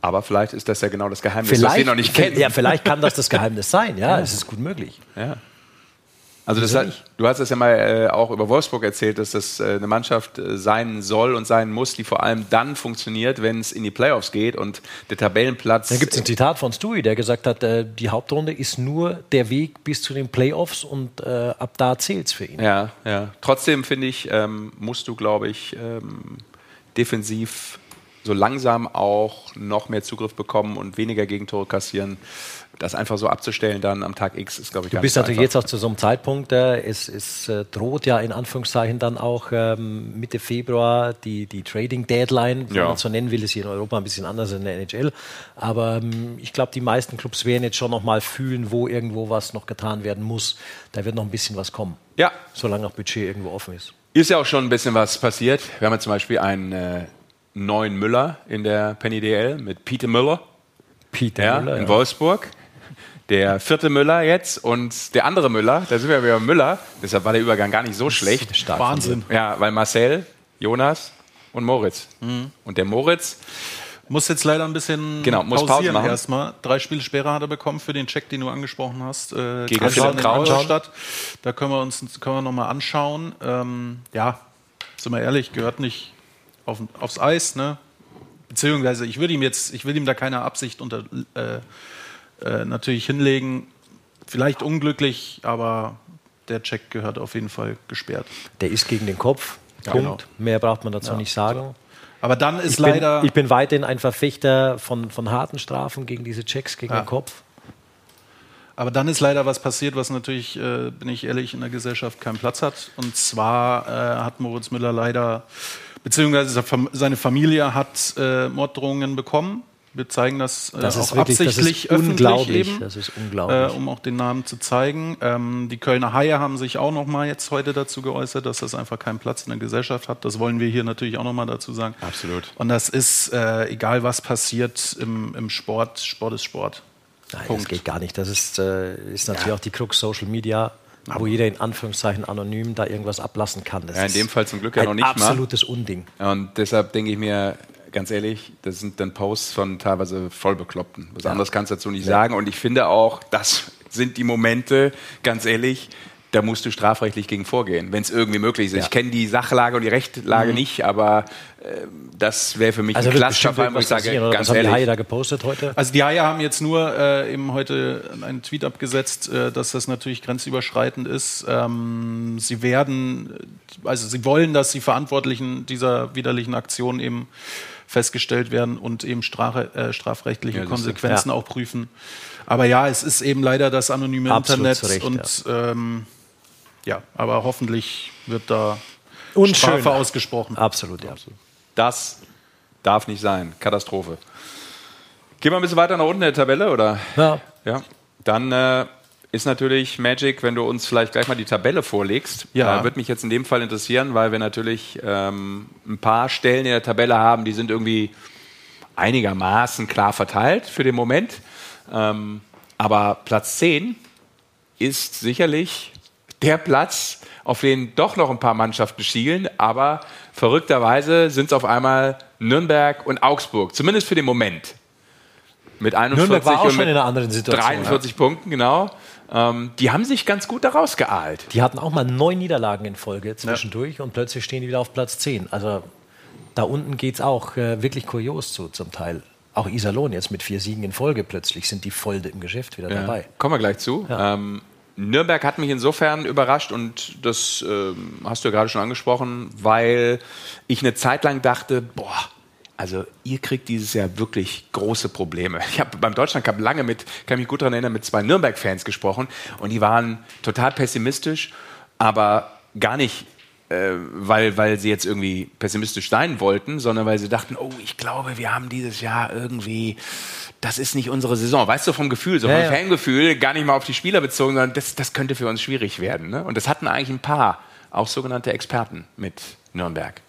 Aber vielleicht ist das ja genau das Geheimnis, was wir noch nicht kennen. Ja, vielleicht kann das das Geheimnis sein. Ja, es ist gut möglich. Ja. Also das hat, du hast es ja mal äh, auch über Wolfsburg erzählt, dass das äh, eine Mannschaft äh, sein soll und sein muss, die vor allem dann funktioniert, wenn es in die Playoffs geht und der Tabellenplatz. Da gibt es ein Zitat von Stewie, der gesagt hat, äh, die Hauptrunde ist nur der Weg bis zu den Playoffs und äh, ab da zählt es für ihn. Ja, ja. Trotzdem finde ich, ähm, musst du, glaube ich, ähm, defensiv so langsam auch noch mehr Zugriff bekommen und weniger Gegentore kassieren. Das einfach so abzustellen dann am Tag X ist, glaube ich, Du bist natürlich jetzt auch zu so einem Zeitpunkt, äh, es, es äh, droht ja in Anführungszeichen dann auch ähm, Mitte Februar die, die Trading Deadline, wenn Ja. man es so nennen will, ist hier in Europa ein bisschen anders als in der NHL. Aber ähm, ich glaube, die meisten Clubs werden jetzt schon noch mal fühlen, wo irgendwo was noch getan werden muss. Da wird noch ein bisschen was kommen, Ja, solange auch Budget irgendwo offen ist. Ist ja auch schon ein bisschen was passiert. Wir haben ja zum Beispiel einen äh, neuen Müller in der Penny DL mit Peter Müller, Peter ja, Müller, in ja. Wolfsburg. Der vierte Müller jetzt und der andere Müller, da sind wir wieder Müller, deshalb war der Übergang gar nicht so schlecht. Stark Wahnsinn. Ja, weil Marcel, Jonas und Moritz. Mhm. Und der Moritz, Muss jetzt leider ein bisschen Genau, muss Pause pausieren machen. erstmal. Drei Spiele Sperre hat er bekommen für den Check, den du angesprochen hast. Äh, Gegen Philipp Kraus. Da können wir uns können wir noch mal anschauen. Ähm, ja, sind wir ehrlich, gehört nicht auf, aufs Eis, ne? Beziehungsweise ich würde ihm jetzt, ich will ihm da keine Absicht unter äh, äh, natürlich hinlegen. Vielleicht unglücklich, aber der Check gehört auf jeden Fall gesperrt. Der ist gegen den Kopf. Ja, Punkt. genau. Mehr braucht man dazu nicht sagen. Aber dann ist Ich bin, leider. ich bin weiterhin ein Verfechter von, von harten Strafen gegen diese Checks gegen Ja. den Kopf. Aber dann ist leider was passiert, was natürlich, äh, bin ich ehrlich, in der Gesellschaft keinen Platz hat. Und zwar äh, hat Moritz Müller leider, beziehungsweise seine Familie hat äh, Morddrohungen bekommen. Wir zeigen das, äh, Das auch wirklich- das absichtlich ist öffentlich unglaublich. eben, Das ist unglaublich. Äh, um auch den Namen zu zeigen. Ähm, die Kölner Haie haben sich auch noch mal jetzt heute dazu geäußert, dass das einfach keinen Platz in der Gesellschaft hat. Das wollen wir hier natürlich auch noch mal dazu sagen. Absolut. Und das ist, äh, egal was passiert im, im Sport, Sport ist Sport. Nein, Punkt. das geht gar nicht. Das ist, äh, ist natürlich auch die Krux Social Media, wo jeder in Anführungszeichen anonym da irgendwas ablassen kann. Das Ja, in ist dem Fall zum Glück ja noch nicht mal. absolutes Unding. Und deshalb denke ich mir, ganz ehrlich, das sind dann Posts von teilweise Vollbekloppten. Was anderes kannst du dazu nicht sagen. Und ich finde auch, das sind die Momente, ganz ehrlich, da musst du strafrechtlich gegen vorgehen, wenn es irgendwie möglich ist. Ja. Mhm. Ich kenne die Sachlage und die Rechtlage nicht, aber äh, das wäre für mich Also ein klassischer Fall, wo ich sage, oder? ganz Was haben die Haie ehrlich, da gepostet heute? Also die Haie haben jetzt nur äh, eben heute einen Tweet abgesetzt, äh, dass das natürlich grenzüberschreitend ist. Ähm, sie werden, also sie wollen, dass die Verantwortlichen dieser widerlichen Aktion eben festgestellt werden und eben Strafe, äh, strafrechtliche Ja, Konsequenzen ja. auch prüfen. Aber ja, es ist eben leider das anonyme Absolut Internet Recht, und ähm, ja, aber hoffentlich wird da Und Strafe ausgesprochen. Absolut, ja. das darf nicht sein. Katastrophe. Gehen wir ein bisschen weiter nach unten in der Tabelle, oder? Ja. Ja, dann äh, ist natürlich Magic, wenn du uns vielleicht gleich mal die Tabelle vorlegst. Ja. Äh, Würde mich jetzt in dem Fall interessieren, weil wir natürlich ähm, ein paar Stellen in der Tabelle haben, die sind irgendwie einigermaßen klar verteilt für den Moment. Ähm, aber Platz 10 ist sicherlich der Platz, auf den doch noch ein paar Mannschaften schielen, aber verrückterweise sind es auf einmal Nürnberg und Augsburg, zumindest für den Moment. Mit 41 Nürnberg war auch und schon mit in einer anderen Situation. 43 Punkten, genau. Ähm, die haben sich ganz gut daraus geahlt. Die hatten auch mal neun Niederlagen in Folge zwischendurch und plötzlich stehen die wieder auf Platz 10. Also da unten geht es auch äh, wirklich kurios zu zum Teil. Auch Iserlohn jetzt mit vier Siegen in Folge plötzlich sind die voll im Geschäft wieder dabei. Kommen wir gleich zu. Ähm, Nürnberg hat mich insofern überrascht und das ähm, hast du ja gerade schon angesprochen, weil ich eine Zeit lang dachte, boah, also ihr kriegt dieses Jahr wirklich große Probleme. Ich habe beim Deutschland lange mit, kann mich gut daran erinnern, mit zwei Nürnberg-Fans gesprochen und die waren total pessimistisch, aber gar nicht weil, weil sie jetzt irgendwie pessimistisch sein wollten, sondern weil sie dachten, oh, ich glaube, wir haben dieses Jahr irgendwie, das ist nicht unsere Saison. Weißt du, vom Gefühl, so Ja, vom ja. Fangefühl, gar nicht mal auf die Spieler bezogen, sondern das, das könnte für uns schwierig werden. Ne? Und das hatten eigentlich ein paar, auch sogenannte Experten mit Nürnberg.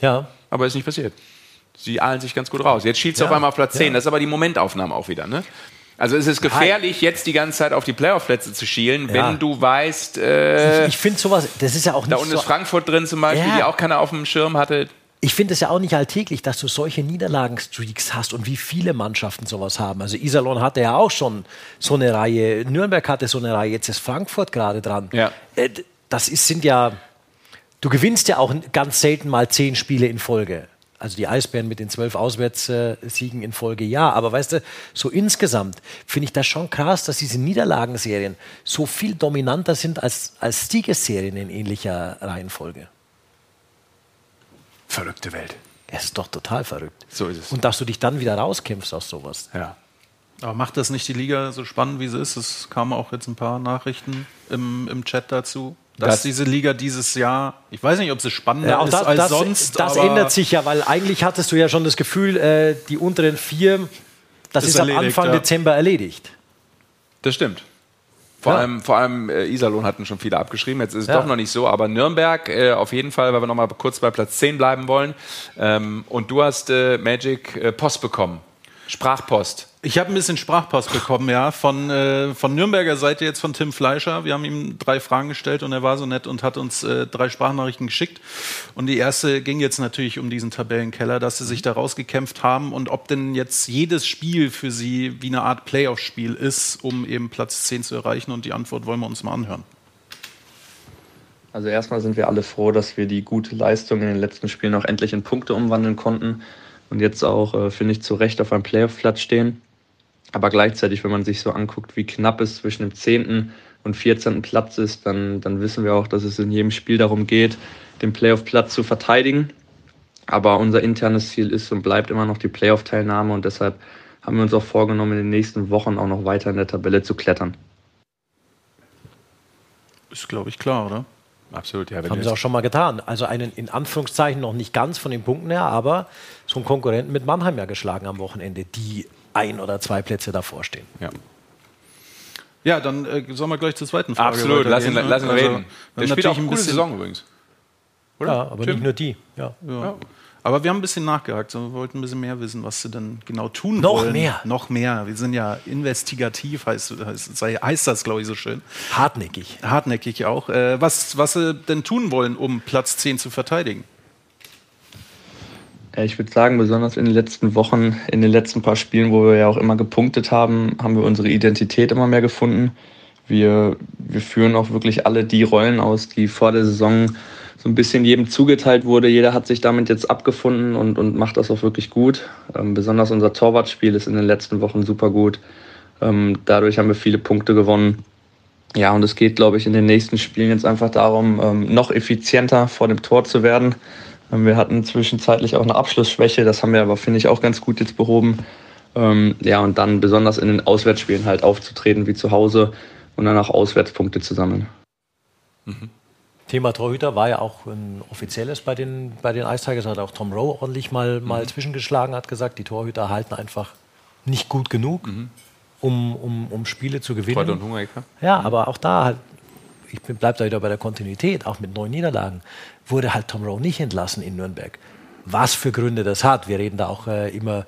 Ja, Aber ist nicht passiert. Sie ahlen sich ganz gut raus. Jetzt schielt es Ja, auf einmal auf Platz 10. ja. Das ist aber die Momentaufnahme auch wieder. Ne? Also es ist gefährlich, jetzt die ganze Zeit auf die Playoff-Plätze zu schielen, Ja. wenn du weißt, äh, ich, ich finde sowas, das ist ja auch da nicht unten so, ist Frankfurt drin zum Beispiel, Ja. die auch keiner auf dem Schirm hatte. ich finde es ja auch nicht alltäglich, dass du solche Niederlagenstreaks hast und wie viele Mannschaften sowas haben. Also Iserlohn hatte ja auch schon so eine Reihe, Nürnberg hatte so eine Reihe, jetzt ist Frankfurt gerade dran. Ja. Äh, Das ist, sind ja, du gewinnst ja auch ganz selten mal zehn Spiele in Folge. Also die Eisbären mit den zwölf Auswärtssiegen in Folge, ja. Aber weißt du, so insgesamt finde ich das schon krass, dass diese Niederlagenserien so viel dominanter sind als, als Siegesserien in ähnlicher Reihenfolge. Verrückte Welt. Es ist doch total verrückt. So ist es. Und dass du dich dann wieder rauskämpfst aus sowas. Ja. Aber macht das nicht die Liga so spannend, wie sie ist? Es kamen auch jetzt ein paar Nachrichten im, im Chat dazu, dass Das- diese Liga dieses Jahr, ich weiß nicht, ob sie spannender Ja, ist das, als das, sonst. das ändert sich ja, weil eigentlich hattest du ja schon das Gefühl, äh, die unteren vier, das Ist ist, am erledigt, Anfang ja. Dezember erledigt. Das stimmt. Vor Ja. allem, vor allem äh, Iserlohn hatten schon viele abgeschrieben. Jetzt ist es Ja. doch noch nicht so. Aber Nürnberg äh, auf jeden Fall, weil wir noch mal kurz bei Platz 10 bleiben wollen. Ähm, und du hast äh, Magic äh, Post bekommen. Sprachpost. Ich habe ein bisschen Sprachpost bekommen, ja, von, äh, von Nürnberger Seite jetzt von Tim Fleischer. Wir haben ihm drei Fragen gestellt und er war so nett und hat uns äh, drei Sprachnachrichten geschickt. Und die erste ging jetzt natürlich um diesen Tabellenkeller, dass sie sich da rausgekämpft haben und ob denn jetzt jedes Spiel für sie wie eine Art Playoff-Spiel ist, um eben Platz 10 zu erreichen. Und die Antwort wollen wir uns mal anhören. Also erstmal sind wir alle froh, dass wir die gute Leistung in den letzten Spielen auch endlich in Punkte umwandeln konnten und jetzt auch, äh, finde ich, zu Recht auf einem Playoff-Platz stehen. Aber gleichzeitig, wenn man sich so anguckt, wie knapp es zwischen dem 10. und 14. Platz ist, dann, dann wissen wir auch, dass es in jedem Spiel darum geht, den Playoff-Platz zu verteidigen. Aber unser internes Ziel ist und bleibt immer noch die Playoff-Teilnahme und deshalb haben wir uns auch vorgenommen, in den nächsten Wochen auch noch weiter in der Tabelle zu klettern. Ist, glaube ich, klar, oder? Absolut, ja. Haben sie auch schon mal getan. Also einen in Anführungszeichen noch nicht ganz von den Punkten her, aber so einen Konkurrenten mit Mannheim ja geschlagen am Wochenende, die ein oder zwei Plätze davor stehen. Ja. Ja, dann äh, sollen wir gleich zur zweiten Frage Absolut, lass ihn, ne? lass ihn Also, reden. Der spielt auch ein gute bisschen- Saison übrigens. Oder? Ja, aber Tim? nicht nur die. Ja. Ja. Aber wir haben ein bisschen nachgehakt. Wir wollten ein bisschen mehr wissen, was sie denn genau tun Noch wollen. mehr. Noch mehr. Wir sind ja investigativ, heißt, heißt, heißt das, glaube ich, so schön. Hartnäckig. Hartnäckig auch. Äh, was, was sie denn tun wollen, um Platz 10 zu verteidigen. Ja, Ich würde sagen, besonders in den letzten Wochen, in den letzten paar Spielen, wo wir ja auch immer gepunktet haben, haben wir unsere Identität immer mehr gefunden. Wir, wir führen auch wirklich alle die Rollen aus, die vor der Saison so ein bisschen jedem zugeteilt wurde. Jeder hat sich damit jetzt abgefunden und, und macht das auch wirklich gut. Ähm, besonders unser Torwartspiel ist in den letzten Wochen super gut. Ähm, dadurch haben wir viele Punkte gewonnen. Ja, und es geht, glaube ich, in den nächsten Spielen jetzt einfach darum, ähm, noch effizienter vor dem Tor zu werden. Ähm, Wir hatten zwischenzeitlich auch eine Abschlussschwäche, das haben wir aber, finde ich, auch ganz gut jetzt behoben. Ähm, ja, und dann besonders in den Auswärtsspielen halt aufzutreten wie zu Hause und dann auch Auswärtspunkte zu sammeln. Thema Torhüter war ja auch ein offizielles bei den, bei den Ice Tigers. Hat auch Tom Rowe ordentlich mal, mal zwischengeschlagen, hat gesagt, die Torhüter halten einfach nicht gut genug, um, um, um Spiele zu gewinnen. Freude und Hunger, ja. Ja, aber auch da halt, ich bleibe da wieder bei der Kontinuität, auch mit neun Niederlagen, wurde halt Tom Rowe nicht entlassen in Nürnberg. Was für Gründe das hat, wir reden da auch äh, immer,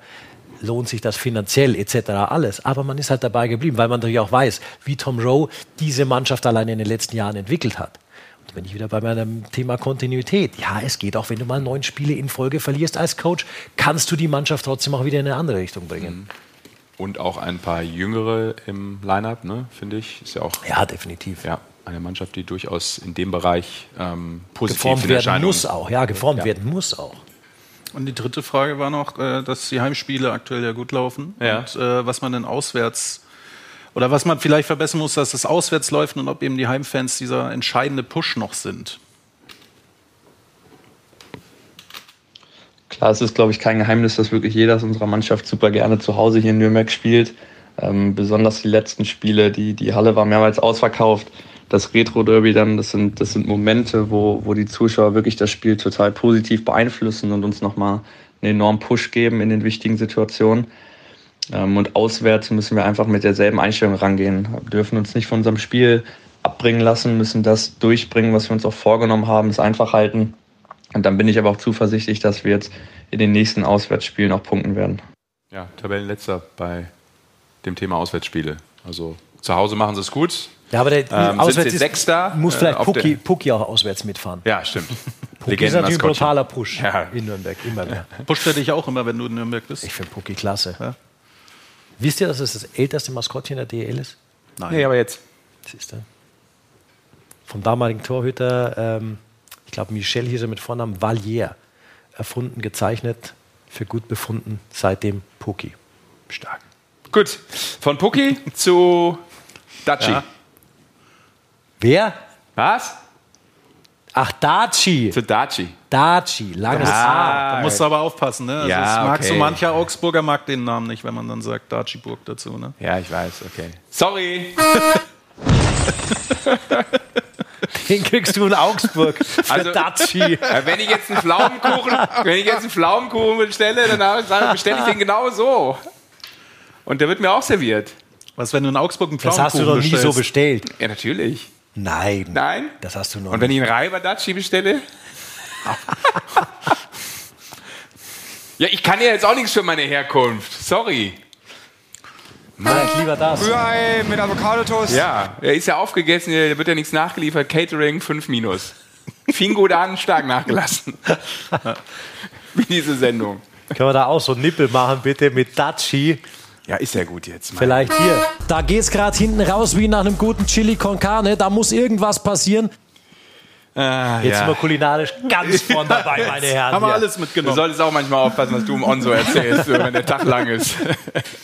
lohnt sich das finanziell etc. alles, aber man ist halt dabei geblieben, weil man natürlich auch weiß, wie Tom Rowe diese Mannschaft alleine in den letzten Jahren entwickelt hat. Und wenn ich wieder bei meinem Thema Kontinuität, ja, es geht auch, wenn du mal neun Spiele in Folge verlierst als Coach, kannst du die Mannschaft trotzdem auch wieder in eine andere Richtung bringen. Und auch ein paar Jüngere im Line-Up, ne, finde ich. Ist ja auch Ja, definitiv. ja, eine Mannschaft, die durchaus in dem Bereich ähm, positiv Geformt in werden muss auch, ja, geformt Ja. werden muss auch. Und die dritte Frage war noch, äh, dass die Heimspiele aktuell ja gut laufen. Ja. Und äh, was man denn auswärts oder was man vielleicht verbessern muss, dass es auswärts läuft und ob eben die Heimfans dieser entscheidende Push noch sind. Klar, es ist, glaube ich, kein Geheimnis, dass wirklich jeder aus unserer Mannschaft super gerne zu Hause hier in Nürnberg spielt. Ähm, besonders die letzten Spiele, die, die Halle war mehrmals ausverkauft. Das Retro-Derby dann, das sind, das sind Momente, wo, wo die Zuschauer wirklich das Spiel total positiv beeinflussen und uns nochmal einen enormen Push geben in den wichtigen Situationen. Ähm, und auswärts müssen wir einfach mit derselben Einstellung rangehen. Wir dürfen uns nicht von unserem Spiel abbringen lassen, müssen das durchbringen, was wir uns auch vorgenommen haben, es einfach halten. Und dann bin ich aber auch zuversichtlich, dass wir jetzt in den nächsten Auswärtsspielen auch punkten werden. Ja, Tabellenletzter bei dem Thema Auswärtsspiele. Also zu Hause machen sie es gut. Ja, aber der Ähm, sind auswärts sie ist- Sechster, muss äh, vielleicht Pucki, Pucki auch auswärts mitfahren. Ja, stimmt. Pucki ist natürlich ein brutaler Push Ja. in Nürnberg, immer mehr. Pusht er dich auch immer, wenn du in Nürnberg bist? Ich finde Pucki klasse. Ja. Wisst ihr, dass es das älteste Maskottchen der DL ist? Nein. Nee, aber jetzt. Siehst du? Vom damaligen Torhüter, ähm, ich glaube Michel hieß er mit Vornamen, Valier. Erfunden, gezeichnet, für gut befunden, seitdem Pucki. Stark. Gut, von Pucki zu Daci. Ja. Wer? Was? Ach, Daci. Zu Daci. Daci, langes Haar. Da musst du aber aufpassen, ne? Also Ja, das mag okay. so mancher Augsburger mag den Namen nicht, wenn man dann sagt Daciburg dazu, ne? Ja, ich weiß, okay. Sorry. Den kriegst du in Augsburg für Also- Daci. Wenn ich jetzt einen Pflaumenkuchen, wenn ich jetzt einen Pflaumenkuchen bestelle, dann sage- bestelle ich den genau so. Und der wird mir auch serviert. Was, wenn du in Augsburg einen Das hast du Pflaumenkuchen doch nie so bestellst? bestellt. Ja, natürlich. Nein. Nein? Das hast du noch Und wenn nicht. ich einen Reiber Daci bestelle? ja, ich kann ja jetzt auch nichts für meine Herkunft. Sorry. Vielleicht lieber das. Rührei mit Avocadotoast. Ja, er ist ja aufgegessen, da wird ja nichts nachgeliefert. Catering 5 minus. Fing gut an, stark nachgelassen. Wie diese Sendung. Können wir da auch so einen Nippel machen, bitte, mit Daci? Ja, ist ja gut jetzt. Mann. Vielleicht hier. Da geht's gerade hinten raus wie nach einem guten Chili con Carne. Da muss irgendwas passieren. Ah, Jetzt sind wir ja. kulinarisch ganz vorn dabei, meine Herren. Haben wir hier. alles Du mitgenommen. solltest auch manchmal aufpassen, was du im On so erzählst, wenn der Tag lang ist.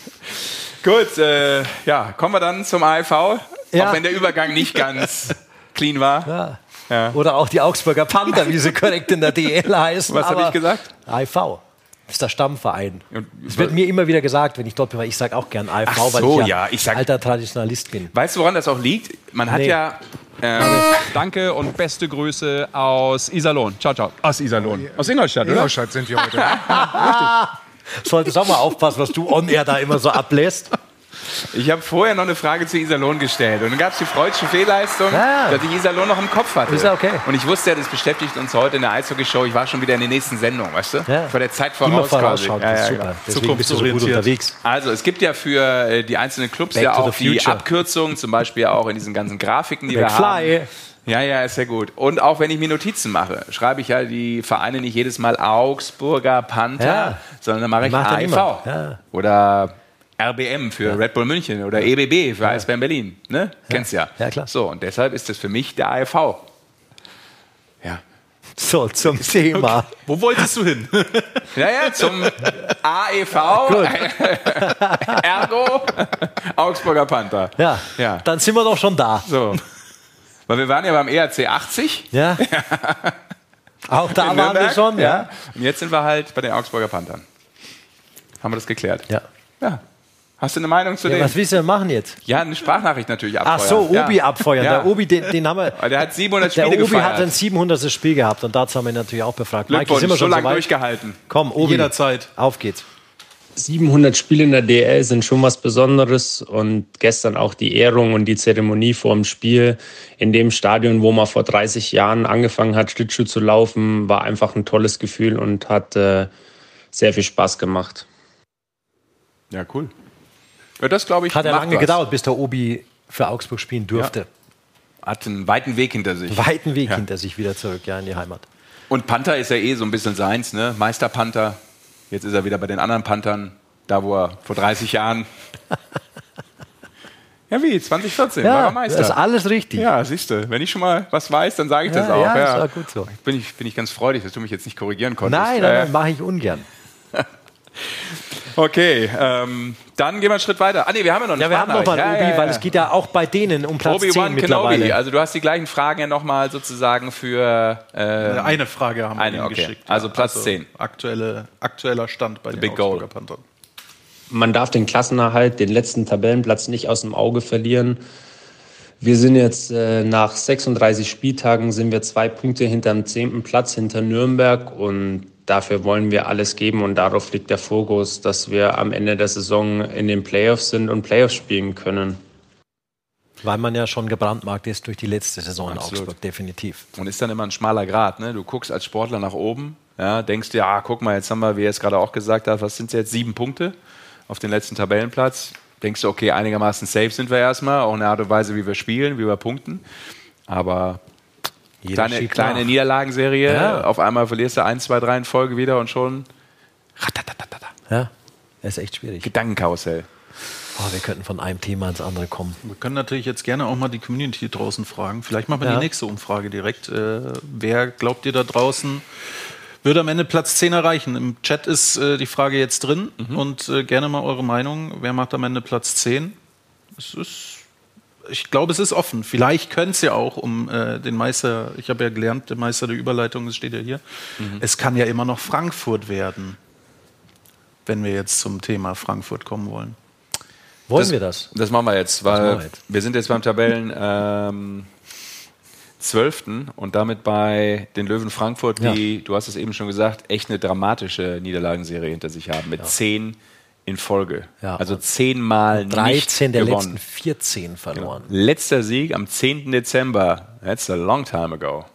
Gut, äh, ja, kommen wir dann zum AIV. Ja. Auch wenn der Übergang nicht ganz clean war. Ja. Oder auch die Augsburger Panther, wie sie korrekt in der DL heißen. Was habe ich gesagt? AIV. Ist der Stammverein. Und- Es wird mir immer wieder gesagt, wenn ich dort bin, weil ich sage auch gern AFV, Ach weil so, ich ja, ja, ich sag- alter Traditionalist bin. Weißt du, woran das auch liegt? Man hat Nee. ja. Ähm, Danke und beste Grüße aus Iserlohn. Ciao, ciao. Aus Iserlohn. Aus Ingolstadt, oder? Ingolstadt sind wir heute. Solltest auch mal aufpassen, was du on air da immer so ablässt. Ich habe vorher noch eine Frage zu Iserlohn gestellt. Und dann gab es die freudsche Fehlleistung, Ja. dass ich Iserlohn noch im Kopf hatte. Ist ja okay. Und ich wusste ja, das beschäftigt uns heute in der Eishockey-Show. Ich war schon wieder in der nächsten Sendung, weißt du? Ja. Vor der Zeit Immer voraus quasi. Ja, ja, ist genau. super. Deswegen bist du so gut unterwegs. Also es gibt ja für äh, die einzelnen Clubs Back ja auch the die. Abkürzungen, zum Beispiel auch in diesen ganzen Grafiken, die wir McFly. haben. Ja, ja, ist ja gut. Und auch wenn ich mir Notizen mache, schreibe ich ja die Vereine nicht jedes Mal Augsburger Panther, Ja. sondern dann mache ich Macht AIV. niemand. Ja. Oder RBM für Red Bull München oder EBB für Eisbären Berlin. Ne? Kennst ja. Ja, klar. So, und deshalb ist das für mich der AIV. Ja. So, zum Thema. Wo wolltest du hin? Naja, zum AEV, Ergo, Augsburger Panther. Ja, Ja. dann sind wir doch schon da. So. Weil wir waren ja beim ERC 80 Ja. Auch da in waren wir Nürnberg. schon, ja. Und jetzt sind wir halt bei den Augsburger Panthern. Haben wir das geklärt? Ja. Ja. Hast du eine Meinung zu ja dem? was willst du denn machen jetzt? Ja, eine Sprachnachricht natürlich Ach abfeuern. so, Obi ja. abfeuern. Ja. Der Obi, den, den haben wir. Der hat 700 Der Spiele Obi gefeiert. hat ein 700. Spiel gehabt und dazu haben wir ihn natürlich auch befragt. Glückwunsch, sind wir so schon lange soweit? durchgehalten. Komm, Obi. Jederzeit. Auf geht's. 700 Spiele in der DL sind schon was Besonderes und gestern auch die Ehrung und die Zeremonie vor dem Spiel in dem Stadion, wo man vor 30 Jahren angefangen hat, Schlittschuh zu laufen, war einfach ein tolles Gefühl und hat äh, sehr viel Spaß gemacht. Ja, cool. Ja, das glaube ich. Hat ja macht lange was. gedauert, bis der Obi für Augsburg spielen durfte. Hat einen weiten Weg hinter sich. Weiten Weg Ja. hinter sich wieder zurück, ja, in die Heimat. Und Panther ist ja eh so ein bisschen seins, ne? Meisterpanther. Jetzt ist er wieder bei den anderen Panthern, da wo er vor 30 Jahren. ja, wie? 2014 war er Ja, Meister. das ist alles richtig. ja, siehst du. Wenn ich schon mal was weiß, dann sage ich das Ja, auch. ja, Ja, ist auch gut so. Bin ich, bin ich ganz freudig, dass du mich jetzt nicht korrigieren konntest. Nein, Äh, nein, nein, mache ich ungern. Okay, ähm, dann gehen wir einen Schritt weiter. Ah, nee, wir haben ja noch eine Ja, wir haben noch mal Sprachnachricht. Obi, Ja, ja, weil ja. es geht ja auch bei denen um Platz 10 Obi-Wan mittlerweile. Kenobi. Also du hast die gleichen Fragen ja nochmal sozusagen für äh, Eine Frage haben wir Eine, ihm okay. geschickt. Also Platz 10. Aktuelle, aktueller Stand bei den big goal. Augsburger Panthern. Man darf den Klassenerhalt, den letzten Tabellenplatz nicht aus dem Auge verlieren. Wir sind jetzt äh, nach 36 Spieltagen sind wir zwei Punkte hinterm zehnten Platz hinter Nürnberg und dafür wollen wir alles geben und darauf liegt der Fokus, dass wir am Ende der Saison in den Playoffs sind und Playoffs spielen können. Weil man ja schon gebrandmarkt ist durch die letzte Saison in Absolut. Augsburg, definitiv. Und ist dann immer ein schmaler Grad. Ne? Du guckst als Sportler nach oben, ja, denkst dir, ah, guck mal, jetzt haben wir, wie er es gerade auch gesagt hat, was sind es jetzt? Sieben Punkte auf den letzten Tabellenplatz. Denkst du, okay, einigermaßen safe sind wir erstmal, auch in der Art und Weise, wie wir spielen, wie wir punkten. Aber Jeder kleine, kleine nach. Niederlagenserie, Ja. auf einmal verlierst du 1, 2, 3 in Folge wieder und schon Ja, das ist echt schwierig. Gedankenkarussell. Oh, wir könnten von einem Thema ins andere kommen. Wir können natürlich jetzt gerne auch mal die Community draußen fragen. Vielleicht machen wir Ja. die nächste Umfrage direkt. Äh, wer glaubt ihr da draußen würde am Ende Platz 10 erreichen? Im Chat ist äh, die Frage jetzt drin und äh, gerne mal eure Meinung. Wer macht am Ende Platz 10? Es ist, ich glaube, es ist offen. Vielleicht könnte es ja auch um äh, den Meister, ich habe ja gelernt, der Meister der Überleitung, das steht ja hier. Es kann ja immer noch Frankfurt werden, wenn wir jetzt zum Thema Frankfurt kommen wollen. Wollen das, wir das? Das machen wir jetzt, weil wir jetzt. wir sind jetzt beim Tabellen ähm, 12. und damit bei den Löwen Frankfurt, die, du hast es eben schon gesagt, echt eine dramatische Niederlagenserie hinter sich haben, mit zehn in Folge. Ja. Also zehnmal 13 nicht der gewonnen. letzten 14 verloren. Letzter Sieg am 10. Dezember, that's a long time ago.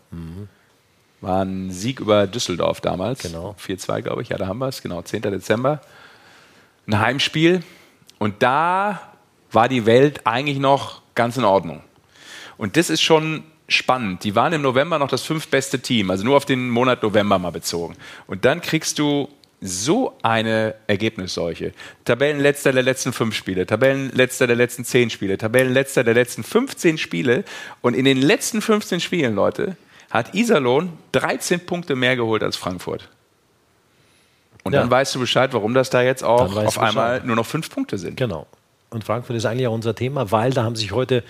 War ein Sieg über Düsseldorf damals. Genau. 4-2, glaube ich. Ja, da haben wir es. Genau, 10. Dezember. Ein Heimspiel. Und da war die Welt eigentlich noch ganz in Ordnung. Und das ist schon spannend. Die waren im November noch das fünftbeste Team, also nur auf den Monat November mal bezogen. Und dann kriegst du so eine Ergebnisseuche. Tabellenletzter der letzten fünf Spiele, Tabellenletzter der letzten zehn Spiele, Tabellenletzter der letzten 15 Spiele. Und in den letzten 15 Spielen, Leute, hat Iserlohn 13 Punkte mehr geholt als Frankfurt. Und Ja. dann weißt du Bescheid, warum das da jetzt auch auf einmal nur noch fünf Punkte sind. Genau. Und Frankfurt ist eigentlich auch unser Thema, weil da haben sich heute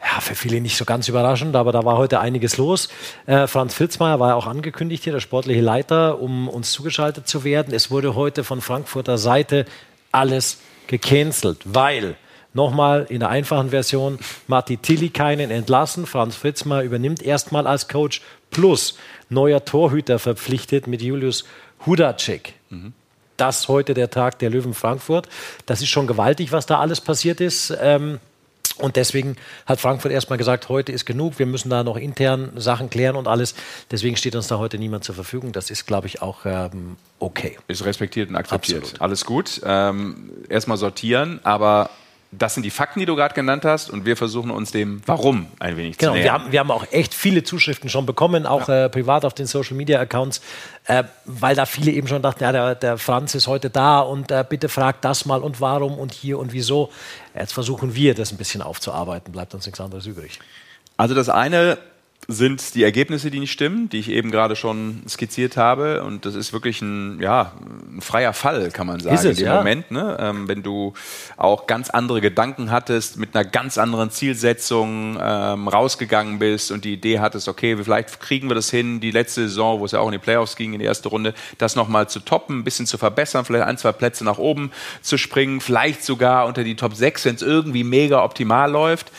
ja, für viele nicht so ganz überraschend, aber da war heute einiges los. Äh, Franz Filzmeier war ja auch angekündigt hier, der sportliche Leiter, um uns zugeschaltet zu werden. Es wurde heute von Frankfurter Seite alles gecancelt, weil Nochmal in der einfachen Version, Matti Tillikainen entlassen, Franz Fritzmeier übernimmt erstmal als Coach, plus neuer Torhüter verpflichtet mit Julius Hudacek. Mhm. Das heute der Tag der Löwen Frankfurt. Das ist schon gewaltig, was da alles passiert ist. Ähm, und deswegen hat Frankfurt erstmal gesagt, heute ist genug, wir müssen da noch intern Sachen klären und alles. Deswegen steht uns da heute niemand zur Verfügung. Das ist, glaube ich, auch ähm, okay. Ist respektiert und akzeptiert. Absolut. Alles gut. Ähm, erstmal sortieren, aber das sind die Fakten, die du gerade genannt hast, und wir versuchen uns dem Warum ein wenig Genau, zu wir nähern. haben, wir haben auch echt viele Zuschriften schon bekommen, auch äh, privat auf den Social Media Accounts, äh, weil da viele eben schon dachten, ja, der, der Franz ist heute da und äh, bitte fragt das mal und warum und hier und wieso. Jetzt versuchen wir, das ein bisschen aufzuarbeiten, bleibt uns nichts anderes übrig. Also das eine sind die Ergebnisse, die nicht stimmen, die ich eben gerade schon skizziert habe. Und das ist wirklich ein, ja, ein freier Fall, kann man sagen, es, in dem ja. Moment. Ne? Ähm, wenn du auch ganz andere Gedanken hattest, mit einer ganz anderen Zielsetzung ähm, rausgegangen bist und die Idee hattest, okay, vielleicht kriegen wir das hin, die letzte Saison, wo es ja auch in die Playoffs ging, in die erste Runde, das nochmal zu toppen, ein bisschen zu verbessern, vielleicht ein, zwei Plätze nach oben zu springen, vielleicht sogar unter die Top 6, wenn es irgendwie mega optimal läuft.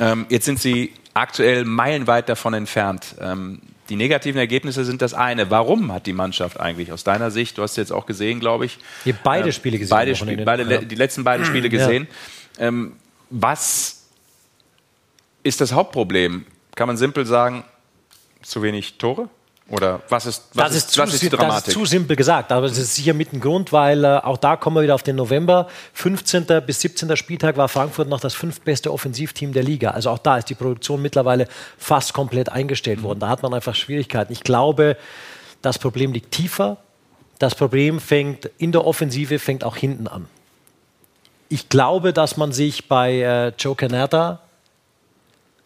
Ähm, jetzt sind sie aktuell meilenweit davon entfernt. Ähm, die negativen Ergebnisse sind das eine. Warum hat die Mannschaft eigentlich aus deiner Sicht, du hast jetzt auch gesehen, glaube ich, Ihr beide äh, Spiele gesehen. beide Wochenende. beide, Ja. die letzten beiden Spiele gesehen. Ähm, was ist das Hauptproblem? Kann man simpel sagen, zu wenig Tore? Oder was ist, was Das ist, zu, was ist die Dramatik? das ist zu simpel gesagt, aber es ist sicher mit ein Grund, weil äh, auch da kommen wir wieder auf den November. 15. bis 17. Spieltag war Frankfurt noch das fünftbeste Offensivteam der Liga. Also auch da ist die Produktion mittlerweile fast komplett eingestellt worden. Da hat man einfach Schwierigkeiten. Ich glaube, das Problem liegt tiefer. Das Problem fängt in der Offensive, fängt auch hinten an. Ich glaube, dass man sich bei äh, Joe Canetta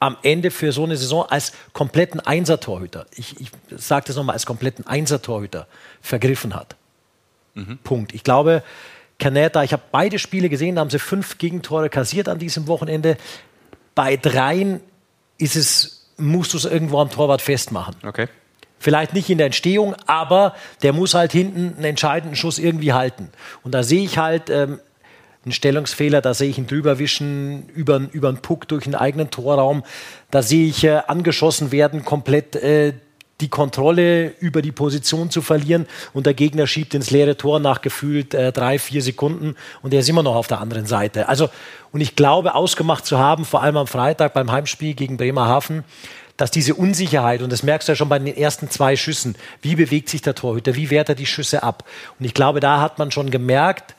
am Ende für so eine Saison als kompletten Einsertorhüter, ich, ich sage das nochmal, als kompletten Einsertorhüter vergriffen hat. Punkt. Ich glaube, Caneta, ich habe beide Spiele gesehen, da haben sie fünf Gegentore kassiert an diesem Wochenende. Bei dreien ist es, musst du es irgendwo am Torwart festmachen. Okay. Vielleicht nicht in der Entstehung, aber der muss halt hinten einen entscheidenden Schuss irgendwie halten. Und da sehe ich halt ähm, einen Stellungsfehler, da sehe ich ihn drüberwischen über, über einen Puck durch einen eigenen Torraum. Da sehe ich äh, angeschossen werden, komplett äh, die Kontrolle über die Position zu verlieren und der Gegner schiebt ins leere Tor nach gefühlt äh, drei, vier Sekunden und er ist immer noch auf der anderen Seite. Also, und ich glaube, ausgemacht zu haben, vor allem am Freitag beim Heimspiel gegen Bremerhaven, dass diese Unsicherheit, und das merkst du ja schon bei den ersten zwei Schüssen, wie bewegt sich der Torhüter, wie wehrt er die Schüsse ab? Und ich glaube, da hat man schon gemerkt,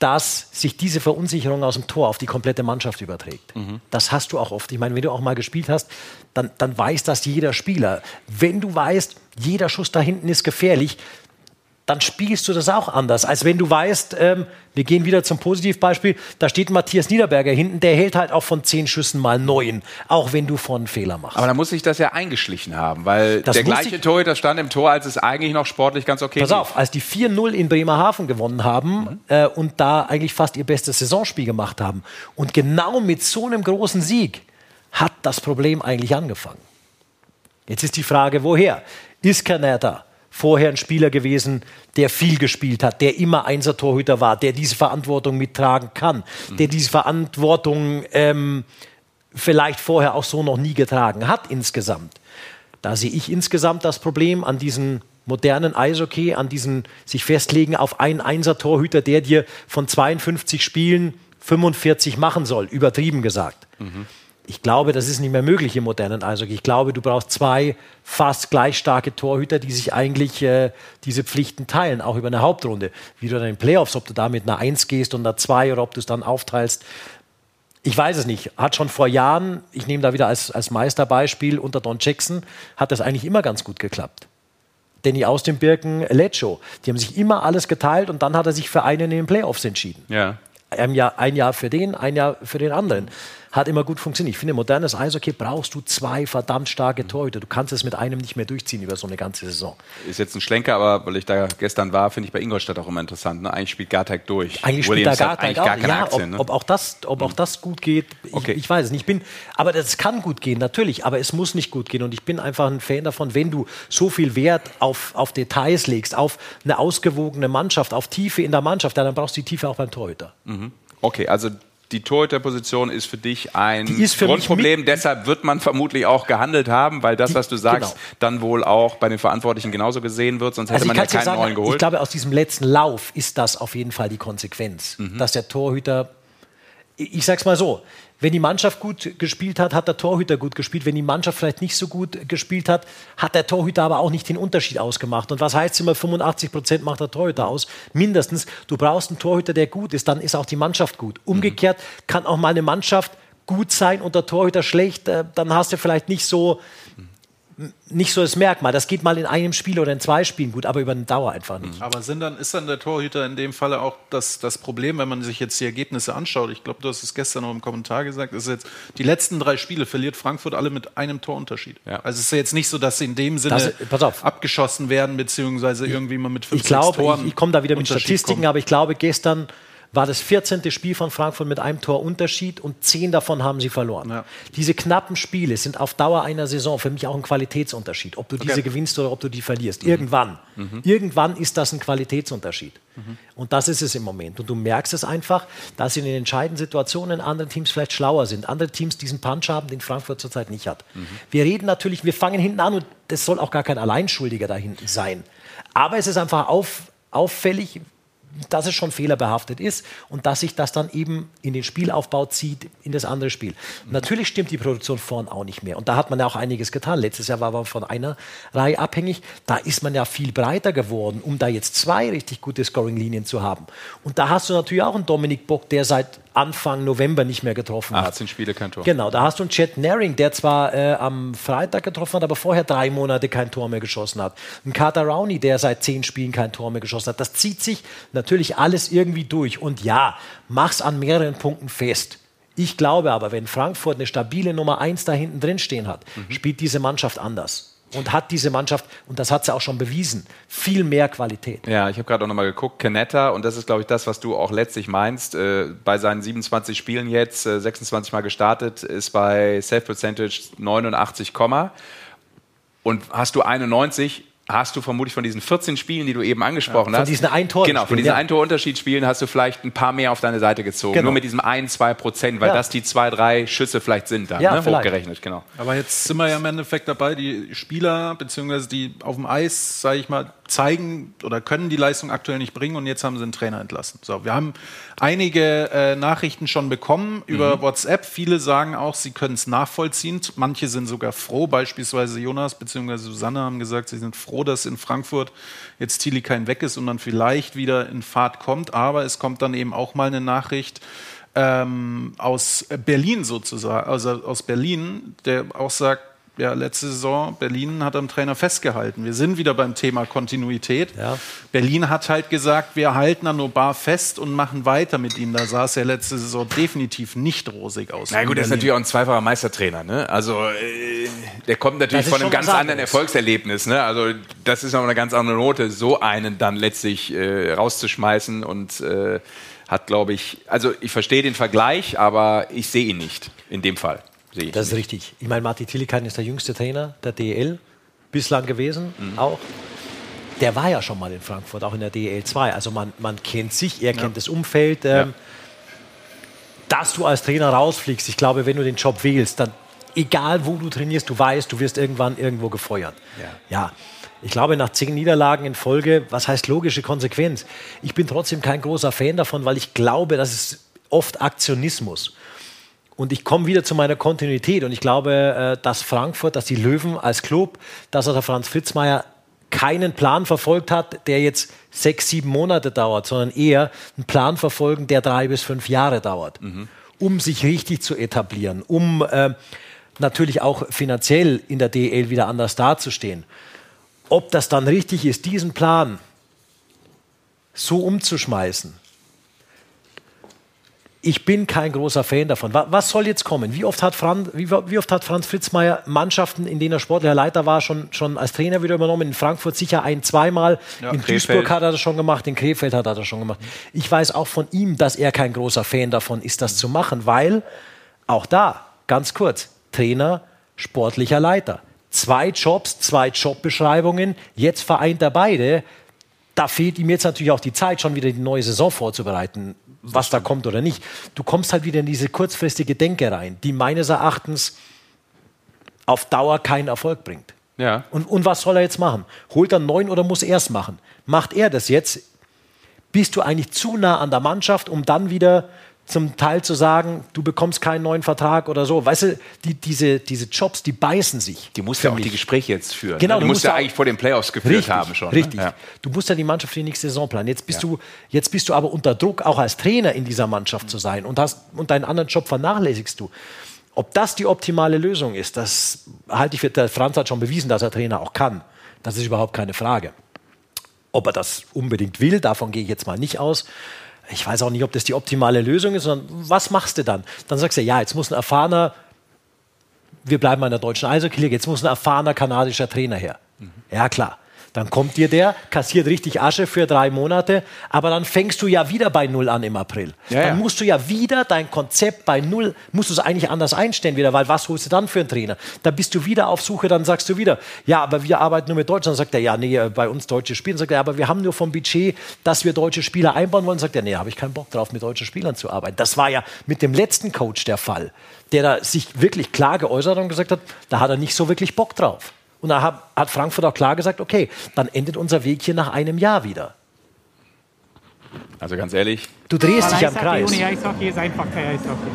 dass sich diese Verunsicherung aus dem Tor auf die komplette Mannschaft überträgt. Das hast du auch oft. Ich meine, wenn du auch mal gespielt hast, dann, dann weiß das jeder Spieler. Wenn du weißt, jeder Schuss da hinten ist gefährlich, dann spielst du das auch anders, als wenn du weißt, ähm, wir gehen wieder zum Positivbeispiel, da steht Matthias Niederberger hinten, der hält halt auch von zehn Schüssen mal neun, auch wenn du von Fehler machst. Aber da muss sich das ja eingeschlichen haben, weil Das der gleiche sich- Torhüter stand im Tor, als es eigentlich noch sportlich ganz okay Pass lief. auf, als die 4-0 in Bremerhaven gewonnen haben äh, und da eigentlich fast ihr bestes Saisonspiel gemacht haben und genau mit so einem großen Sieg hat das Problem eigentlich angefangen. Jetzt ist die Frage, woher? Ist Canada vorher ein Spieler gewesen, der viel gespielt hat, der immer Einser-Torhüter war, der diese Verantwortung mittragen kann, der diese Verantwortung ähm, vielleicht vorher auch so noch nie getragen hat insgesamt? Da sehe ich insgesamt das Problem an diesen modernen Eishockey, an diesen sich festlegen auf einen Einser-Torhüter, der dir von 52 Spielen 45 machen soll, übertrieben gesagt. Ich glaube, das ist nicht mehr möglich im modernen Eishockey. Ich glaube, du brauchst zwei fast gleich starke Torhüter, die sich eigentlich äh, diese Pflichten teilen, auch über eine Hauptrunde. Wie du dann in den Playoffs, ob du da mit einer 1 gehst und einer 2 oder ob du es dann aufteilst. Ich weiß es nicht. Hat schon vor Jahren, ich nehme da wieder als, als Meisterbeispiel unter Don Jackson, hat das eigentlich immer ganz gut geklappt. Danny aus dem Birken, Lecho, die haben sich immer alles geteilt und dann hat er sich für einen in den Playoffs entschieden. Ja. ein Jahr, ein Jahr für den, ein Jahr für den anderen. Hat immer gut funktioniert. Ich finde, modernes Eishockey brauchst du zwei verdammt starke Torhüter. Du kannst es mit einem nicht mehr durchziehen über so eine ganze Saison. Ist jetzt ein Schlenker, aber weil ich da gestern war, finde ich bei Ingolstadt auch immer interessant. Ne? Eigentlich spielt Garteig durch. Eigentlich Williams spielt da hat gar, eigentlich gar, keine ja, Aktien. ob, ne? ob auch das, ob auch das gut geht, ich, Okay. ich weiß es nicht. Ich bin, aber das kann gut gehen, natürlich, aber es muss nicht gut gehen. Und ich bin einfach ein Fan davon, wenn du so viel Wert auf, auf Details legst, auf eine ausgewogene Mannschaft, auf Tiefe in der Mannschaft, dann brauchst du die Tiefe auch beim Torhüter. Okay, also die Torhüterposition ist für dich ein für Grundproblem. Deshalb wird man vermutlich auch gehandelt haben, weil das, Die- was du sagst, genau. dann wohl auch bei den Verantwortlichen genauso gesehen wird. Sonst hätte Also ich man ja keinen neuen sagen, ich geholt. glaube, aus diesem letzten Lauf ist das auf jeden Fall die Konsequenz, Mhm. dass der Torhüter, ich ich sag's mal so, wenn die Mannschaft gut gespielt hat, hat der Torhüter gut gespielt. Wenn die Mannschaft vielleicht nicht so gut gespielt hat, hat der Torhüter aber auch nicht den Unterschied ausgemacht. Und was heißt immer, 85 Prozent macht der Torhüter aus? Mindestens. Du brauchst einen Torhüter, der gut ist, dann ist auch die Mannschaft gut. Umgekehrt kann auch mal eine Mannschaft gut sein und der Torhüter schlecht, äh, dann hast du vielleicht nicht so nicht so das Merkmal. Das geht mal in einem Spiel oder in zwei Spielen gut, aber über eine Dauer einfach nicht. Aber sind dann, ist dann der Torhüter in dem Falle auch das, das Problem, wenn man sich jetzt die Ergebnisse anschaut? Ich glaube, du hast es gestern noch im Kommentar gesagt. Ist jetzt, die letzten drei Spiele verliert Frankfurt alle mit einem Torunterschied. Ja. Also es ist ja jetzt nicht so, dass sie in dem Sinne Das- pass auf. abgeschossen werden, beziehungsweise irgendwie mal mit fünf, Ich sechs Toren ich, ich komme da wieder mit Statistiken, kommen. aber ich glaube, gestern war das 14. Spiel von Frankfurt mit einem Tor Unterschied und zehn davon haben sie verloren. Ja. Diese knappen Spiele sind auf Dauer einer Saison für mich auch ein Qualitätsunterschied, ob du diese gewinnst oder ob du die verlierst. Irgendwann. Irgendwann ist das ein Qualitätsunterschied. Und das ist es im Moment. Und du merkst es einfach, dass in den entscheidenden Situationen andere Teams vielleicht schlauer sind. Andere Teams diesen Punch haben, den Frankfurt zurzeit nicht hat. Wir reden natürlich, wir fangen hinten an und das soll auch gar kein Alleinschuldiger da hinten sein. Aber es ist einfach auf, auffällig, dass es schon fehlerbehaftet ist und dass sich das dann eben in den Spielaufbau zieht, in das andere Spiel. Natürlich stimmt die Produktion vorn auch nicht mehr. Und da hat man ja auch einiges getan. Letztes Jahr war man von einer Reihe abhängig. Da ist man ja viel breiter geworden, um da jetzt zwei richtig gute Scoring-Linien zu haben. Und da hast du natürlich auch einen Dominik Bock, der seit Anfang November nicht mehr getroffen hat. 18 Spiele, kein Tor. Genau, da hast du einen Chet Naring, der zwar äh, am Freitag getroffen hat, aber vorher drei Monate kein Tor mehr geschossen hat. Ein Carter Rowney, der seit zehn Spielen kein Tor mehr geschossen hat. Das zieht sich natürlich alles irgendwie durch. Und ja, mach's an mehreren Punkten fest. Ich glaube aber, wenn Frankfurt eine stabile Nummer eins da hinten drin stehen hat, spielt diese Mannschaft anders. Und hat diese Mannschaft, und das hat sie auch schon bewiesen, viel mehr Qualität. Ja, ich habe gerade auch nochmal geguckt, Canetta, und das ist, glaube ich, das, was du auch letztlich meinst. Äh, bei seinen 27 Spielen jetzt, äh, 26 Mal gestartet, ist bei Safe Percentage 89, und hast du 91, hast du vermutlich von diesen 14 Spielen, die du eben angesprochen Ja, von hast. diesen Ein-Tor- Genau, von Spielen, diesen ja. Ein-Tor-Unterschiedsspielen hast du vielleicht ein paar mehr auf deine Seite gezogen. Genau. Nur mit diesem 1, 2 Prozent, weil Ja. das die zwei, drei Schüsse vielleicht sind dann, Ja, ne? vielleicht. hochgerechnet, genau. Aber jetzt sind wir ja im Endeffekt dabei, die Spieler beziehungsweise die auf dem Eis, sage ich mal, zeigen oder können die Leistung aktuell nicht bringen und jetzt haben sie einen Trainer entlassen. So, wir haben einige äh, Nachrichten schon bekommen über WhatsApp. Viele sagen auch, sie können es nachvollziehen. Manche sind sogar froh, beispielsweise Jonas beziehungsweise Susanne haben gesagt, sie sind froh, dass in Frankfurt jetzt Tilly kein weg ist und dann vielleicht wieder in Fahrt kommt. Aber es kommt dann eben auch mal eine Nachricht, ähm, aus Berlin sozusagen, also aus Berlin, der auch sagt, ja, letzte Saison, Berlin hat am Trainer festgehalten. Wir sind wieder beim Thema Kontinuität. Ja. Berlin hat halt gesagt, wir halten an Nobar fest und machen weiter mit ihm. Da sah es ja letzte Saison definitiv nicht rosig aus. Na gut, er ist natürlich auch ein zweifacher Meistertrainer. Ne? Also äh, der kommt natürlich von einem ganz anderen. Erfolgserlebnis. Ne? Also das ist noch eine ganz andere Note, so einen dann letztlich äh, rauszuschmeißen und äh, hat, glaube ich, also ich verstehe den Vergleich, aber ich sehe ihn nicht in dem Fall. Sehe ich Das ist nicht. richtig. Ich meine, Martin Tillikan ist der jüngste Trainer der DEL bislang gewesen, Mhm. auch. Der war ja schon mal in Frankfurt, auch in der DEL 2. Also man, man kennt sich, er kennt das Umfeld. Ähm, Dass du als Trainer rausfliegst, ich glaube, wenn du den Job wählst, dann egal wo du trainierst, du weißt, du wirst irgendwann irgendwo gefeuert. Ja. Ich glaube, nach zehn Niederlagen in Folge, was heißt logische Konsequenz? Ich bin trotzdem kein großer Fan davon, weil ich glaube, das ist oft Aktionismus. Und ich komme wieder zu meiner Kontinuität. Und ich glaube, äh, dass Frankfurt, dass die Löwen als Club, dass auch der Franz Fritzmeier keinen Plan verfolgt hat, der jetzt sechs, sieben Monate dauert, sondern eher einen Plan verfolgen, der drei bis fünf Jahre dauert, um sich richtig zu etablieren, um äh, natürlich auch finanziell in der DL wieder anders dazustehen. Ob das dann richtig ist, diesen Plan so umzuschmeißen, ich bin kein großer Fan davon. Wa- Was soll jetzt kommen? Wie oft hat, Fran, wie, wie oft hat Franz Fritzmeier Mannschaften, in denen er sportlicher Leiter war, schon, schon als Trainer wieder übernommen? In Frankfurt sicher ein-, zweimal. in Krefeld. Duisburg hat er das schon gemacht, in Krefeld hat er das schon gemacht. Ich weiß auch von ihm, dass er kein großer Fan davon ist, das zu machen, weil auch da, ganz kurz, Trainer, sportlicher Leiter. Zwei Jobs, zwei Jobbeschreibungen, jetzt vereint er beide. Da fehlt ihm jetzt natürlich auch die Zeit, schon wieder die neue Saison vorzubereiten, was da kommt oder nicht. Du kommst halt wieder in diese kurzfristige Denke rein, die meines Erachtens auf Dauer keinen Erfolg bringt. Ja. Und, und was soll er jetzt machen? Holt er neuen oder muss er es machen? Macht er das jetzt? Bist du eigentlich zu nah an der Mannschaft, um dann wieder zum Teil zu sagen, du bekommst keinen neuen Vertrag oder so? Weißt du, die, diese, diese Jobs, die beißen sich. Die musst ja auch mich. die Gespräche jetzt führen. Genau, ne? du du musst ja eigentlich vor den Playoffs geführt Richtig, haben schon. richtig. Ne? Ja. Du musst ja die Mannschaft für die nächste Saison planen. Jetzt bist, du, jetzt bist du aber unter Druck, auch als Trainer in dieser Mannschaft zu sein und, hast, und deinen anderen Job vernachlässigst du. Ob das die optimale Lösung ist, das halte ich für, der Franz hat schon bewiesen, dass er Trainer auch kann. Das ist überhaupt keine Frage. Ob er das unbedingt will, davon gehe ich jetzt mal nicht aus. Ich weiß auch nicht, ob das die optimale Lösung ist, sondern was machst du dann? Dann sagst du, ja, jetzt muss ein erfahrener, wir bleiben an der deutschen Eishockey-Liga, jetzt muss ein erfahrener kanadischer Trainer her. Ja, klar. Dann kommt dir der, kassiert richtig Asche für drei Monate, aber dann fängst du ja wieder bei Null an im April. Ja, dann musst du ja wieder dein Konzept bei Null, musst du es eigentlich anders einstellen wieder, weil was holst du dann für einen Trainer? Da bist du wieder auf Suche, dann sagst du wieder, ja, aber wir arbeiten nur mit Deutschland. Dann sagt er, ja, nee, bei uns deutsche Spieler. Dann sagt er, aber wir haben nur vom Budget, dass wir deutsche Spieler einbauen wollen. Dann sagt er, nee, habe ich keinen Bock drauf, mit deutschen Spielern zu arbeiten. Das war ja mit dem letzten Coach der Fall, der da sich wirklich klar geäußert hat und gesagt hat, da hat er nicht so wirklich Bock drauf. Und da hat, Frankfurt auch klar gesagt, okay, dann endet unser Weg hier nach einem Jahr wieder. Also ganz ehrlich, Du drehst dich am Kreis. Ohne Eishockey ist einfach kein Eishockey.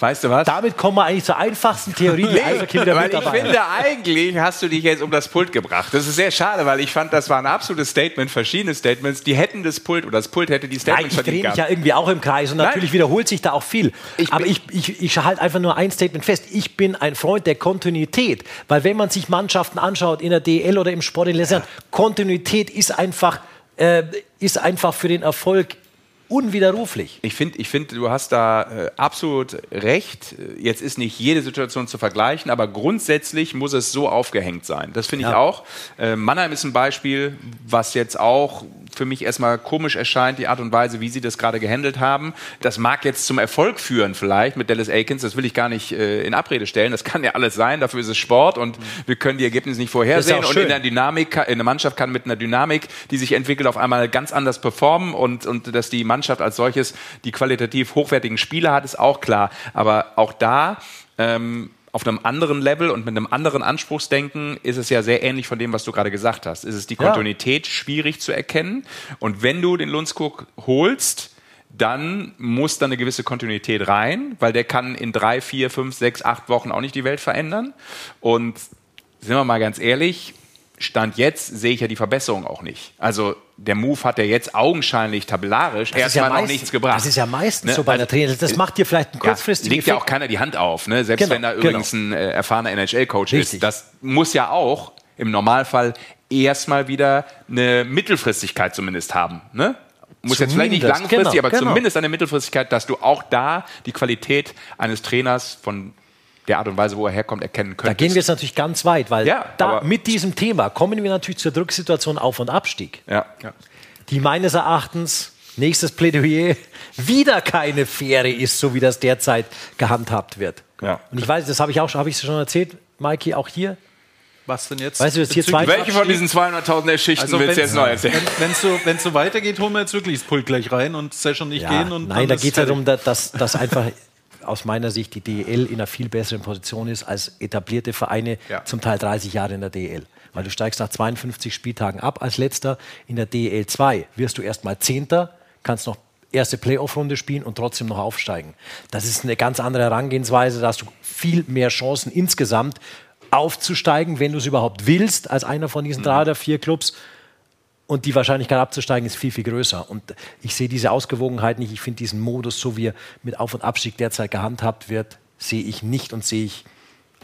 weißt du was? Damit kommen wir eigentlich zur einfachsten Theorie, die Eishockey wieder weil ich finde, eigentlich hast du dich jetzt um das Pult gebracht. Das ist sehr schade, weil ich fand, das war ein absolutes Statement, verschiedene Statements. Die hätten das Pult oder das Pult hätte die Nein, Statements ich drehe mich ja irgendwie auch im Kreis und Nein. natürlich wiederholt sich da auch viel. Ich Aber ich, ich, ich halte einfach nur ein Statement fest. Ich bin ein Freund der Kontinuität. Weil wenn man sich Mannschaften anschaut in der DL oder im Sport in letzten Jahren, Kontinuität ist einfach, äh, ist einfach für den Erfolg unwiderruflich. Ich finde, ich find, du hast da äh, absolut recht. Jetzt ist nicht jede Situation zu vergleichen, aber grundsätzlich muss es so aufgehängt sein. Das finde ich Ja. auch. Äh, Mannheim ist ein Beispiel, was jetzt auch für mich erstmal komisch erscheint, die Art und Weise, wie sie das gerade gehandelt haben. Das mag jetzt zum Erfolg führen vielleicht mit Dallas Aikens, das will ich gar nicht äh, in Abrede stellen. Das kann ja alles sein, dafür ist es Sport und wir können die Ergebnisse nicht vorhersehen. Und in der Dynamik, kann- eine Mannschaft kann mit einer Dynamik, die sich entwickelt, auf einmal ganz anders performen und, und dass die Mannschaft als solches die qualitativ hochwertigen Spieler hat, ist auch klar. Aber auch da, ähm, auf einem anderen Level und mit einem anderen Anspruchsdenken ist es ja sehr ähnlich von dem, was du gerade gesagt hast. Ist es die Ja. Kontinuität schwierig zu erkennen? Und wenn du den Lundskog holst, dann muss da eine gewisse Kontinuität rein, weil der kann in drei, vier, fünf, sechs, acht Wochen auch nicht die Welt verändern. Und sind wir mal ganz ehrlich, Stand jetzt sehe ich ja die Verbesserung auch nicht. Also der Move hat ja jetzt augenscheinlich tabellarisch Das erstmal ja noch nichts gebracht. Das ist ja meistens Ne? so bei der Also, Trainer. Das macht dir vielleicht einen ja, kurzfristigen legt ja auch Effekt. keiner die Hand auf, ne? selbst Genau, wenn da genau. übrigens ein äh, erfahrener NHL-Coach ist. Das muss ja auch im Normalfall erstmal wieder eine Mittelfristigkeit zumindest haben. Ne? Muss jetzt vielleicht nicht Zumindest, langfristig, genau, aber genau. zumindest eine Mittelfristigkeit, dass du auch da die Qualität eines Trainers von der Art und Weise, wo er herkommt, erkennen Da könntest. gehen wir jetzt natürlich ganz weit, weil Ja, da mit diesem Thema kommen wir natürlich zur Drucksituation Auf- und Abstieg. ja. die meines Erachtens, nächstes Plädoyer, wieder keine faire ist, so wie das derzeit gehandhabt wird. Ja. Und ich weiß, das habe ich auch schon, habe ich schon erzählt, Mikey, auch hier. Was denn jetzt? Weißt du, jetzt hier zwei- Welche von diesen 200.000 Geschichten Also willst du jetzt neu erzählen? Wenn es so, wenn's so weitergeht, holen wir jetzt wirklich das Pult gleich rein und Session nicht gehen. Und nein, da geht es halt darum, da- dass, dass einfach aus meiner Sicht die DEL in einer viel besseren Position ist als etablierte Vereine, Ja. zum Teil 30 Jahre in der DEL. Weil du steigst nach 52 Spieltagen ab als letzter. In der DEL 2 wirst du erst mal Zehnter, kannst noch erste Playoff-Runde spielen und trotzdem noch aufsteigen. Das ist eine ganz andere Herangehensweise. Da hast du viel mehr Chancen insgesamt aufzusteigen, wenn du es überhaupt willst, als einer von diesen drei oder vier Clubs. Und die Wahrscheinlichkeit abzusteigen ist viel, viel größer. Und ich sehe diese Ausgewogenheit nicht. Ich finde diesen Modus, so wie er mit Auf- und Abstieg derzeit gehandhabt wird, sehe ich nicht und sehe ich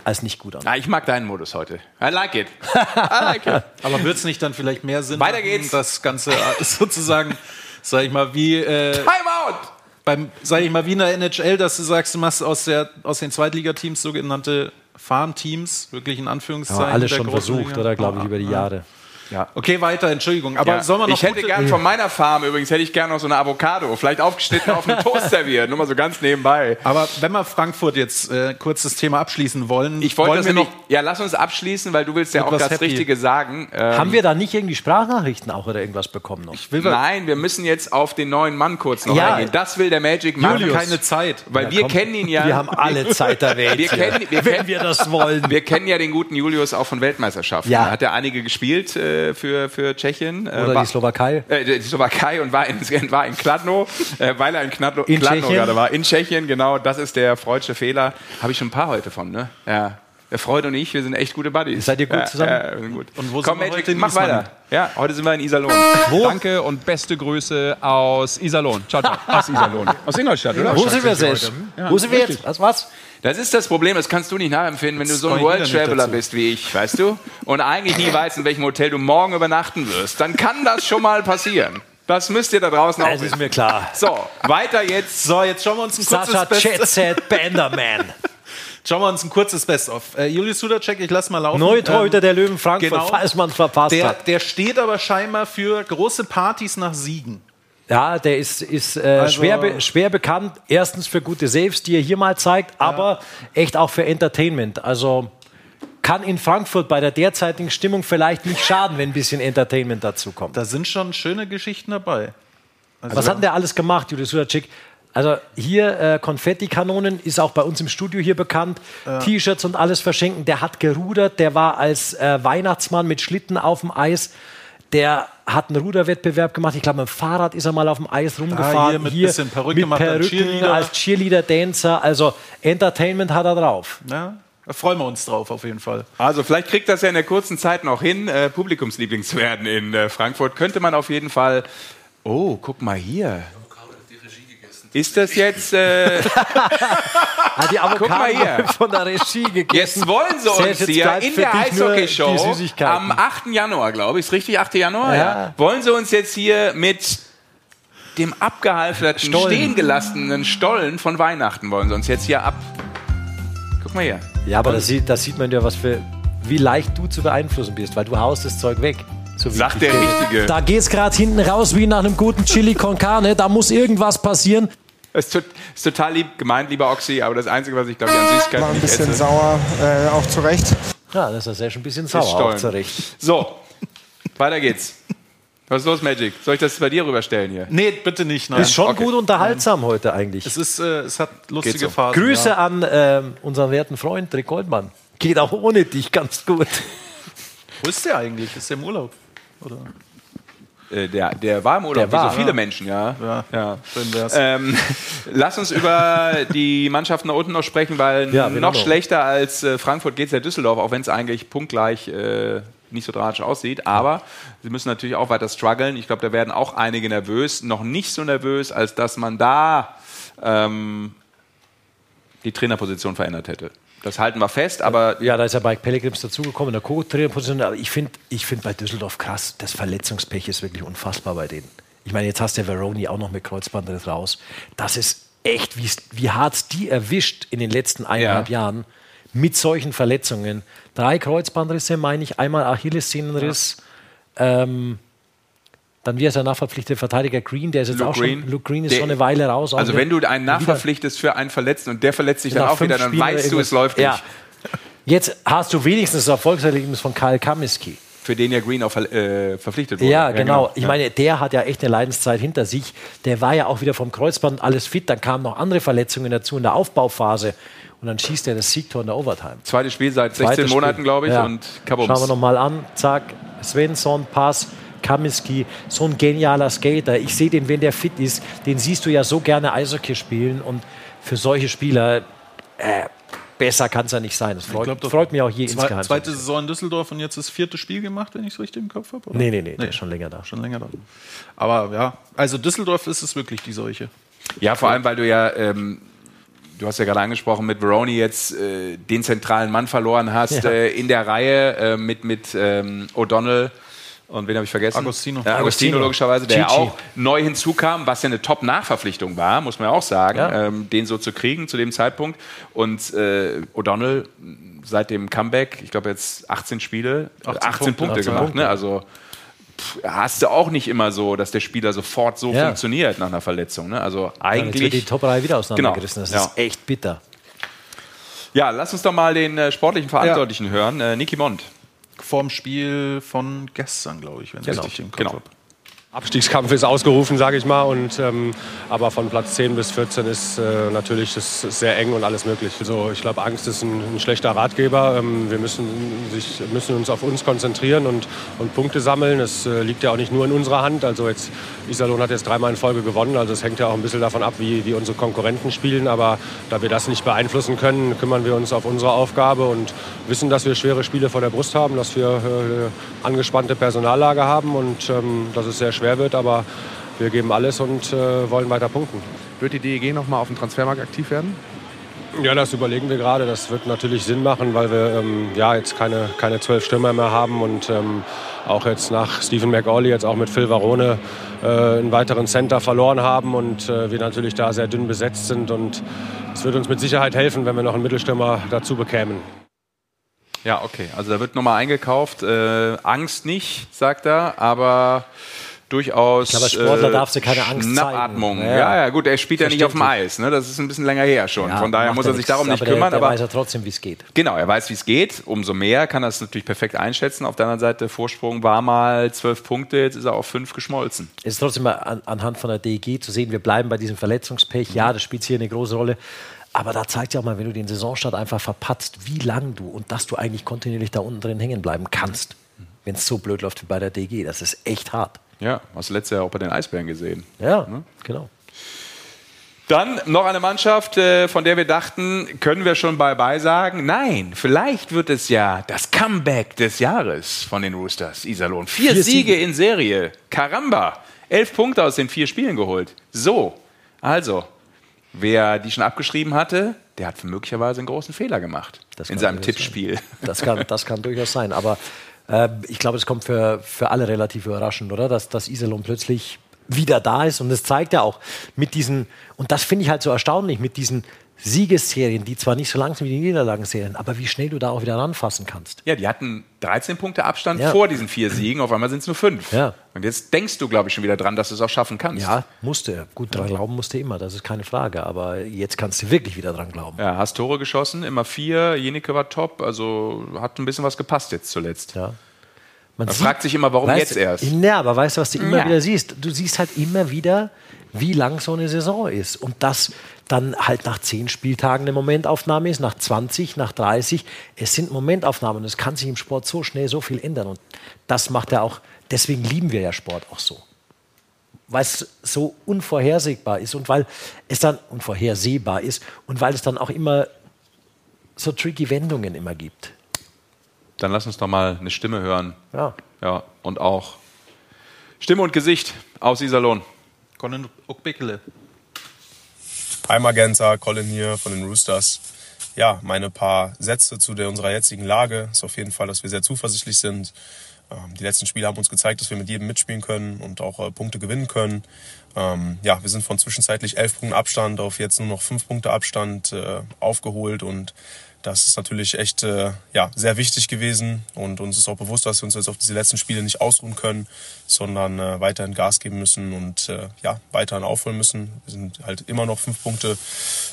als nicht gut an. Ah, ich mag deinen Modus heute. I like it. I like it. Aber wird es nicht dann vielleicht mehr Sinn Weiter machen, geht's. das Ganze äh, sozusagen, sag ich mal, wie äh, Time out! beim, sag ich mal, wie in der NHL, dass du sagst, du machst aus, der, aus den Zweitligateams sogenannte Farmteams, wirklich in Anführungszeichen. Ja, alles schon versucht, Liga? oder glaube ich, Ah, über die ah. Jahre. Okay, weiter, Entschuldigung. Aber Ja. soll man noch ich hätte gern von meiner Farm übrigens, hätte ich gern noch so eine Avocado, vielleicht aufgeschnitten auf einem Toast serviert, nur mal so ganz nebenbei. Aber wenn wir Frankfurt jetzt äh, kurz das Thema abschließen wollen, Ich wollte wollen das wir nämlich, ja, lass uns abschließen, weil du willst ja auch das happy. Richtige sagen. Ähm, Haben wir da nicht irgendwie Sprachnachrichten auch oder irgendwas bekommen noch? Ich will Nein, wir müssen jetzt auf den neuen Mann kurz noch Ja. eingehen. Das will der Magic wir haben machen. keine Zeit. Weil wir komm, kennen ihn ja. Wir haben alle Zeit der Welt. Wir kennen- wir wenn kennen- wir das wollen. Wir kennen ja den guten Julius auch von Weltmeisterschaften. Ja. Da hat er einige gespielt äh, für, für Tschechien. Äh, Oder war- die Slowakei. Äh, die Slowakei und war in, war in Kladno, äh, weil er in Kladno, In Kladno Tschechien? gerade war. In Tschechien, genau. Das ist der freudsche Fehler. Habe ich schon ein paar heute von, ne? Ja. Der Freud und ich, wir sind echt gute Buddies. Seid ihr gut ja, zusammen? Ja, wir sind gut. Und wo Komm, sind wir Magic, heute in mach weiter. Ja, heute sind wir in Iserlohn. Danke und beste Grüße aus Iserlohn. Ciao, ciao. Aus Iserlohn. Aus Ingolstadt, oder? Wo sind wir jetzt? Wo sind wir jetzt? Was war's? Das ist das Problem, das kannst du nicht nachempfinden, wenn du so ein World Traveler bist wie ich, weißt du? Und eigentlich nie weißt, in welchem Hotel du morgen übernachten wirst. Dann kann das schon mal passieren. Das müsst ihr da draußen auch Das ist wissen. mir klar. So, weiter jetzt. So, jetzt schauen wir uns ein kurzes Sascha Best Chetset Banderman. Schauen wir uns ein kurzes Best-of. Äh, Julius Sudacek, ich lass mal laufen. Neue Torhüter Ähm, der Löwen Frankfurt, genau. falls man es verpasst der, hat. der steht aber scheinbar für große Partys nach Siegen. Ja, der ist, ist äh, Also- schwer, be schwer bekannt. Erstens für gute Saves, die er hier mal zeigt, aber echt auch für Entertainment. Also kann in Frankfurt bei der derzeitigen Stimmung vielleicht nicht schaden, wenn ein bisschen Entertainment dazu kommt. Da sind schon schöne Geschichten dabei. Was hat denn der alles gemacht, Julius Sudacek? Also hier äh, Konfettikanonen ist auch bei uns im Studio hier bekannt. T-Shirts und alles verschenken. Der hat gerudert, der war als äh, Weihnachtsmann mit Schlitten auf dem Eis. Der hat einen Ruderwettbewerb gemacht. Ich glaube, mit dem Fahrrad ist er mal auf dem Eis rumgefahren. Ah, hier mit bisschen Perücke er einen Cheerleader. als Cheerleader, Dancer. Also Entertainment hat er drauf. Ja, da freuen wir uns drauf auf jeden Fall. Also vielleicht kriegt das ja in der kurzen Zeit noch hin, äh, Publikumsliebling zu werden in äh, Frankfurt. Könnte man auf jeden Fall. Oh, guck mal hier. Ist das jetzt. Äh, Hat die Guck mal hier. Von der Regie gegessen. Jetzt wollen sie uns jetzt hier in der Eishockeyshow am 8. Januar, glaube ich, ist richtig, 8. Januar, ja. Ja. wollen sie uns jetzt hier mit dem abgehalfterten, Stollen. stehen gelassenen Stollen von Weihnachten wollen sie uns jetzt hier ab. Guck mal hier. Ja, aber das sieht, das sieht man ja, was für, wie leicht du zu beeinflussen bist, weil du haust das Zeug weg. So Sagt der. Richtige. Da geht's gerade hinten raus wie nach einem guten Chili con Carne. Da muss irgendwas passieren. Es ist, ist total lieb, gemeint, lieber Oxy, aber das Einzige, was ich glaube ich an Süßigkeiten War ein bisschen esse, sauer, äh, auch zu Recht. Ja, das ist ja schon ein bisschen sauer auch zurecht. So, weiter geht's. Was ist los, Magic? Soll ich das bei dir rüberstellen hier? Nee, bitte nicht. Nein. Ist schon Okay. gut unterhaltsam heute eigentlich. Es, ist, äh, es hat lustige so. Phasen. Grüße Ja. an ähm, unseren werten Freund Rick Goldmann. Geht auch ohne dich ganz gut. Wo ist der eigentlich? Ist der im Urlaub? Oder? Äh, der, der war im Urlaub, Der war, wie so viele ja. Menschen, ja. Ja, ja. schön wär's. Ähm, lass uns über die Mannschaften da unten noch sprechen, weil Ja, noch. schlechter als äh, Frankfurt geht es ja Düsseldorf, auch wenn es eigentlich punktgleich äh, nicht so dramatisch aussieht. Aber sie müssen natürlich auch weiter strugglen. Ich glaube, da werden auch einige nervös. Noch nicht so nervös, als dass man da ähm, die Trainerposition verändert hätte. Das halten wir fest, aber Ja, da ist ja Mike Pellegrims dazugekommen in der Co-Trainerposition. Aber ich finde ich find bei Düsseldorf krass, das Verletzungspech ist wirklich unfassbar bei denen. Ich meine, jetzt hast du Veroni auch noch mit Kreuzbandriss raus. Das ist echt, wie, wie hart die erwischt in den letzten eineinhalb Ja. Jahren mit solchen Verletzungen. Drei Kreuzbandrisse, meine ich, einmal Achillessehnenriss. Ähm, dann wie heißt der nachverpflichtete Verteidiger Green, der ist jetzt Luke auch schon, Green. Luke Green ist Der- schon eine Weile raus. also wenn du einen nachverpflichtest für einen Verletzten und der verletzt sich dann auch wieder, dann Spielen oder weißt du, es läuft ja. nicht. Jetzt hast du wenigstens das Erfolgserlebnis von Kyle Kamiski. Für den ja Green auch äh, verpflichtet wurde. Ja, genau. Ich Ja. meine, der hat ja echt eine Leidenszeit hinter sich. Der war ja auch wieder vom Kreuzband alles fit. Dann kamen noch andere Verletzungen dazu in der Aufbauphase. Und dann schießt er das Siegtor in der Overtime. Zweites Spiel seit 16 Zweites Monaten, glaube ich. Ja. Und Kabums. Schauen wir nochmal an. Zack, Svensson, Pass, Kamiski. So ein genialer Skater. Ich sehe den, wenn der fit ist, den siehst du ja so gerne Eishockey spielen. Und für solche Spieler, äh, besser kann es ja nicht sein. Das freut, glaub freut mich auch je Zwei, insgeheim. zweite Saison in Düsseldorf und jetzt das vierte Spiel gemacht, wenn ich es richtig im Kopf habe? Nee, nee, nee, der ist schon länger da. Schon länger da. Aber ja, also Düsseldorf ist es wirklich die Seuche. Ja, vor allem, weil du ja, ähm, du hast ja gerade angesprochen, mit Veroni jetzt äh, den zentralen Mann verloren hast Ja. äh, in der Reihe äh, mit, mit ähm, O'Donnell Und wen habe ich vergessen? Agostino. Ja, Agostino, Agostino. logischerweise, der Chichi. auch neu hinzukam, was ja eine Top-Nachverpflichtung war, muss man ja auch sagen, Ja. ähm, den so zu kriegen zu dem Zeitpunkt. Und äh, O'Donnell seit dem Comeback, ich glaube jetzt 18 Spiele, 18, 18 Punkte, Punkte. 18 gemacht. Punkte. Ne? Also pff, hast du auch nicht immer so, dass der Spieler sofort so Ja. funktioniert nach einer Verletzung. Ne? Also jetzt wird die eigentlich. Top-Reihe wieder auseinandergerissen. Genau, Das ja. ist echt bitter. Ja, lass uns doch mal den äh, sportlichen Verantwortlichen hören. Äh, Niki Mond. Vorm Spiel von gestern, glaube ich, wenn ich Genau. richtig im Kopf Genau. habe. Abstiegskampf ist ausgerufen, sage ich mal. Und, ähm, aber von Platz 10 bis 14 ist äh, natürlich das ist sehr eng und alles möglich. Also ich glaube, Angst ist ein, ein schlechter Ratgeber. Ähm, wir müssen, sich, müssen uns auf uns konzentrieren und, und Punkte sammeln. Es äh, liegt ja auch nicht nur in unserer Hand. Also jetzt, Iserlohn hat jetzt dreimal in Folge gewonnen. Also es hängt ja auch ein bisschen davon ab, wie, wie unsere Konkurrenten spielen. Aber da wir das nicht beeinflussen können, kümmern wir uns auf unsere Aufgabe und wissen, dass wir schwere Spiele vor der Brust haben, dass wir äh, angespannte Personallage haben und ähm, dass es sehr schwer wird. Aber wir geben alles und äh, wollen weiter punkten. Wird die DEG noch mal auf dem Transfermarkt aktiv werden? Ja, das überlegen wir gerade. Das wird natürlich Sinn machen, weil wir ähm, ja, jetzt keine, keine zwölf Stürmer mehr haben und ähm, auch jetzt nach Stephen McAuley, jetzt auch mit Phil Varone, äh, einen weiteren Center verloren haben und äh, wir natürlich da sehr dünn besetzt sind. Und es wird uns mit Sicherheit helfen, wenn wir noch einen Mittelstürmer dazu bekämen. Ja, okay. Also da wird nochmal eingekauft. Äh, Angst nicht, sagt er, aber durchaus. Ich glaube, als Sportler darfst du keine Angst Schnappatmung. zeigen. Ja, Ja, ja, gut, er spielt ja nicht auf dem. Eis. Ne? Das ist ein bisschen länger her schon. Ja, Von daher muss er sich nichts. darum nicht aber kümmern. Der, der aber weiß ja trotzdem, wie es geht. Genau, er weiß, wie es geht. Umso mehr kann er es natürlich perfekt einschätzen. Auf der anderen Seite, Vorsprung war mal zwölf Punkte, jetzt ist er auf fünf geschmolzen. Es ist trotzdem mal an, anhand von der DEG zu sehen, wir bleiben bei diesem Verletzungspech. Ja, das spielt hier eine große Rolle. Aber da zeigt ja auch mal, wenn du den Saisonstart einfach verpatzt, wie lang du und dass du eigentlich kontinuierlich da unten drin hängen bleiben kannst, wenn es so blöd läuft wie bei der DEG. Das ist echt hart. Ja, hast du letztes Jahr auch bei den Eisbären gesehen. Ja, genau. Dann noch eine Mannschaft, äh, von der wir dachten, können wir schon bye-bye sagen? Nein, vielleicht wird es ja das Comeback des Jahres von den Roosters, Iserlohn. Vier, Vier Siege, Siege. in Serie. Karamba. Elf Punkte aus den vier Spielen geholt. So, also, wer die schon abgeschrieben hatte, der hat möglicherweise einen großen Fehler gemacht Das in seinem Tippspiel. Das kann, das kann durchaus sein. Aber äh, ich glaube, es kommt für, für alle relativ überraschend, oder? Dass, dass Iserlohn plötzlich wieder da ist. Und das zeigt ja auch mit diesen, und das finde ich halt so erstaunlich, mit diesen Siegesserien, die zwar nicht so lang sind wie die Niederlagenserien, aber wie schnell du da auch wieder ranfassen kannst. Ja, die hatten 13 Punkte Abstand Ja. vor diesen vier Siegen, auf einmal sind es nur fünf. Ja. Und jetzt denkst du, glaube ich, schon wieder dran, dass du es auch schaffen kannst. Ja, musste. Gut, dran glauben musste immer, das ist keine Frage. Aber jetzt kannst du wirklich wieder dran glauben. Ja, hast Tore geschossen, immer vier. Jenike war top, also hat ein bisschen was gepasst jetzt zuletzt. Ja. Man Man fragt sich immer, warum weißt jetzt erst? Ja, aber weißt du, was du immer Ja. wieder siehst? Du siehst halt immer wieder, wie lang so eine Saison ist. Und das dann halt nach 10 Spieltagen eine Momentaufnahme ist, nach 20, nach 30. Es sind Momentaufnahmen und es kann sich im Sport so schnell so viel ändern. Und das macht ja auch, deswegen lieben wir ja Sport auch so. Weil es so unvorhersehbar ist und weil es dann unvorhersehbar ist und weil es dann auch immer so tricky Wendungen immer gibt. Dann lass uns doch mal eine Stimme hören. Ja. Ja, und auch Stimme und Gesicht aus Iserlohn. Colin Ukbekele. Hi Magenta, Colin hier von den Roosters. Ja, meine paar Sätze zu der, unserer jetzigen Lage ist auf jeden Fall, dass wir sehr zuversichtlich sind. Ähm, die letzten Spiele haben uns gezeigt, dass wir mit jedem mitspielen können und auch äh, Punkte gewinnen können. Ähm, ja, wir sind von zwischenzeitlich elf Punkten Abstand auf jetzt nur noch fünf Punkte Abstand äh, aufgeholt und das ist natürlich echt äh, ja, sehr wichtig gewesen und uns ist auch bewusst, dass wir uns jetzt auf diese letzten Spiele nicht ausruhen können, sondern äh, weiterhin Gas geben müssen und äh, ja, weiterhin aufholen müssen. Wir sind halt immer noch fünf Punkte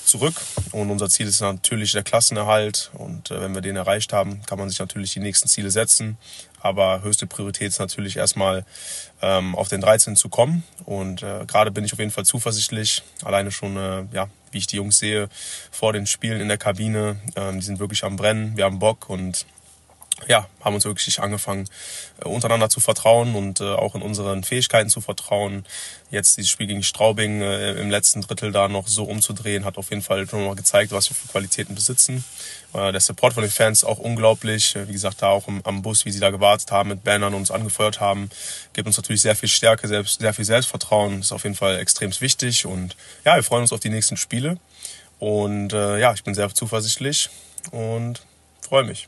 zurück und unser Ziel ist natürlich der Klassenerhalt und äh, wenn wir den erreicht haben, kann man sich natürlich die nächsten Ziele setzen. Aber höchste Priorität ist natürlich erstmal ähm, auf den 13 zu kommen und äh, gerade bin ich auf jeden Fall zuversichtlich, alleine schon äh, ja, wie ich die Jungs sehe vor den Spielen in der Kabine. Ähm, die sind wirklich am Brennen, wir haben Bock und ja, haben uns wirklich angefangen, äh, untereinander zu vertrauen und äh, auch in unseren Fähigkeiten zu vertrauen. Jetzt dieses Spiel gegen Straubing äh, im letzten Drittel da noch so umzudrehen, hat auf jeden Fall schon mal gezeigt, was wir für Qualitäten besitzen. Äh, der Support von den Fans auch unglaublich. Äh, wie gesagt, da auch im, am Bus, wie sie da gewartet haben, mit Bannern uns angefeuert haben, gibt uns natürlich sehr viel Stärke, selbst, sehr viel Selbstvertrauen. Ist auf jeden Fall extrem wichtig und ja, wir freuen uns auf die nächsten Spiele. Und äh, ja, ich bin sehr zuversichtlich und freue mich.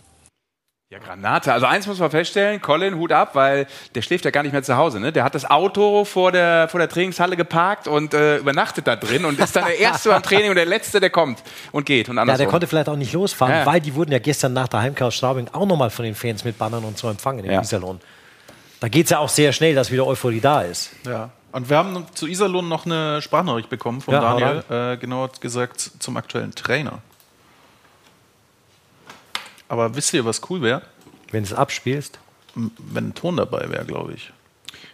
Ja, Granate. Also eins muss man feststellen, Colin, Hut ab, weil der schläft ja gar nicht mehr zu Hause. Ne? Der hat das Auto vor der, vor der Trainingshalle geparkt und äh, übernachtet da drin und ist dann der Erste beim Training und der Letzte, der kommt und geht. Und Ja, der konnte vielleicht auch nicht losfahren, Ja. weil die wurden ja gestern nach der Heimkehr aus Straubing auch nochmal von den Fans mit Bannern und so empfangen im Ja. Iserlohn. Da geht es ja auch sehr schnell, dass wieder Euphorie da ist. Ja. Und wir haben zu Iserlohn noch eine Sprachnachricht bekommen von Ja, Daniel, äh, genauer gesagt zum aktuellen Trainer. Aber wisst ihr, was cool wäre? Wenn du es abspielst. Wenn ein Ton dabei wäre, glaube ich.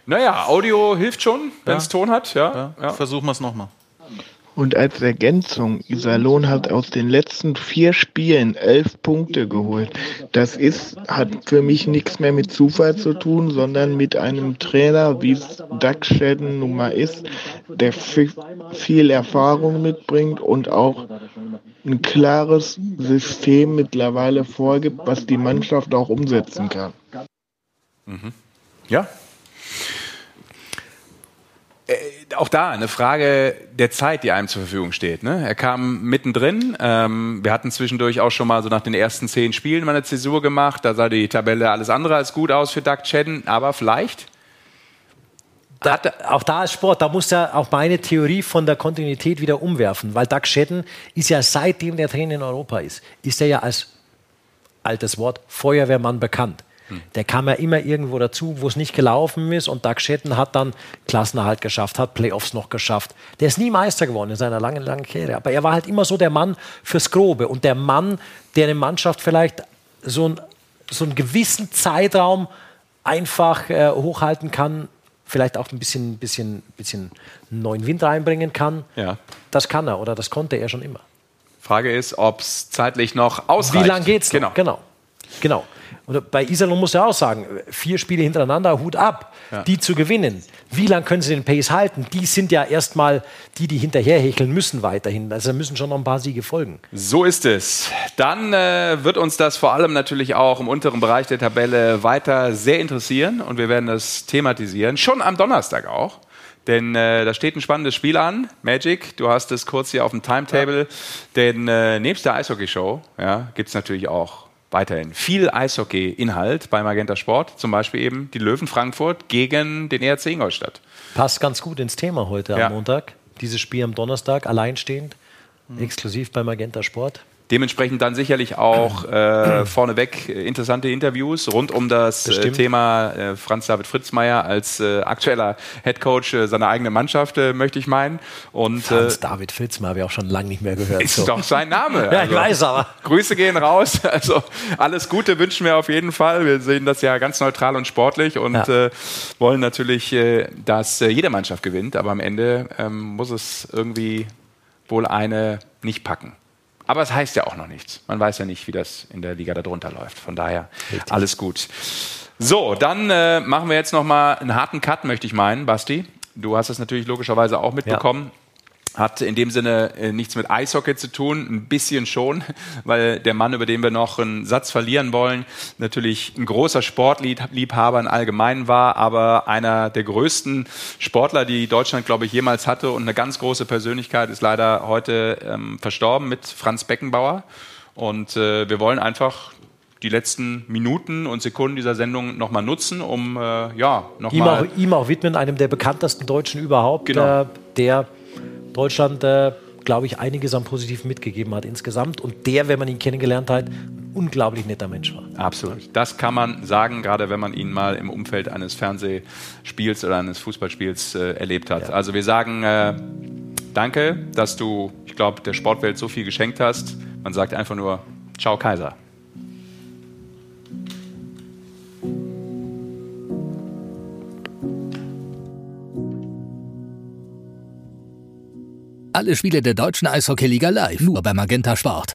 Naja, Audio hilft schon, wenn es Ja. Ton hat. Ja. Ja, Versuchen wir es nochmal. Und als Ergänzung, Iserlohn hat aus den letzten vier Spielen elf Punkte geholt. Das ist, hat für mich nichts mehr mit Zufall zu tun, sondern mit einem Trainer, wie es Doug Shedden nun mal ist, der viel Erfahrung mitbringt und auch ein klares System mittlerweile vorgibt, was die Mannschaft auch umsetzen kann. Ja. Äh, auch da eine Frage der Zeit, die einem zur Verfügung steht. Ne? Er kam mittendrin. Ähm, wir hatten zwischendurch auch schon mal so nach den ersten zehn Spielen mal eine Zäsur gemacht. Da sah die Tabelle alles andere als gut aus für Doug Chedden. Aber vielleicht Da, auch da ist Sport, da muss er auch meine Theorie von der Kontinuität wieder umwerfen, weil Doug Shedden ist ja seitdem der Trainer in Europa ist, ist er ja als altes Wort Feuerwehrmann bekannt. Der kam ja immer irgendwo dazu, wo es nicht gelaufen ist und Doug Shedden hat dann Klassenerhalt geschafft, hat Playoffs noch geschafft. Der ist nie Meister geworden in seiner langen, langen Karriere, aber er war halt immer so der Mann fürs Grobe und der Mann, der eine Mannschaft vielleicht so, ein, so einen gewissen Zeitraum einfach äh, hochhalten kann, vielleicht auch ein bisschen, bisschen, bisschen neuen Wind reinbringen kann. Ja. Das kann er oder das konnte er schon immer. Frage ist, ob es zeitlich noch ausreicht. Wie lange geht's noch? Genau. genau. Genau. Und bei Iserlohn muss er auch sagen, vier Spiele hintereinander, Hut ab, Ja. die zu gewinnen. Wie lange können sie den Pace halten? Die sind ja erstmal die, die hinterherhecheln müssen weiterhin. Also müssen schon noch ein paar Siege folgen. So ist es. Dann äh, wird uns das vor allem natürlich auch im unteren Bereich der Tabelle weiter sehr interessieren und wir werden das thematisieren. Schon am Donnerstag auch. Denn äh, da steht ein spannendes Spiel an. Magic, du hast es kurz hier auf dem Timetable. Denn äh, nebst der Eishockey-Show ja, gibt es natürlich auch weiterhin viel Eishockey-Inhalt bei Magenta Sport. Zum Beispiel eben die Löwen Frankfurt gegen den ERC Ingolstadt. Passt ganz gut ins Thema heute Ja. am Montag. Dieses Spiel am Donnerstag, alleinstehend, exklusiv bei Magenta Sport. Dementsprechend dann sicherlich auch äh, vorneweg äh, interessante Interviews rund um das äh, Bestimmt. Thema äh, Franz David Fritzmeier als äh, aktueller Headcoach äh, seiner eigenen Mannschaft, äh, möchte ich meinen. Und äh, Franz David Filzmer habe ich auch schon lange nicht mehr gehört. ist So. doch sein Name. Ja, ich weiß aber. Grüße gehen raus. Also alles Gute wünschen wir auf jeden Fall. Wir sehen das ja ganz neutral und sportlich und Ja. äh, wollen natürlich, äh, dass äh, jede Mannschaft gewinnt. Aber am Ende ähm, muss es irgendwie wohl eine nicht packen. Aber es heißt ja auch noch nichts. Man weiß ja nicht, wie das in der Liga darunter läuft. Von daher alles gut. So, dann äh, machen wir jetzt noch mal einen harten Cut, möchte ich meinen, Basti. Du hast es natürlich logischerweise auch mitbekommen. Hat in dem Sinne äh, nichts mit Eishockey zu tun, ein bisschen schon, weil der Mann, über den wir noch einen Satz verlieren wollen, natürlich ein großer Sportliebhaber im Allgemeinen war, aber einer der größten Sportler, die Deutschland, glaube ich, jemals hatte und eine ganz große Persönlichkeit ist leider heute ähm, verstorben mit Franz Beckenbauer. Und äh, wir wollen einfach die letzten Minuten und Sekunden dieser Sendung nochmal nutzen, um äh, ja ihm, nochmal auch, ihm auch widmen, einem der bekanntesten Deutschen überhaupt, Genau. äh, der Deutschland, äh, glaube ich, einiges an Positiven mitgegeben hat insgesamt. Und der, wenn man ihn kennengelernt hat, ein unglaublich netter Mensch war. Absolut. Das kann man sagen, gerade wenn man ihn mal im Umfeld eines Fernsehspiels oder eines Fußballspiels äh, erlebt hat. Also wir sagen äh, danke, dass du, ich glaube, der Sportwelt so viel geschenkt hast. Man sagt einfach nur Ciao Kaiser. Alle Spiele der deutschen Eishockeyliga live, nur bei Magenta Sport.